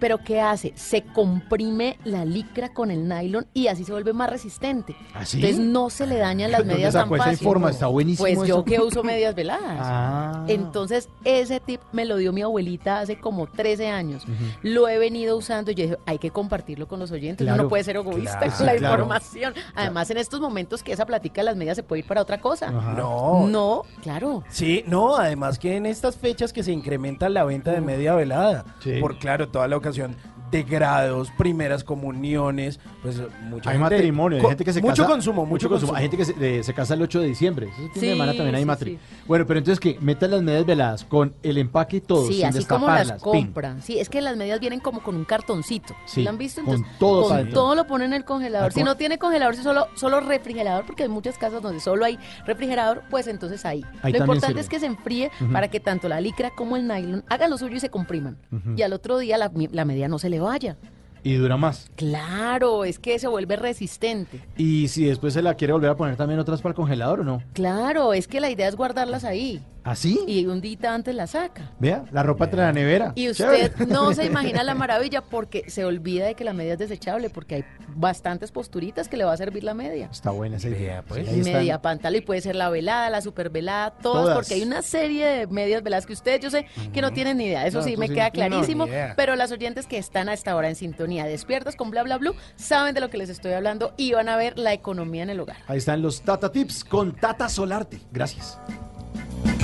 Pero ¿qué hace? Se comprime la licra con el nylon y así se vuelve más resistente. ¿Ah, sí? Entonces no se le dañan las ¿Dónde medias tan sacó esa fácil. informa? Está buenísimo Pues yo que uso medias veladas. Ah. Entonces, ese tip me lo dio mi abuelita hace como 13 años. Lo he venido usando y yo dije, hay que compartirlo con los oyentes. Uno Claro, no puede ser egoísta claro, con la claro. información. Además, en estos momentos que esa platica de las medias se puede ir para otra cosa. No. No, claro. Sí, no, además que en estas fechas que se incrementa la venta de media velada, Sí. por claro, toda la ocasión ocasión de grados, primeras comuniones, pues mucha Hay gente- matrimonio, hay gente que se mucho casa. consumo, mucho, consumo. Hay gente que se, de- se casa el 8 de diciembre. Ese fin Sí, de semana también hay sí, matri. sí. Bueno, pero entonces que metan las medias veladas con el empaque y todo, Sí, sin así como las compran. Sí, es que las medias vienen como con un cartoncito. Sí, ¿Lo han visto? con Entonces, todo con adentro. todo lo ponen en el congelador. Si no tiene congelador, si solo, solo refrigerador, porque hay muchas casas donde solo hay refrigerador, pues entonces ahí. Ahí lo importante sirve. es que se enfríe para que tanto la licra como el nylon hagan lo suyo y se compriman. Y al otro día la, la media no se le vaya. Y dura más. Claro, es que se vuelve resistente. Y si después se la quiere volver a poner también otras para el congelador o no. Claro, es que la idea es guardarlas ahí. ¿Así? Y un día antes la saca. Vea, la ropa entre la nevera. Y usted Chévere. no se imagina la maravilla porque se olvida de que la media es desechable, porque hay bastantes posturitas que le va a servir la media. Está buena esa idea, pues. media pantalón y puede ser la velada, la super velada, todas, Todas. porque hay una serie de medias veladas que ustedes yo sé que no tienen ni idea, eso No, sí tú me sí queda clarísimo, idea. pero las oyentes que están a esta hora en sintonía, despiertas con bla bla blue, saben de lo que les estoy hablando y van a ver la economía en el hogar. Ahí están los Tata Tips con Tata Solarte. Gracias.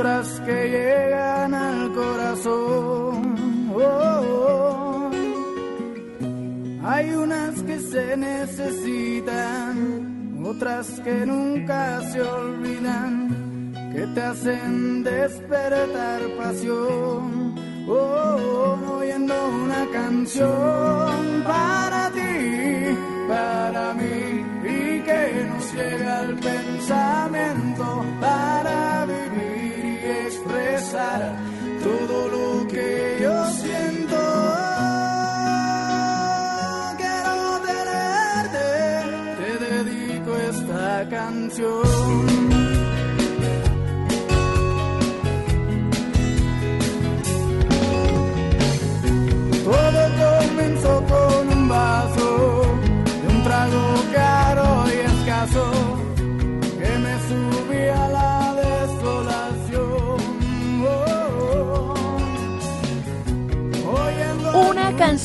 Otras que llegan al corazón. Oh, oh. Hay unas que se necesitan, otras que nunca se olvidan, que te hacen despertar pasión. Oh, oh, oyendo una canción para ti, para mí, y que nos llega al pensamiento para vivir todo lo que yo siento. Quiero tenerte, te dedico esta canción.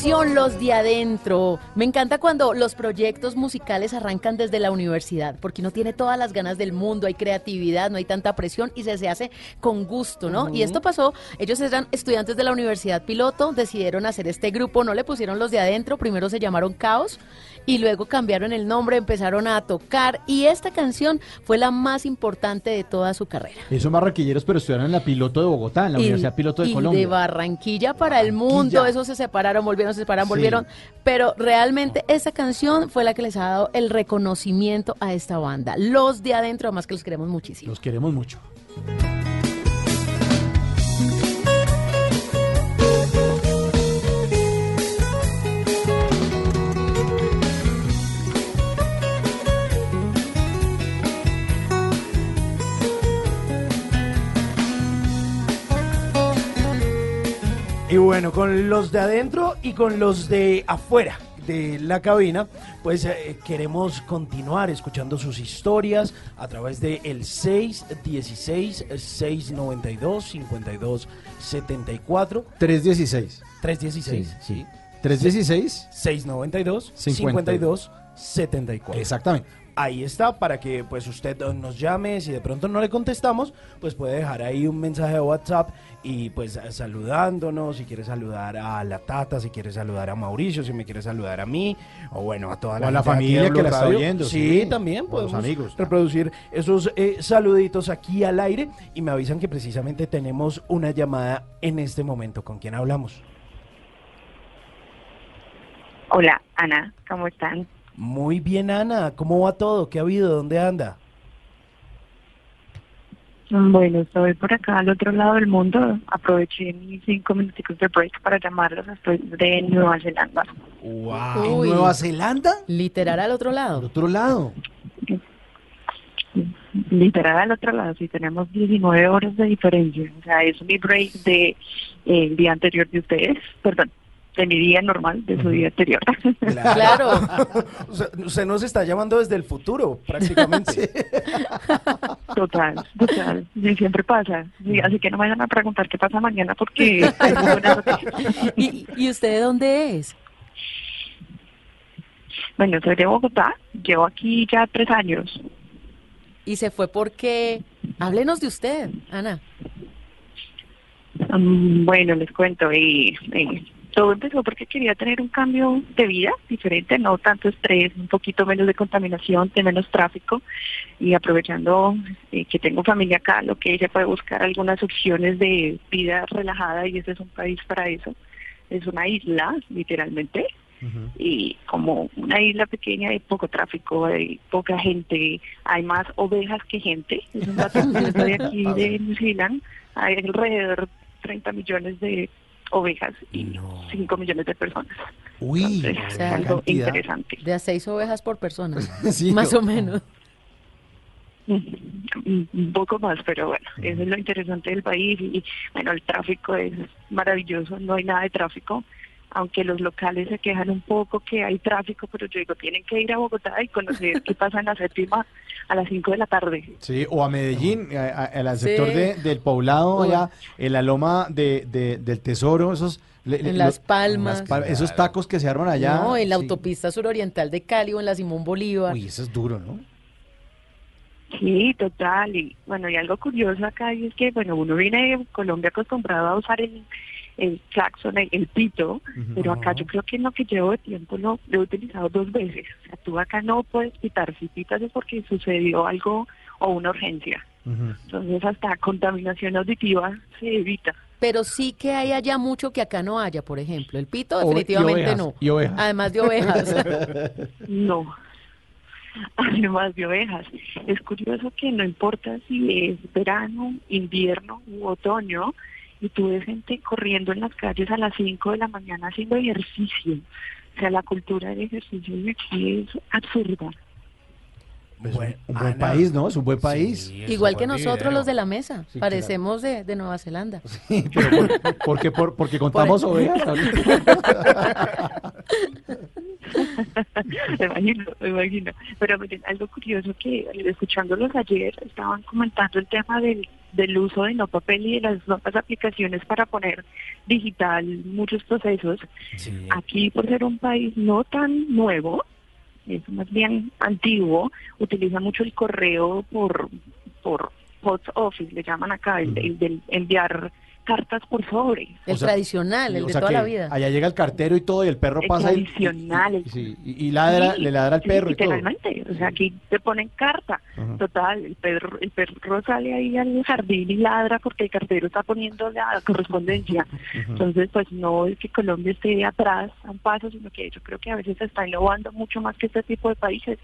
Canción, Los de Adentro. Me encanta cuando los proyectos musicales arrancan desde la universidad, porque uno tiene todas las ganas del mundo, hay creatividad, no hay tanta presión y se, se hace con gusto, ¿no? Y esto pasó, ellos eran estudiantes de la Universidad Piloto, decidieron hacer este grupo, no le pusieron Los de Adentro, primero se llamaron Caos y luego cambiaron el nombre, empezaron a tocar y esta canción fue la más importante de toda su carrera. Y son barranquilleros, pero estudiaron en la Piloto de Bogotá, en la Y- Universidad Piloto de y Colombia. de Barranquilla para el mundo, esos se separaron, volvieron, se separaron, Sí. volvieron, pero realmente esa canción fue la que les ha dado el reconocimiento a esta banda. Los de adentro, además que los queremos muchísimo. Los queremos mucho. Bueno, con los de adentro y con los de afuera de la cabina, pues eh, queremos continuar escuchando sus historias a través de el 616-692-5274. 316. 316, Sí, sí. 316. 692 52. 52 74. Exactamente. Ahí está para que pues usted nos llame, si de pronto no le contestamos, pues puede dejar ahí un mensaje de WhatsApp y pues saludándonos, si quiere saludar a la Tata, si quiere saludar a Mauricio, si me quiere saludar a mí, o bueno, a toda O la, a familia que la está oyendo, Sí, sí. también podemos amigos. reproducir esos eh, saluditos aquí al aire y me avisan que precisamente tenemos una llamada en este momento. ¿Con quién hablamos? Hola, Ana, ¿cómo están? Muy bien, Ana. ¿Cómo va todo? ¿Qué ha habido? ¿Dónde anda? Bueno, estoy por acá al otro lado del mundo. Aproveché mis cinco minuticos de break para llamarlos. Estoy de Nueva Zelanda. Wow. ¿En Nueva Zelanda? Literal al otro lado. Al otro lado. Literal al otro lado, sí, tenemos 19 horas de diferencia. O sea, es mi break de eh, el día anterior de ustedes. Perdón, de mi día normal, de su día anterior. Claro. Usted nos está llamando desde el futuro, prácticamente. Total, total. Y siempre pasa. Sí, así que no me vayan a preguntar qué pasa mañana porque. ¿Y, y usted de dónde es? Bueno, soy de Bogotá. Llevo aquí ya tres años. Y se fue porque... Háblenos de usted, Ana. Mm, bueno, les cuento. Y, y todo empezó porque quería tener un cambio de vida diferente, no tanto estrés, un poquito menos de contaminación, de menos tráfico y aprovechando eh, que tengo familia acá, lo que ella puede buscar algunas opciones de vida relajada y este es un país para eso. Es una isla, literalmente, y como una isla pequeña hay poco tráfico, hay poca gente, hay más ovejas que gente. Es un dato que estoy aquí de New Zealand, hay alrededor de 30 millones de ovejas y 5 millones de personas. Uy, Entonces, o es sea, algo interesante. De a seis ovejas por persona. Sí, Más no. o menos. Un un poco más, pero bueno, eso es lo interesante del país y bueno, el tráfico es maravilloso, no hay nada de tráfico, aunque los locales se quejan un poco que hay tráfico, pero yo digo, tienen que ir a Bogotá y conocer qué pasa en la séptima a las 5 de la tarde. Sí, o a Medellín, al Sí. sector de- del poblado, allá, en la loma de, de- del tesoro, esos... le- le- En Las lo- Palmas. Las Pal- Esos tacos que se arman allá. no, en la sí. autopista suroriental de Cali o en la Simón Bolívar. Uy, eso es duro, ¿no? Sí, total. Y bueno, y algo curioso acá y es que, bueno, uno viene de Colombia acostumbrado a usar el, el claxon, el, el pito, pero acá yo creo que en lo que llevo de tiempo lo, lo he utilizado dos veces. O sea, tú acá no puedes pitar. Si pitas es porque sucedió algo o una urgencia. Entonces, hasta contaminación auditiva se evita. Pero sí que hay allá mucho que acá no haya, por ejemplo. El pito definitivamente ovejas, no. y ovejas. Además de ovejas. No. Además de ovejas. Es curioso que no importa si es verano, invierno u otoño, y tú ves gente corriendo en las calles a las 5 de la mañana haciendo ejercicio. O sea, la cultura del ejercicio de aquí es absurda. Pues un- un buen país, ¿no? Es un buen país. Igual que nosotros los de la mesa. Parecemos de, de Nueva Zelanda. Pero por- porque, por- porque contamos Por- ovejas. me imagino, me imagino. Pero miren, algo curioso que escuchándolos ayer estaban comentando el tema del, del uso de no papel y de las nuevas aplicaciones para poner digital muchos procesos. Aquí, por ser un país no tan nuevo, es más bien antiguo, utiliza mucho el correo por, por post office, le llaman acá, el, el del enviar cartas por sobre. El O sea, tradicional, el o de toda la vida. Allá llega el cartero y todo, y el perro El pasa y, tradicional, el- sí, y, y ladra, Sí, le ladra al sí, perro y todo. literalmente, o sea, aquí te ponen carta. Ajá. Total, el perro, el perro sale ahí al jardín y ladra porque el cartero está poniendo la correspondencia. Entonces, pues no es que Colombia esté atrás a un paso, sino que yo creo que a veces se está innovando mucho más que este tipo de países.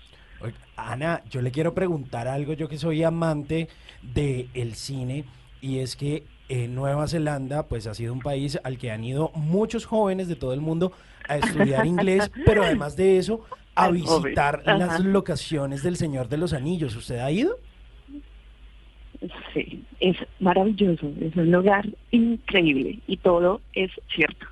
Ana, yo le quiero preguntar algo, yo que soy amante del cine, y es que en Nueva Zelanda, pues ha sido un país al que han ido muchos jóvenes de todo el mundo a estudiar inglés, pero además de eso, a visitar las locaciones del Señor de los Anillos. ¿Usted ha ido? Sí, es maravilloso, es un lugar increíble y todo es cierto.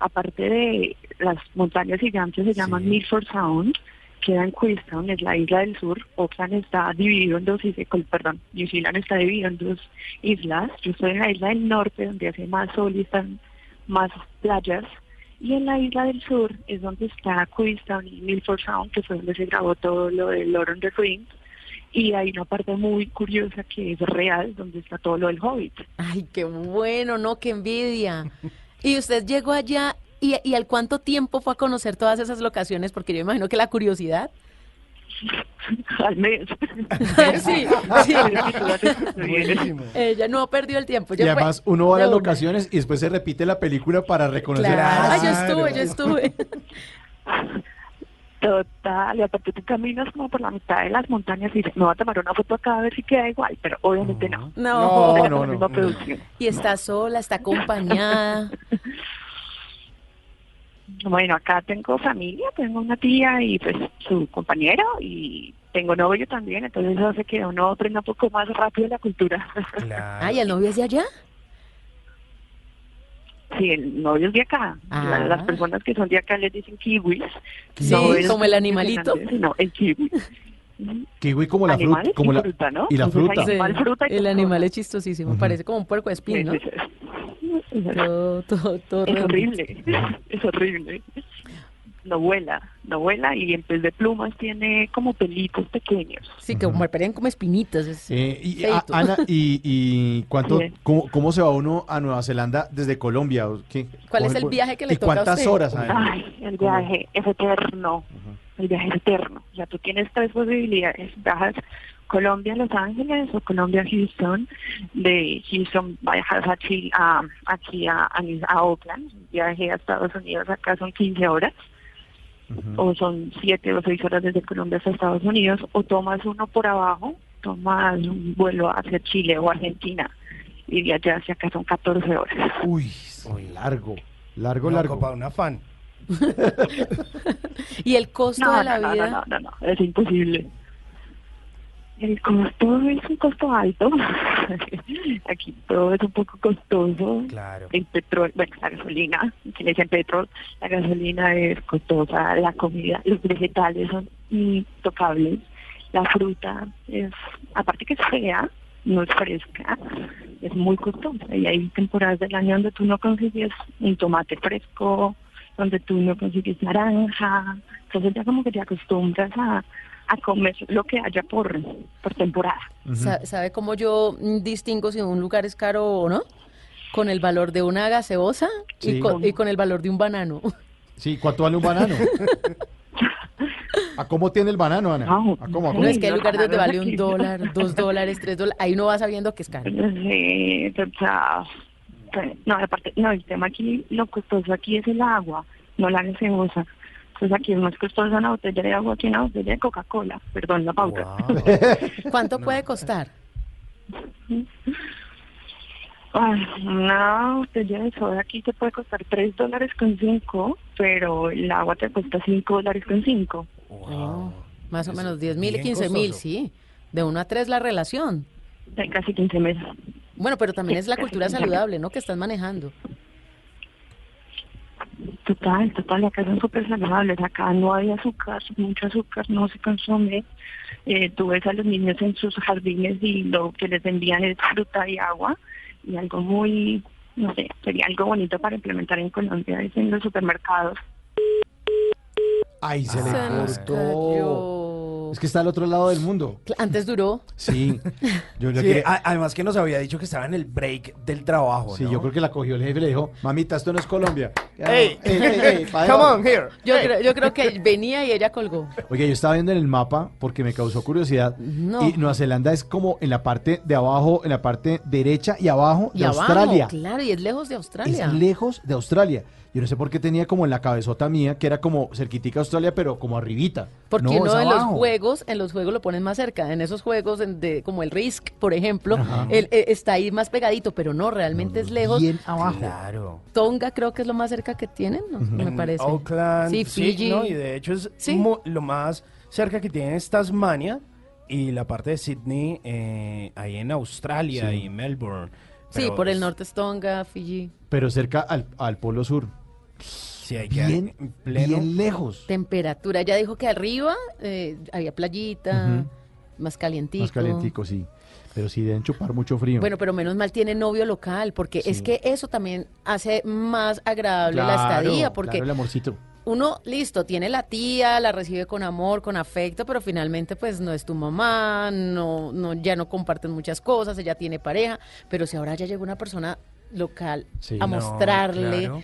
Aparte de las montañas gigantes, se llaman Milford Sound, queda en Queenstown, es la isla del sur. Auckland está dividido en dos islas, perdón, New está dividido en dos islas. Yo estoy en la isla del norte, donde hace más sol y están más playas. Y en la isla del sur es donde está Queenstown y Milford Sound, que fue donde se grabó todo lo de Lord of the Rings. Y hay una parte muy curiosa que es real, donde está todo lo del Hobbit. Ay, qué bueno, ¿no? Qué envidia. Y usted llegó allá y, y al cuánto tiempo fue a conocer todas esas locaciones, porque yo imagino que la curiosidad. Al mes. sí, sí. Ella no perdió el tiempo. Y además uno va a las locaciones y después se repite la película para reconocer. Claro, Ah, yo estuve, yo estuve. Total, y aparte tú caminas como por la mitad de las montañas y dices, me voy a tomar una foto acá a ver si queda igual, pero obviamente no. No. No, no, misma no. producción. Y está sola, está acompañada. Bueno, acá tengo familia, tengo una tía y pues su compañero y tengo novio también, entonces eso hace que uno aprenda un poco más rápido la cultura. Ay, ¿el novio es de allá? Sí, el novio es de acá. Ah. La- Las personas que son de acá les dicen kiwis. Sí, No es como el animalito. No, el kiwi. Kiwi como la fruta. Como y la, fruta, ¿no? Y la fruta. y el animal es chistosísimo, parece como un puerco de espín, ¿no? Todo, todo, todo Es horrible, es horrible. No vuela, no vuela y en vez de plumas tiene como pelitos pequeños. Sí, que como parecen como espinitas. Es Eh, y, a- Ana, ¿y, y cuánto, Sí. cómo, cómo se va uno a Nueva Zelanda desde Colombia? ¿O qué? ¿Cuál es el viaje que le ¿Y toca a cuántas usted? horas? Ay, el viaje es eterno. El viaje es eterno. O sea, tú tienes tres posibilidades. Viajas Colombia, Los Ángeles o Colombia, Houston. De Houston viajas aquí a, aquí a, a, a Oakland. Viaje a Estados Unidos, acá son 15 horas. O son 7 o 6 horas desde Colombia hasta Estados Unidos. O tomas uno por abajo, tomas un vuelo hacia Chile o Argentina. Y de allá hacia acá son 14 horas. Uy, largo, largo, No, largo. compa, un afán. Y el costo No, de la no, no, vida. no, no, no, es imposible. El costo es un costo alto. Aquí todo es un poco costoso. Claro. El petróleo, bueno, la gasolina, que le dicen petróleo, la gasolina es costosa, la comida, los vegetales son intocables, la fruta es, aparte que es fea, no es fresca, es muy costosa. Y hay temporadas del año donde tú no consigues un tomate fresco, donde tú no consigues naranja. Entonces ya como que te acostumbras a, a comer lo que haya por, por temporada. Sa- ¿Sabe cómo yo mm, distingo si un lugar es caro o no? Con el valor de una gaseosa y, Sí. con, y con el valor de un banano. Sí, ¿cuánto vale un banano? ¿A cómo tiene el banano, Ana? ¿A cómo? ¿A No cómo? es que hay lugares donde vale un dólar, dos dólares, tres dólares. Ahí no va sabiendo que es caro. Sí, o sea, pues, no, aparte, no, el tema aquí, lo costoso aquí es el agua, no la gaseosa. Entonces aquí es más costosa una botella de agua que una botella de Coca-Cola. Perdón, la pauta. ¿Cuánto puede costar? Ay, una botella de soda aquí te puede costar 3 dólares con 5, pero el agua te cuesta 5 dólares con 5. Oh, más o menos 10 mil y bien 15 mil, sí. De uno a tres la relación. Hay casi 15 meses. Bueno, pero también Sí, es la cultura 15 meses. saludable, ¿no? Que están manejando. Total, total, acá son súper saludables, acá no hay azúcar, mucho azúcar no se consume. Eh, tú ves a los niños en sus jardines y lo que les envían es fruta y agua y algo muy, no sé, sería algo bonito para implementar en Colombia, es en los supermercados. Ay, se le Se nos cortó. Es que está al otro lado del mundo. Antes duró. Sí. Yo le Sí, quería- a- además que nos había dicho que estaba en el break del trabajo, Sí, ¿no? yo creo que la cogió el jefe y le dijo, mamita, esto no es Colombia. Ey, Ey, ey, pa' come on here. Yo, Hey. creo, yo creo que venía y ella colgó. Oye, yo estaba viendo en el mapa porque me causó curiosidad. No. Y Nueva Zelanda es como en la parte de abajo, en la parte derecha y abajo Y de abajo, Australia. claro, y es lejos de Australia. Es lejos de Australia. Yo no sé por qué tenía como en la cabezota mía que era como cerquitica a Australia, pero como arribita. Porque no, no, es en los juegos, en los juegos lo ponen más cerca. En esos juegos en de, como el Risk, por ejemplo, él, eh, está ahí más pegadito, pero no, realmente es lejos. Bien abajo. Claro. Tonga creo que es lo más cerca que tienen, ¿no? me parece. Auckland, Sí, sí, Fiji. ¿no? Y de hecho es Sí. lo más cerca que tiene es Tasmania y la parte de Sydney eh, ahí en Australia Sí. y Melbourne. sí, por el norte es Tonga, Fiji. Pero cerca al, al polo sur. Sí, hay que Bien, en pleno. bien lejos. Temperatura, ya dijo que arriba eh, había playita, más calientico. Más calientico, sí. Pero sí deben chupar mucho frío. Bueno, pero menos mal tiene novio local, porque es que eso también hace más agradable la estadía, porque claro, el amorcito. uno, listo, tiene la tía, la recibe con amor, con afecto, pero finalmente pues no es tu mamá, no, no, ya no comparten muchas cosas, ella tiene pareja, pero si ahora ya llegó una persona local Sí. a No, mostrarle claro.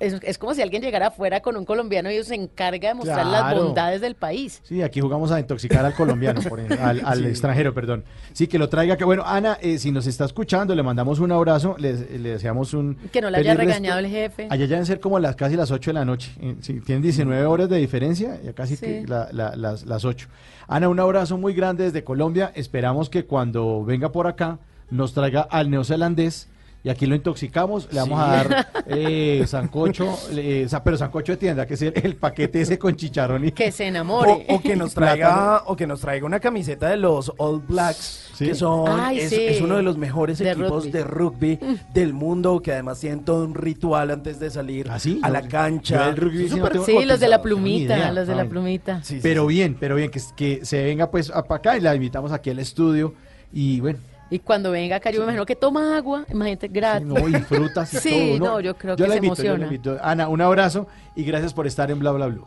Es, es como si alguien llegara afuera con un colombiano y ellos se encarga de mostrar las bondades del país. Sí, aquí jugamos a intoxicar al colombiano, por ejemplo, al, al Sí. extranjero, perdón. Sí, que lo traiga. Que bueno, Ana, eh, si nos está escuchando, le mandamos un abrazo, le, le deseamos un. Que no le haya regañado el jefe. Allá deben ser como las casi las 8 de la noche. Eh, sí, tienen 19 horas de diferencia, ya casi Sí. que la- la- las, las 8. Ana, un abrazo muy grande desde Colombia. Esperamos que cuando venga por acá nos traiga al neozelandés. Y aquí lo intoxicamos, le vamos Sí. a dar eh, sancocho, eh, pero sancocho de tienda, que es el, el paquete ese con chicharrón y Que se enamore. O, o que nos traiga o que nos traiga una camiseta de los All Blacks Sí. que son Ay, es, sí. es uno de los mejores De equipos rugby. de rugby del mundo que además tienen todo un ritual antes de salir a No, la cancha rugby sí no los de la plumita, los de la plumita. pero bien, pero bien, que, que se venga pues para acá y la invitamos aquí al estudio. Y bueno, Y cuando venga acá, yo me imagino que toma agua, imagínate, gratis. no, y frutas y sí, todo. no, yo creo Yo que se invito, yo emociona. invito. Ana, un abrazo y gracias por estar en Bla Bla Blue.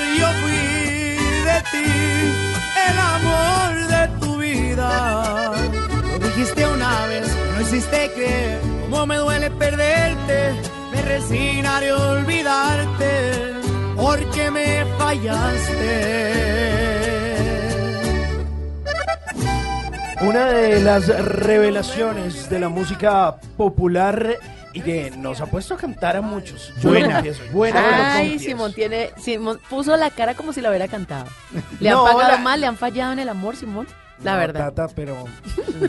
el amor de tu vida. Lo dijiste una vez, no hiciste creer cómo me duele perderte. Me resignaré a olvidarte porque me fallaste. Una de las revelaciones de la música popular y que nos ha puesto a cantar a muchos. Buena, buena, Ay. Simón tiene, Simón puso la cara como si la hubiera cantado. Le han No, pagado la- mal, le han fallado en el amor, Simón. La No, verdad. Tata, pero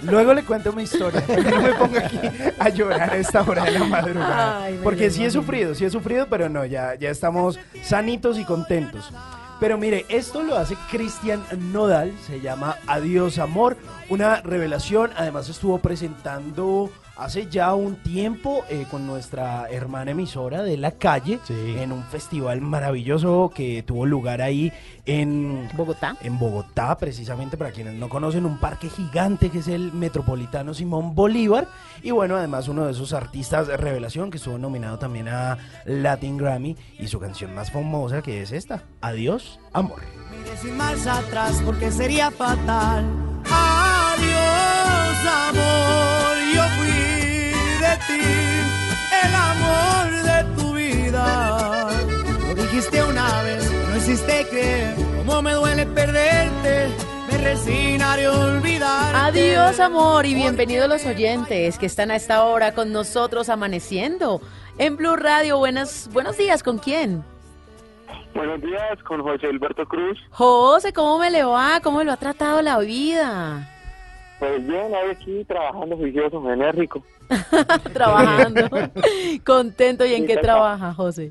luego le cuento mi historia. no me ponga aquí a llorar a esta hora de la madrugada. Ay, Porque sí he sufrido, sí he sufrido, pero no, ya, ya estamos sanitos y contentos. Pero mire, esto lo hace Cristian Nodal, se llama Adiós Amor, una revelación, además estuvo presentando hace ya un tiempo eh, con nuestra hermana emisora de la calle en un festival maravilloso que tuvo lugar ahí en Bogotá. En Bogotá, precisamente para quienes no conocen, un parque gigante que es el Metropolitano Simón Bolívar. Y bueno, además uno de esos artistas de revelación que estuvo nominado también a Latin Grammy y su canción más famosa que es esta, Adiós, Amor. Iré sin marcha atrás porque sería fatal. Adiós, amor, yo fui de ti, el amor de tu vida. Lo dijiste una vez, no hiciste creer cómo me duele perderte. Me resignaré a olvidar. Adiós, amor, y bienvenidos los oyentes que están a esta hora con nosotros amaneciendo en Blue Radio. Buenas, buenos días, ¿con quién? Buenos días, con José Alberto Cruz. José, ¿cómo me le va? ¿Cómo lo ha tratado la vida? Pues bien, hoy aquí trabajando juicioso, enérgico. Trabajando. Contento. ¿Y en Sí, qué trabaja, José?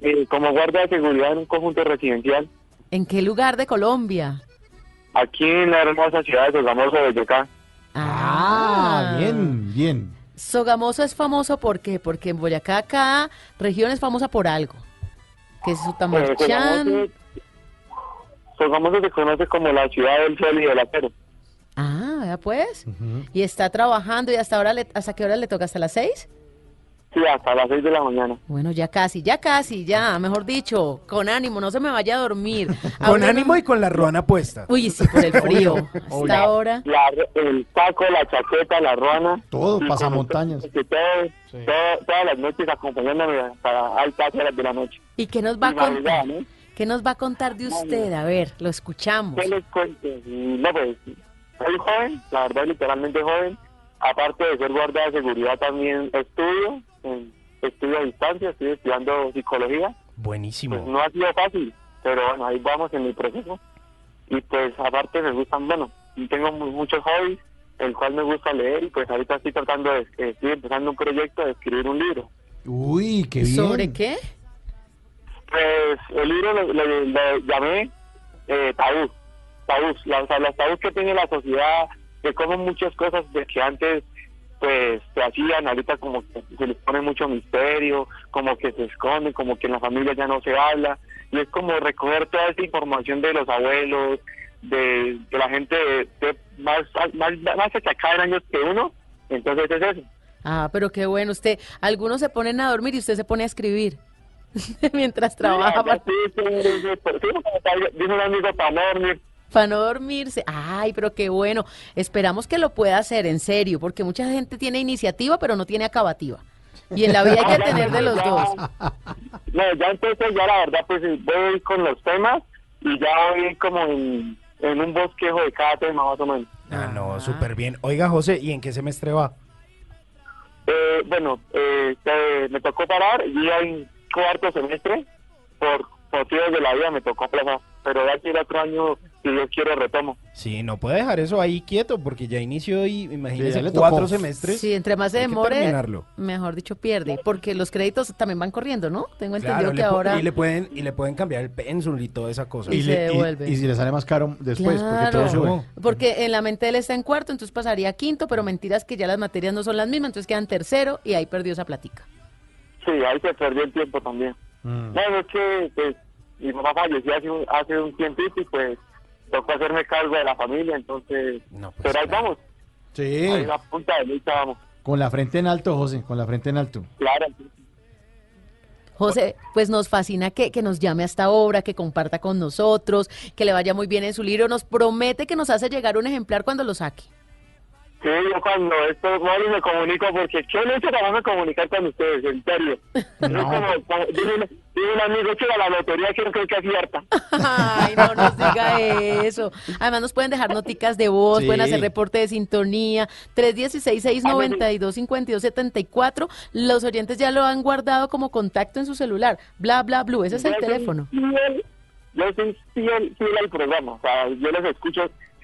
Eh, como guardia de seguridad en un conjunto residencial, ¿En qué lugar de Colombia? aquí en la hermosa ciudad de Sogamoso, Boyacá. Ah, bien, bien. Sogamoso es famoso ¿por qué? Porque en Boyacá, cada región es famosa por algo. Que es Pues, Sutamarchán. Sogamoso, Sogamoso se conoce como la ciudad del sol y del acero. Ah, ya pues. Y está trabajando y hasta ahora, le- ¿hasta qué hora le toca? ¿Hasta las seis? Sí, hasta las 6 de la mañana. Bueno, ya casi, ya casi, ya, mejor dicho, con ánimo, no se me vaya a dormir. Con Ahora ánimo no- y con la ruana puesta. Uy, sí, por el frío. Hasta ahora. La- el taco, la chaqueta, la ruana. Todo, Y pasamontañas. con- que todo- todo- todas las noches acompañándome hasta altas horas de la noche. ¿Y qué nos va a Y madrugada, contar? ¿no? ¿Qué nos va a contar de usted? A ver, lo escuchamos. ¿Qué les cuento? No, pues, soy joven, la verdad, literalmente joven. Aparte de ser guardia de seguridad, también estudio, estudio a distancia, estoy estudiando psicología. Buenísimo. Pues no ha sido fácil, pero bueno, ahí vamos en mi proceso. Y pues, aparte me gustan, bueno, y tengo mu- muchos hobbies, el cual me gusta leer, y pues ahorita estoy tratando de, eh, estoy empezando un proyecto de escribir un libro. Uy, qué bien. ¿Sobre qué? Pues el libro lo, lo- lo llamé eh, tabú, tabús, la- o sea, los tabús que tiene la sociedad, de cómo muchas cosas de que antes pues se hacían, ahorita como que se les pone mucho misterio, como que se esconden, como que en la familia ya no se habla, y es como recoger toda esa información de los abuelos, de, de la gente de- de más, más, más achacada en años que uno, entonces es eso. Ah, pero qué bueno. Usted, algunos se ponen a dormir y usted se pone a escribir mientras trabaja Sí, sí, sí, sí, sí, un amigo para no dormirse. Ay, pero qué bueno. Esperamos que lo pueda hacer en serio, porque mucha gente tiene iniciativa, pero no tiene acabativa. Y en la vida hay que tener de los dos. No, ya entonces ya la verdad pues voy con los temas y ya voy como en, en un bosquejo de cada tema más o menos. Ah, no, súper bien. Oiga, José, ¿y en qué semestre va? Eh, bueno, eh, eh, me tocó parar y ya en cuarto semestre por motivos de la vida me tocó aplazar, pero ya quiero otro año si Dios quiere retomo. Sí, no puede dejar eso ahí quieto porque ya inició y imagínese ya cuatro tocó. semestres. Sí, entre más se demore, mejor dicho, pierde. Porque los créditos también van corriendo, ¿no? Tengo entendido Claro, que ahora... y le pueden y le pueden cambiar el pénsul y toda esa cosa. Y Y, se y- devuelve. y si le sale más caro después, porque todo sube. Porque en la mente él está en cuarto, entonces pasaría a quinto, pero mentiras que ya las materias no son las mismas, entonces quedan tercero y ahí perdió esa platica. Sí, ahí se perdió el tiempo también. Mm. Bueno, es que pues, mi mamá falleció hace un, hace un tiempito y pues tocó hacerme cargo de la familia, entonces... pero ahí vamos, Sí, ahí en la punta de lucha vamos. con la frente en alto, José, con la frente en alto. Claro, José, pues nos fascina que, que nos llame a esta obra, que comparta con nosotros, que le vaya muy bien en su libro. Nos promete que nos hace llegar un ejemplar cuando lo saque. Sí, yo cuando esto muero me comunico porque qué mucho trabajo comunicar con ustedes, en serio. Es como, como- dice, un, amigo que a la lotería creo que es cierta. Ay, no nos diga eso. Además nos pueden dejar noticas de voz, Sí. pueden hacer reporte de sintonía. 316-692-5274. Los oyentes ya lo han guardado como contacto en su celular. Bla, bla, blue. Ese es el Yo soy teléfono. fiel- yo soy fiel, fiel al programa, o sea, yo los escucho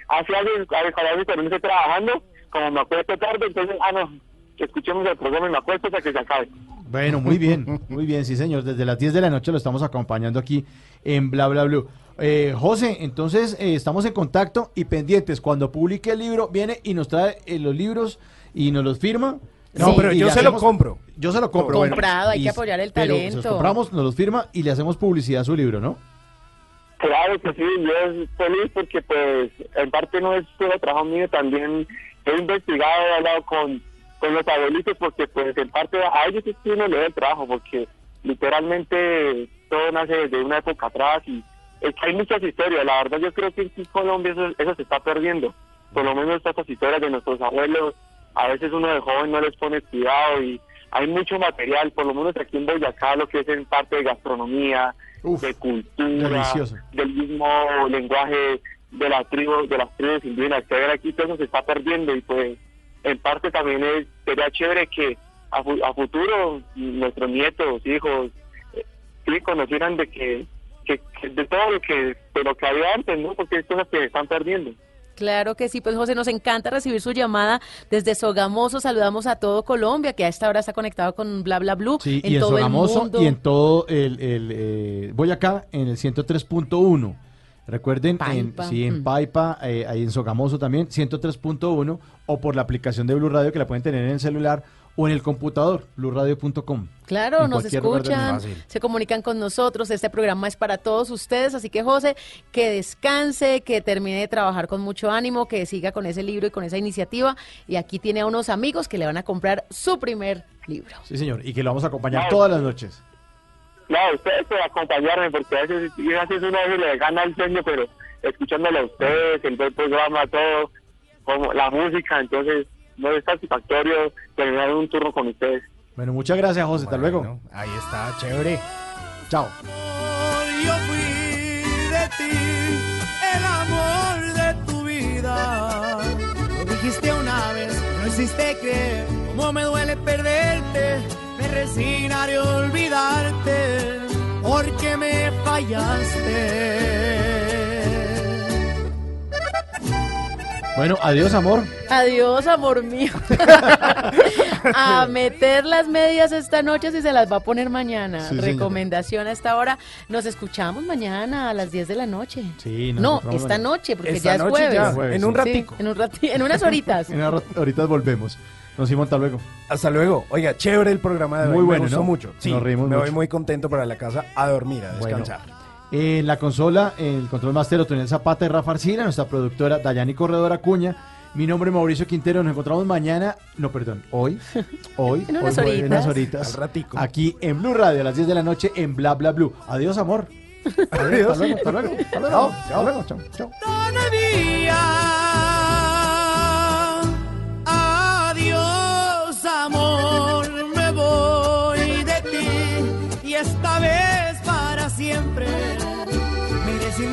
hace años, a veces cuando estoy trabajando, como me acuesto tarde, entonces, ah, no, escuchemos el programa y me acuesto hasta que se acabe. Bueno, muy bien, muy bien, sí señor. Desde las 10 de la noche lo estamos acompañando aquí en Bla Bla Blue. Eh, José, entonces eh, estamos en contacto y pendientes. Cuando publique el libro, viene y nos trae eh, los libros y nos los firma. No, pero yo se lo compro. Yo se lo compro. bueno. Comprado, hay Y- que apoyar el pero talento. se los compramos, nos los firma y le hacemos publicidad a su libro, ¿no? Claro que sí, yo estoy feliz porque pues en parte no es solo trabajo mío, también he investigado, he hablado con, con los abuelitos porque pues en parte a ellos es que uno le da el trabajo porque literalmente todo nace desde una época atrás y es que hay muchas historias, la verdad yo creo que aquí en Colombia eso, eso se está perdiendo, por lo menos estas historias de nuestros abuelos, a veces uno de joven no les pone cuidado y hay mucho material, por lo menos aquí en Boyacá, lo que es en parte de gastronomía, de cultura, delicioso. del mismo lenguaje de la tribu, de las tribus indígenas que hay aquí, todo eso se está perdiendo y pues en parte también es, sería chévere que a, fu- a futuro nuestros nietos, hijos, eh, sí conocieran de que, que- que de todo lo que de lo que había antes, ¿no? Porque hay cosas que están perdiendo. Claro que sí, pues José, nos encanta recibir su llamada desde Sogamoso. Saludamos a todo Colombia, que a esta hora está conectado con Bla Bla Blue. Sí, en y en todo el Sogamoso mundo. y en todo el, el eh, Boyacá en el 103.1. Recuerden, en, sí, en Mm. Paipa, eh, ahí en Sogamoso también, 103.1 o por la aplicación de Blue Radio que la pueden tener en el celular o en el computador, bluradio.com. Claro, nos escuchan, se comunican con nosotros. Este programa es para todos ustedes. Así que, José, que descanse, que termine de trabajar con mucho ánimo, que siga con ese libro y con esa iniciativa. Y aquí tiene a unos amigos que le van a comprar su primer libro. Sí, señor, y que lo vamos a acompañar todas las noches. No, ustedes por acompañarme, porque a veces, a veces uno a veces le gana el sueño, pero escuchándole a ustedes, el buen programa, todo, como la música, entonces no es satisfactorio terminar un turno con ustedes. Bueno, muchas gracias, José. Hasta luego. Ahí está, chévere. Chao. Yo fui de ti, el amor de tu vida. Lo dijiste una vez, no existe creer. Cómo me duele perderte, me resignaré a olvidarte, porque me fallaste. Bueno, adiós, amor. Adiós, amor mío. a meter las medias esta noche si se las va a poner mañana. Sí, señora. Recomendación a esta hora. Nos escuchamos mañana a las 10 de la noche. Sí, no, esta mañana. noche, porque Esta ya es jueves. ya, jueves, En un Sí, ratico. en, un rati- en unas horitas. En una ro- ahorita volvemos. Nos vemos hasta luego. Hasta luego. Oiga, chévere el programa de hoy. Muy bueno, Me gustó ¿no? mucho. Sí, Nos reímos me voy muy contento para la casa a dormir, a Bueno, descansar. En la consola, el control master Otoniel Zapata y Rafa Arcila, nuestra productora Dayani Corredor Acuña. Mi nombre es Mauricio Quintero. Nos encontramos mañana, no, perdón, hoy, hoy, En unas hoy, horitas. en unas horitas, Al ratico. aquí en Blue Radio a las 10 de la noche en Bla Bla Blue. Adiós, amor. Adiós. Hasta luego, hasta luego. Hasta luego. Chao, hasta luego. Chao, chao.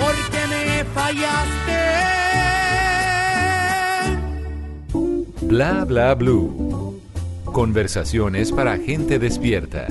Porque me fallaste. Bla bla blue. Conversaciones para gente despierta.